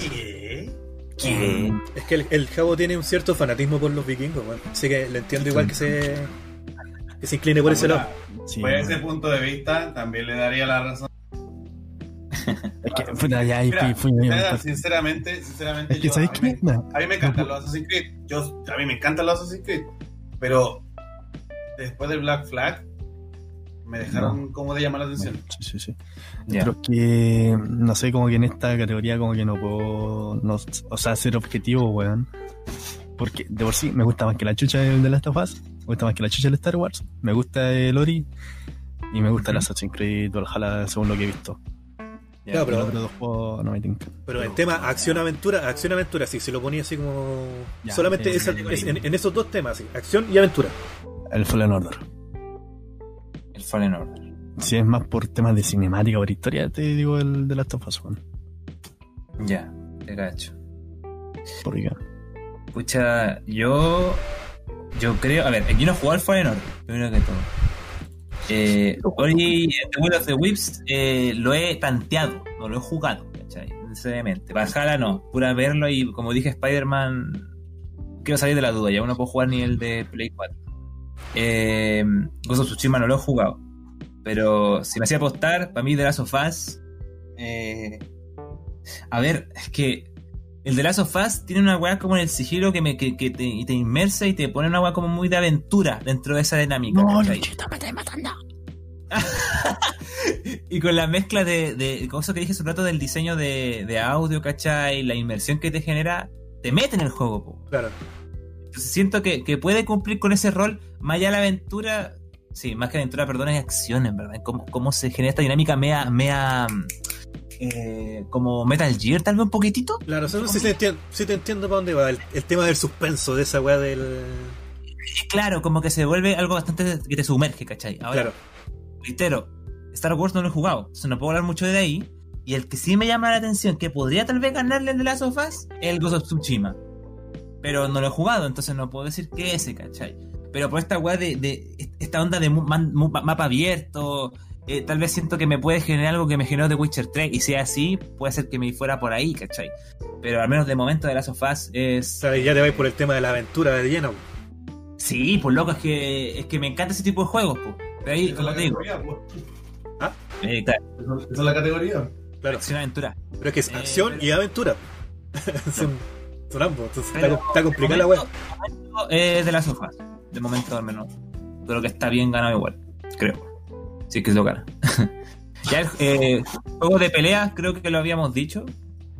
S3: ¿Qué?
S2: ¿Qué?
S1: Es que el, el Jabo tiene un cierto fanatismo por los vikingos. Así que le entiendo igual que se, que se incline por ese lado.
S4: sí,
S3: Pues ese punto de vista también le daría la razón.
S4: es que, puta, ya ahí
S3: Mira,
S4: fui,
S3: sinceramente, sinceramente,
S4: Es que,
S3: yo,
S4: ¿sabes
S3: a, mí me,
S4: No,
S3: a mí me encantan los Assassin's Creed. Yo, a mí me encantan los Assassin's Creed. Pero después del Black Flag, me dejaron como de llamar la atención.
S4: Sí, sí, sí.
S2: Ya.
S4: Pero es que, no sé, como que en esta categoría como que no puedo, no, o sea, ser objetivo, weón. Porque de por sí me gusta más que la chucha del de Last of Us, me gusta más que la chucha del Star Wars, me gusta el Ori y me gusta el
S2: Ujú.
S4: Assassin's Creed Valhalla según lo que he visto.
S1: Claro,
S4: Pero
S1: pero,
S4: los otros dos juegos no me tincan.
S1: pero en tema acción-aventura, acción-aventura, sí, se lo ponía así como. Solamente
S4: sí,
S1: esa-
S2: sí,
S1: es- en, en esos dos temas, sí, acción y aventura.
S4: El Fallen Order.
S2: Fallen Order.
S4: Si es más por temas de cinemática o por historia, te digo el de Last of Us, weón.
S2: Ya, te cacho.
S4: Porque
S2: Pucha, yo. Yo creo. A ver, aquí no he jugado al Fallen Order, primero que todo. Eh, Ori The Will of the Whips eh, lo he tanteado, no lo he jugado, ¿cachai? Necesariamente. Valhalla no, pura verlo y como dije, Spider-Man. Quiero salir de la duda, ya uno puede jugar ni el de Play 4. Eh, Ghost of Tsushima no lo he jugado. Pero si me hacía apostar, para mí The Last of Us. eh, a ver, es que el de Last of Us tiene una weá como en el sigilo que, me, que, que te, te inmersa y te pone una weá como muy de aventura dentro de esa dinámica. ¿cachai?
S5: me estás matando.
S2: y con la mezcla de, de con eso que dije hace un rato del diseño de, de audio, ¿cachai? La inmersión que te genera, te mete en el juego, po.
S1: Claro.
S2: Entonces siento que, que puede cumplir con ese rol, más allá de la aventura, sí, más que aventura, perdón, es acción, en verdad. Cómo, cómo se genera esta dinámica mea, mea eh, como Metal Gear, tal vez un poquitito.
S1: Claro, sí, sí te entiendo, sí te entiendo para dónde va. El, el tema del suspenso, de esa weá del.
S2: Eh, Claro, como que se vuelve algo bastante que te sumerge, ¿cachai? Ahora,
S1: Claro.
S2: reitero, Star Wars no lo he jugado, entonces no puedo hablar mucho de ahí. Y el que sí me llama la atención, que podría tal vez ganarle el de las sofás, es el Ghost of Tsushima. Pero no lo he jugado, entonces no puedo decir que ese, ¿cachai? Pero por esta weá de, de esta onda de man- mapa abierto, eh, tal vez siento que me puede generar algo que me generó The Witcher 3, y si es así, puede ser que me fuera por ahí, ¿cachai? Pero al menos de momento de las sofás es...
S1: sea, ya te vais por el tema de la aventura de lleno.
S2: Sí, pues loco, es que, es que me encanta ese tipo de juegos, pues. Pero ahí,
S3: es
S2: como te digo,
S3: categoría, po.
S2: eh, claro,
S3: Esa es la categoría.
S1: Claro.
S2: acción aventura.
S1: Pero es que es
S2: Eh,
S1: acción
S2: pero-
S1: y aventura. son, Entonces
S2: Pero-
S1: está, está complicada la weá.
S2: Eh, de las sofás, de momento al menos. Creo que está bien ganado igual, creo. Sí que es lo gana. ya el eh, juego de pelea, creo que lo habíamos dicho.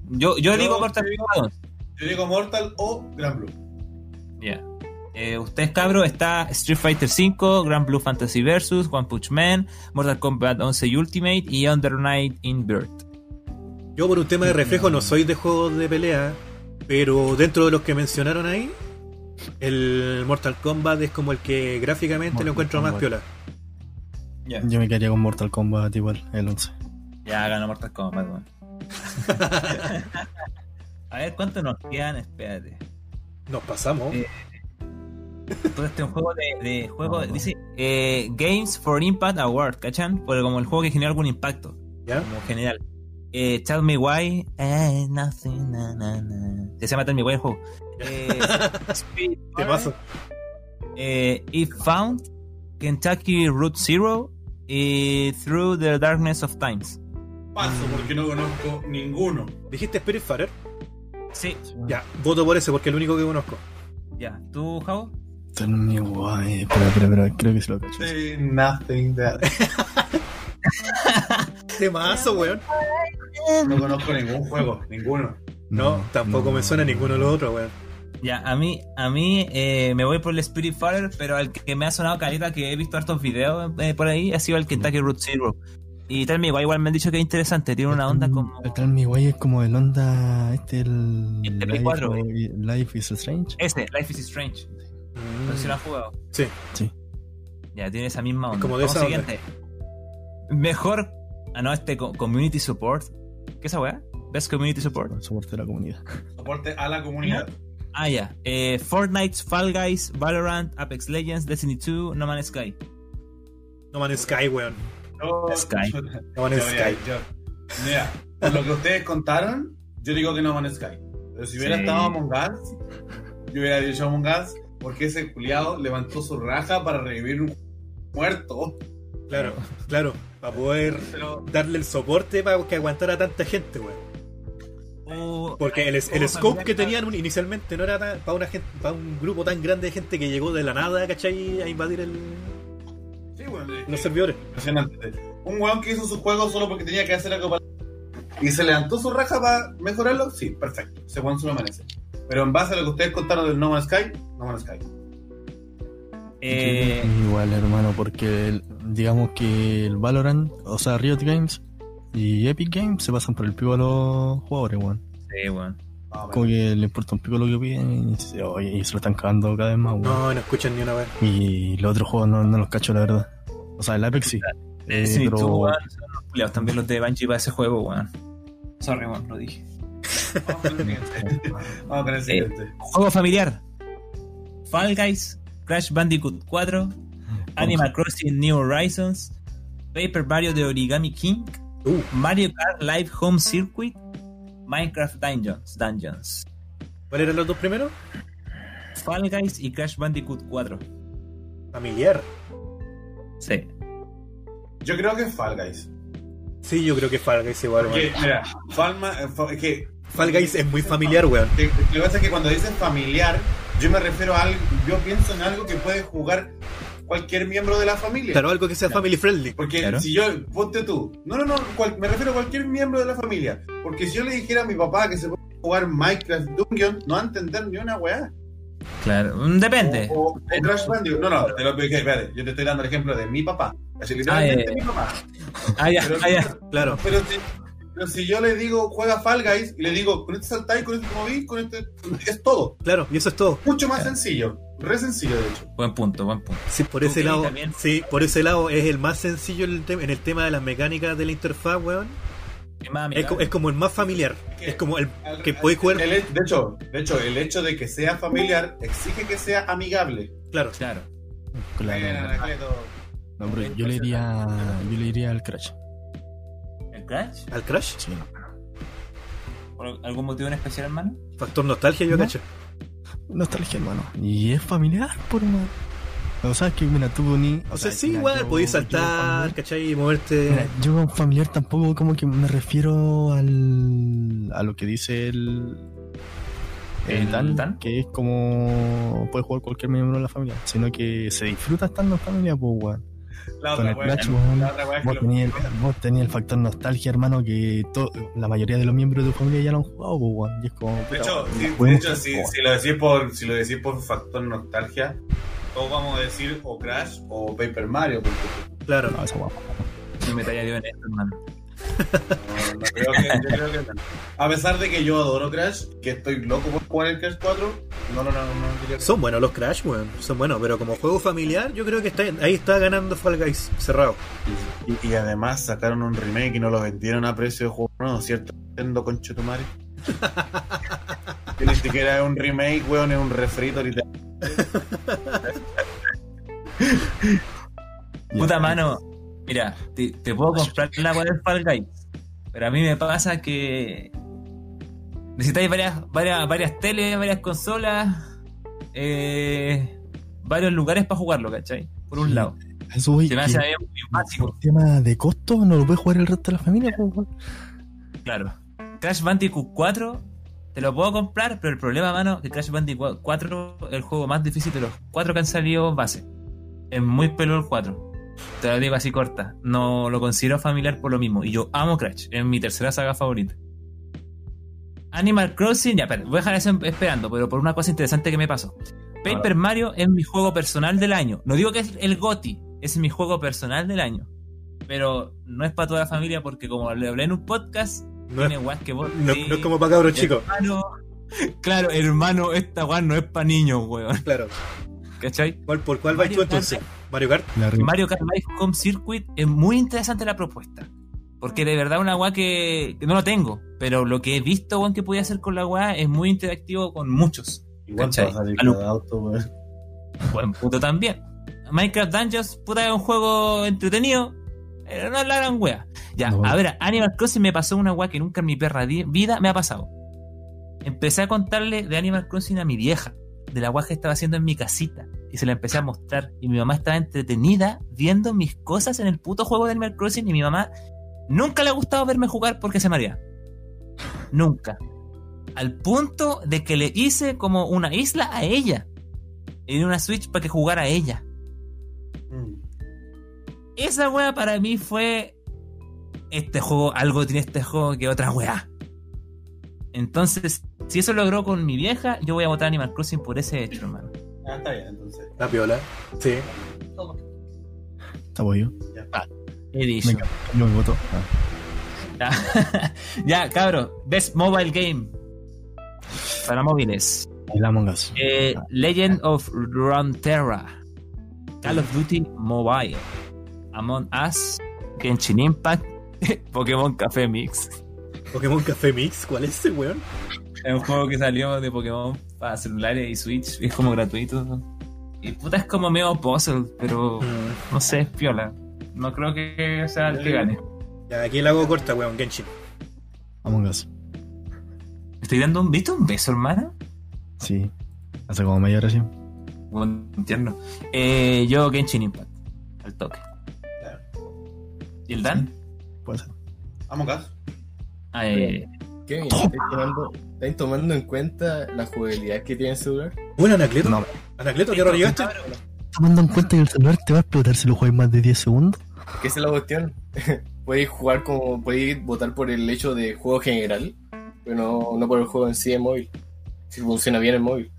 S2: Yo, yo,
S3: Yo-
S2: digo Mortal Kombat 2.
S3: Yo digo Mortal o Gran Blue.
S2: Ya. Eh, ustedes, cabros, está Street Fighter V, Grand Blue Fantasy Versus, One Punch Man, Mortal Kombat 11 Ultimate y Under Night in Bird.
S1: Yo por un tema de reflejo no soy de juegos de pelea, pero dentro de los que mencionaron ahí, el Mortal Kombat es como el que gráficamente
S4: Mortal
S1: lo encuentro más piola.
S4: Yo me quedaría con Mortal Kombat igual, el 11.
S2: ya ganó Mortal Kombat, weón. A ver, ¿cuántos nos quedan? Espérate.
S1: Nos pasamos.
S2: Eh, Todo este es un juego de, de juego, dice eh, Games for Impact Award, ¿cachan? Por como el juego que generó algún impacto,
S1: ¿Ya?
S2: como general. Eh, Tell Me Why, eh, nothing, na, na, na. Se llama Tell Me Why el juego. Eh, Spirit
S1: Te paso.
S2: eh, If Found, Kentucky Route Zero y Through the Darkness of Times.
S3: Paso porque no conozco ninguno.
S1: ¿Dijiste Spirit Fighter?
S2: Sí,
S1: Ya, voto por ese porque es el único que conozco.
S2: ya. ¿Tú, Javo?
S4: Tell me why. Espera, espera, espera, creo que se lo cacho.
S6: Nothing that.
S1: Temazo, weón.
S3: No conozco ningún juego, ninguno.
S1: No, tampoco
S4: no.
S1: me suena ninguno de los otros, weón.
S2: Ya, a mí, a mí eh, me voy por el Spirit Fighter, pero al que me ha sonado caleta, que he visto hartos videos eh, por ahí, ha sido el Kentucky Route Zero. Y tal, igual, igual me han dicho que es interesante, tiene una onda como...
S4: El Tell me why es como el onda. Este, el.
S2: El
S4: Life,
S2: 4,
S4: o- Life is Strange.
S2: Ese, Life is Strange. No sé si lo han jugado.
S1: Sí.
S2: Ya, tiene esa misma onda.
S1: como de
S2: Vamos
S1: esa
S2: siguiente. Mejor... Ah, no, este co- Community Support. ¿Qué es esa weá? Best Community Support.
S4: Soporte de la comunidad.
S3: Soporte a la comunidad.
S2: Ah, ya. Eh, Fortnite, Fall Guys, Valorant, Apex Legends, Destiny 2, No Man's Sky.
S1: No Man's Sky, weón.
S3: Yo-
S2: Sky.
S1: No Man's
S3: yo-
S1: Sky.
S3: yo- Mira, por lo que ustedes contaron, yo digo que no Man's Sky. Pero si hubiera
S2: Sí.
S3: estado Among Us, yo hubiera dicho Among Us porque ese culiado levantó su raja para revivir un muerto.
S1: Claro, claro. Para poder
S3: Pero
S1: darle el soporte para que aguantara tanta gente, weón.
S2: O-
S1: Porque el, el scope que tenían un- inicialmente no era para una gente, para un grupo tan grande de gente que llegó de la nada, ¿cachai? A invadir el-
S3: sí, bueno,
S1: los servidores.
S3: impresionante. Un weón que hizo su juego solo porque tenía que hacer algo para. Y se levantó su raja para mejorarlo, sí, perfecto. Ese weón se lo merece. Pero en base a lo que ustedes contaron del No Man's Sky, No Man's Sky.
S2: Eh,
S4: Igual, hermano, porque el- digamos que el Valorant, o sea, Riot Games y Epic Games se pasan por el pico a los jugadores, weón.
S2: sí, weón.
S4: Como que le importa un pico lo que piden y se, oye, y se lo están cagando cada vez más, weón.
S1: No, no escuchan ni una vez.
S4: Y los otros juegos no, no los cacho, la verdad. O sea, el Apex sí. Eh,
S2: Destiny
S4: pero-
S2: 2, weón, son culiados también los de Bungie para ese juego, weón. Sorry, weón, lo dije.
S3: Vamos con el siguiente. Vamos con el siguiente.
S2: Juego familiar. Fall Guys, Crash Bandicoot 4, Animal Crossing New Horizons, Paper Mario de Origami King,
S1: Uh.
S2: Mario Kart Live Home Circuit, Minecraft Dungeons, Dungeons,
S1: ¿Cuáles eran los dos primeros?
S2: Fall Guys y Crash Bandicoot 4.
S1: Familiar.
S2: Sí.
S3: Yo creo que es Fall Guys.
S1: Sí, yo creo que Fall Guys igual,
S3: Porque, mira, Falma, eh, es que
S1: Fall Guys es muy familiar, weón.
S3: Lo que pasa es que cuando dices familiar, yo me refiero a algo, yo pienso en algo que puede jugar cualquier miembro de la familia.
S1: Claro, algo que sea family friendly.
S3: Porque
S2: Claro.
S3: si yo, ponte tú, no, no, no, cual- me refiero a cualquier miembro de la familia. Porque si yo le dijera a mi papá que se puede jugar Minecraft Dungeon, no va a entender ni una weá.
S2: Claro, mm, depende.
S3: O, o- o Crash Bandicoot. No, no, te lo expliqué, espérate, yo te estoy dando el ejemplo de mi papá. Así literalmente
S2: Ah, eh.
S3: mi papá.
S2: Ah, ya,
S3: Pero,
S2: ah.
S1: Claro.
S3: pero si, pero si yo le digo juega Fall Guys y le digo con este saltáis, con este moví, con este. Es todo.
S1: Claro, y eso es todo.
S3: Mucho más sencillo. Re sencillo, de hecho.
S2: Buen punto, buen punto.
S1: Sí, por ese lado,
S2: también.
S1: sí, por ese lado es el más sencillo en el, te- tema de las mecánicas de la interfaz, weón.
S2: Es más
S1: Es, co-
S2: amigable.
S1: es como el más familiar.
S3: que-
S1: Es como el
S3: Al-
S1: que puede jugar.
S3: el- de hecho, de hecho, el hecho de que sea familiar exige que sea amigable.
S1: Claro.
S2: Claro.
S4: Claro.
S3: Anacleto.
S4: No, yo le iría, yo le iría al Crash.
S1: ¿Al Crash?
S4: Sí.
S2: ¿Por algún motivo en especial, hermano?
S1: Factor nostalgia, yo
S4: No.
S1: cacho.
S4: Nostalgia, hermano. Y es familiar, por hermano. O sea, que, mira, tú ni.
S1: O sea, sí,
S4: mira,
S1: igual,
S4: yo-
S1: podéis
S4: yo
S1: saltar,
S4: familiar-
S1: ¿cachai? Y moverte.
S4: Mira, yo con familiar tampoco como que me refiero al a lo que dice el el
S2: ¿El
S4: Dan,
S2: Dan?
S4: que es como puede jugar cualquier miembro de la familia, sino que se disfruta estando en familia, pues weón.
S7: La otra wea
S4: vos tenías el, vos tenías el factor nostalgia, hermano, que to- la mayoría de los miembros de tu familia ya lo han jugado, pues, weón. Y es como.
S7: De hecho, si,
S4: juguemos
S7: de hecho si, lo decís por, si lo decís por factor nostalgia, todos vamos a decir o Crash o Paper Mario. Porque
S1: Claro.
S4: No.
S2: Yo me tallaría en esto, hermano.
S7: No, no creo que, yo creo que no. A pesar de que yo adoro Crash, que estoy loco por jugar el Crash 4, no, no, no, no diría que-
S1: Son buenos los Crash, weón. Son buenos, pero como juego familiar, yo creo que está, ahí está ganando Fall Guys cerrado.
S7: Y, y además sacaron un remake y no lo vendieron a precio de juego nuevo, ¿cierto? Nintendo Conchetumare. que ni siquiera es un remake, weón, es un refrito literal.
S2: Puta mano, mira, te, te puedo comprar la weá del Fall Guys, pero a mí me pasa que necesitáis varias, varias, varias teles, varias consolas, eh, varios lugares para jugarlo, ¿cachai? Por un
S4: Sí.
S2: lado.
S4: Eso, güey,
S2: Se me hace muy básico,
S4: tema de costo no lo puede jugar el resto de la familia,
S2: claro. Crash Bandicoot 4 te lo puedo comprar, pero el problema, mano, que Crash Bandicoot 4 es el juego más difícil de los cuatro que han salido base. Es muy peludo el 4. Te lo digo así corta. No lo considero familiar por lo mismo. Y yo amo Crash. Es mi tercera saga favorita. Animal Crossing, ya, espera, voy a dejar eso esperando, pero por una cosa interesante que me pasó. Paper Mario es mi juego personal del año. No digo que es el GOTI, es mi juego personal del año. Pero no es para toda la familia porque como le hablé en un podcast,
S1: No es,
S2: tiene guas que vos...
S1: no,
S2: sí,
S1: no es como para cabros chicos.
S2: Claro, hermano, esta guas no es para niños, weón.
S1: Claro.
S2: ¿Cachai?
S1: ¿Cuál, ¿Por cuál vas tú entonces? ¿Mario Kart?
S2: Mario Kart Live Home Circuit es muy interesante la propuesta. Porque de verdad una weá que, que no lo tengo. Pero lo que he visto, weón, que podía hacer con la weá es muy interactivo con muchos.
S7: Igual a auto, weón.
S2: Buen puto también. Minecraft Dungeons, puta, es un juego entretenido. Pero no es la gran wea. Ya,
S4: No.
S2: a ver, Animal Crossing me pasó una wea que nunca en mi perra vida me ha pasado. Empecé a contarle de Animal Crossing a mi vieja, de la wea que estaba haciendo en mi casita. Y se la empecé a mostrar. Y mi mamá estaba entretenida viendo mis cosas en el puto juego de Animal Crossing. Y mi mamá nunca le ha gustado verme jugar porque se marea. Nunca. Al punto de que le hice como una isla a ella. En una Switch para que jugara a ella.
S7: Mm.
S2: Esa wea para mí fue. Este juego, algo tiene este juego que otra wea. Entonces, si eso logró con mi vieja, yo voy a votar Animal Crossing por ese hecho, hermano.
S7: Ah, está bien, entonces.
S1: La piola. Sí.
S4: Está pollo.
S2: He dicho.
S4: Venga, yo me voto. Ah.
S2: Ya, ya cabro. Best Mobile Game. Para móviles.
S4: El Among Us.
S2: Eh, Legend of Runeterra. Call of Duty Mobile. Among Us. Genshin Impact. Pokémon Café Mix.
S1: Pokémon Café Mix, ¿cuál es ese weón?
S2: Es un juego que salió de Pokémon para celulares y Switch. Es como gratuito. Y puta, es como medio puzzle, pero no sé, es piola. No creo que sea el que gane.
S1: Ya, aquí la hago corta, weón, Genshin.
S4: Among Us.
S2: Estoy dando un. ¿Viste un beso, hermano?
S4: Sí. Hace como media hora sí.
S2: Buen tierno. Eh, yo Genshin Impact. Al toque. ¿Y el Dan?
S4: Puede ser.
S7: Vamos, Gas.
S2: Ah, eh,
S8: Kevin, ¿estáis tomando, estáis tomando en cuenta la jugabilidad que tiene el celular?
S1: Bueno, Anacleto.
S4: No.
S1: Anacleto, ¿qué hora llegaste?
S4: Tomando en cuenta que el celular te va a explotar si lo juegas más de 10 segundos.
S8: Que esa es la cuestión. podéis jugar como. Podéis votar por el hecho de juego general, pero no, no por el juego en sí en móvil. Si funciona bien en móvil.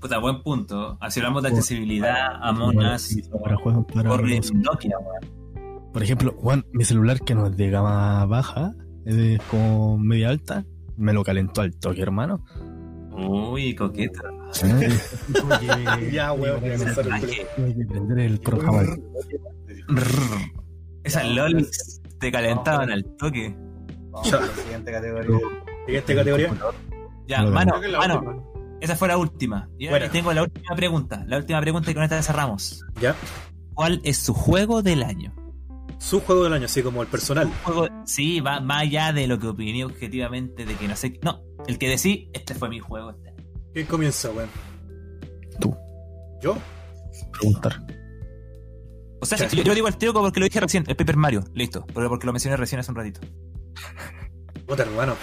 S2: puta, buen punto. Así hablamos de accesibilidad, Among Us.
S4: Para juegos para
S2: Nokia, weón.
S4: Por ejemplo, Juan, mi celular que no es de gama baja, es como media alta, me lo calentó al toque, hermano.
S2: Uy, coqueta.
S1: Ya, weón,
S4: que prender el programa.
S2: Esas lolis te calentaban al toque.
S7: Vamos a la siguiente categoría.
S1: Siguiente categoría.
S2: Ya, mano,
S7: que
S2: mano, esa fue la última. Y ahora
S1: Buena.
S2: tengo la última pregunta. La última pregunta y con esta cerramos.
S1: Ya.
S2: ¿Cuál es su juego del año?
S1: Su juego del año, así como el personal.
S2: Juego, sí, va más allá de lo que opiné objetivamente, de que no sé. No, el que decís, este fue mi juego. este.
S1: ¿Quién comienza, weón?
S4: Tú.
S1: ¿Yo?
S4: Preguntar.
S2: O sea, yo, yo digo el tiro porque lo dije recién, el Paper Mario, listo. Pero porque lo mencioné recién hace un ratito.
S1: Puta, hermano.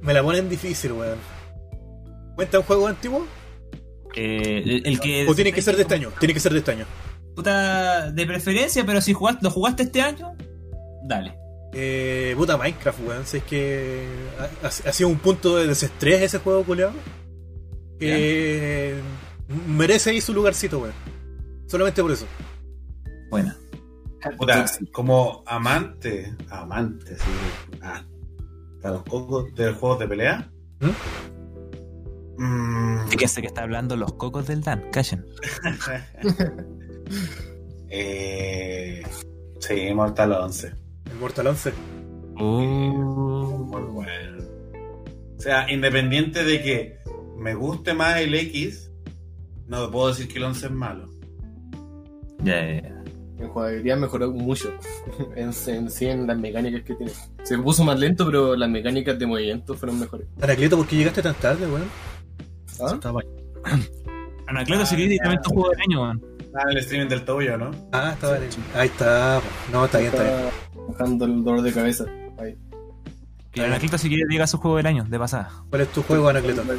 S1: Me la ponen difícil, weón. ¿Cuenta un juego antiguo?
S2: Eh, el, el que.
S1: ¿O tiene que ser de este año? Tiene que ser de este año.
S2: Puta, de preferencia, pero si jugaste, lo jugaste este año, dale.
S1: Eh, puta Minecraft, weón. Si es que ha, sido un punto de desestrés ese juego, culiado. Que merece ahí su lugarcito, weón. Solamente por eso.
S2: Buena.
S3: Puta, como amante, amante, sí. Ah, ¿Para los cocos de los juegos de pelea? Mm,
S2: Fíjense que está hablando los cocos del Dan, callen.
S3: eh, sí, Mortal 11.
S1: El Mortal 11.
S3: Muy bueno. O sea, independiente de que me guste más el X, no puedo decir que el 11 es malo.
S2: Ya, ya, ya.
S8: En jugabilidad mejoró mucho. en, en sí, en las mecánicas que tiene. Se puso más lento, pero las mecánicas de movimiento fueron mejores.
S1: Anacleto, ¿por qué llegaste tan tarde, weón?
S8: ¿Ah?
S2: Anacleto se quiere directamente un juego del año, weón.
S3: Ah, el streaming del Toyo, ¿no?
S1: Ah, estaba en Ahí está. No, está bien, está bien.
S8: Bajando el dolor de cabeza. Ahí.
S2: Anacleto se quiere llegar a su juego del año, de pasada.
S1: ¿Cuál es tu juego, Anacleto?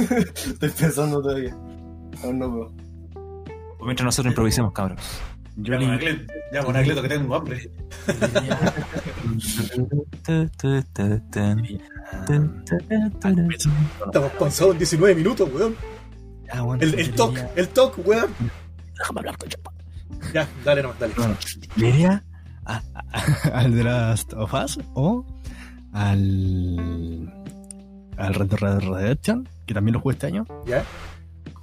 S8: Estoy pensando todavía. Aún no puedo.
S2: Pues mientras nosotros improvisemos, cabros.
S4: Yo ni-
S3: Monacleto, ya, Monacleto, que tengo hambre.
S1: Estamos cansados en 19 minutos, weón.
S4: Ah,
S1: El, el TOC, el TOC, weón.
S4: Déjame hablar, coño.
S1: Ya, dale nomás, dale.
S4: Bueno, a- a- al The Last of Us o al. al Red Dead Redemption, que también lo jugué este año.
S1: ¿Ya?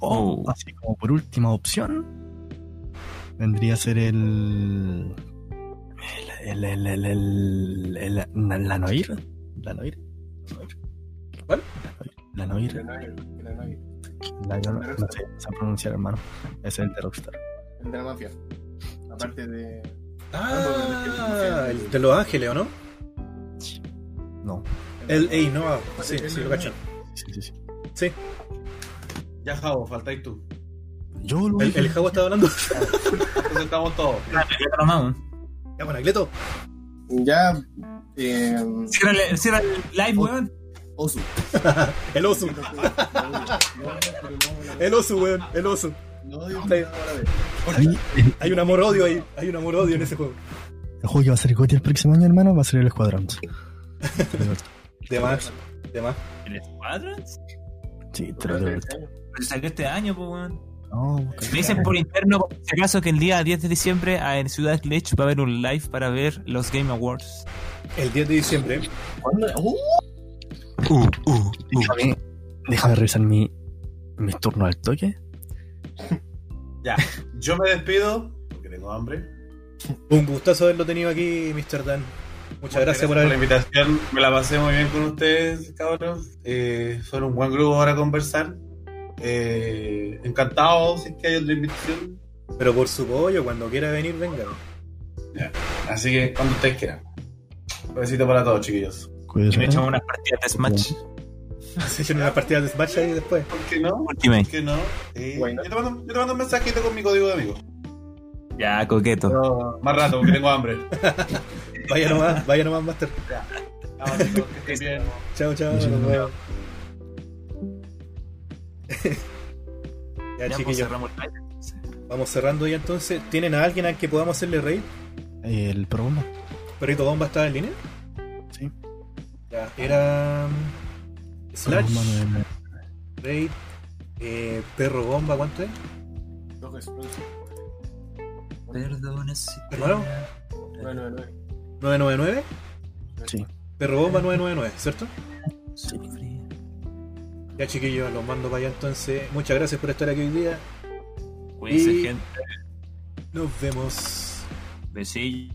S4: O,
S2: Oh.
S4: así como por última opción, vendría a ser el. el. el. el. el. el, el- la Noir. La Noir.
S1: ¿Cuál?
S4: La Noir. La Noir. La, yo no, no sé, no sé pronunciar, hermano. Es el de Rockstar.
S8: El de la mafia. Aparte de.
S1: Ah, el de Los Ángeles, ¿o no?
S4: No.
S1: El Ey, no, ah, sí, sí, lo cacho.
S4: Sí, sí, sí.
S1: Sí,
S3: Ya, Javo, faltáis tú.
S4: Yo lo
S1: el, el Jago estaba hablando.
S3: Entonces estamos todos.
S1: Ya, bueno, Anacleto.
S8: Ya. Eh,
S2: Cierra el- cierra el live, weón.
S8: Osu.
S1: El oso. El oso, weón. El oso.
S8: No,
S4: el,
S1: Hay un amor-odio ahí. Hay un amor-odio en ese juego.
S4: el juego que va a ser GOTY el próximo año, hermano, va a ser el Escuadrón.
S1: De más. De más.
S2: ¿El Squadrons?
S4: Sí, te lo digo.
S2: Pero salió este año, pues, weón.
S4: No,
S2: Me dicen por interno, por si acaso, que el día 10 de diciembre ah, en Ciudad Glitch va a haber un live para ver los Game Awards.
S1: El 10 de diciembre.
S8: ¿Cuándo? Uh,
S4: déjame, déjame revisar mi, mis turnos al toque.
S3: Ya, yo me despido porque tengo hambre.
S1: Un gustazo haberlo tenido aquí, Mr. Dan. Muchas gracias por
S3: la
S1: haber.
S3: invitación. Me la pasé muy bien con ustedes, cabros. Eh, son un buen grupo para conversar. Eh, encantado si es que hay otra invitación.
S1: Pero por su pollo, cuando quiera venir, venga.
S3: Así que cuando ustedes quieran. Un besito para todos, chiquillos.
S2: Y
S4: Cuídese.
S2: me echamos unas partidas de Smash
S1: Se echan una partida de Smash ahí después.
S3: ¿Por qué no? ¿Por qué no? Eh,
S8: Bueno.
S3: yo, te mando, yo te mando un mensajito con mi código de amigo.
S2: Ya, coqueto.
S3: No, más rato porque tengo hambre.
S1: Vaya nomás, vaya nomás, Master.
S3: Vamos, chicos, que estén bien.
S1: Chao, chao. Nos vemos. ya,
S2: Ya, pues,
S1: chiquillos, vamos cerrando ya entonces. ¿Tienen a alguien al que podamos hacerle raid?
S4: El programa.
S1: ¿Perrito Bomba está en línea?
S4: Sí.
S1: Ya, era. mm, Slash, raid, eh, Perro Bomba, ¿cuánto es?
S2: Perdona si
S1: ¿Hermano?
S8: Bueno, bueno.
S1: 999.
S4: Sí.
S1: Perro Bomba 999, ¿cierto?
S2: Sufrir.
S1: Ya, chiquillos, los mando para allá entonces. Muchas gracias por estar aquí hoy día.
S2: Cuídense,
S1: Y-
S2: gente.
S1: Nos vemos.
S2: Besillos.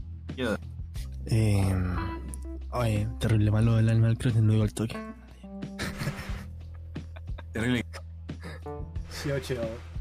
S4: Eh, oye, terrible malo el Animal Crossing, no digo al toque.
S2: Terrible.
S1: Chao, chao.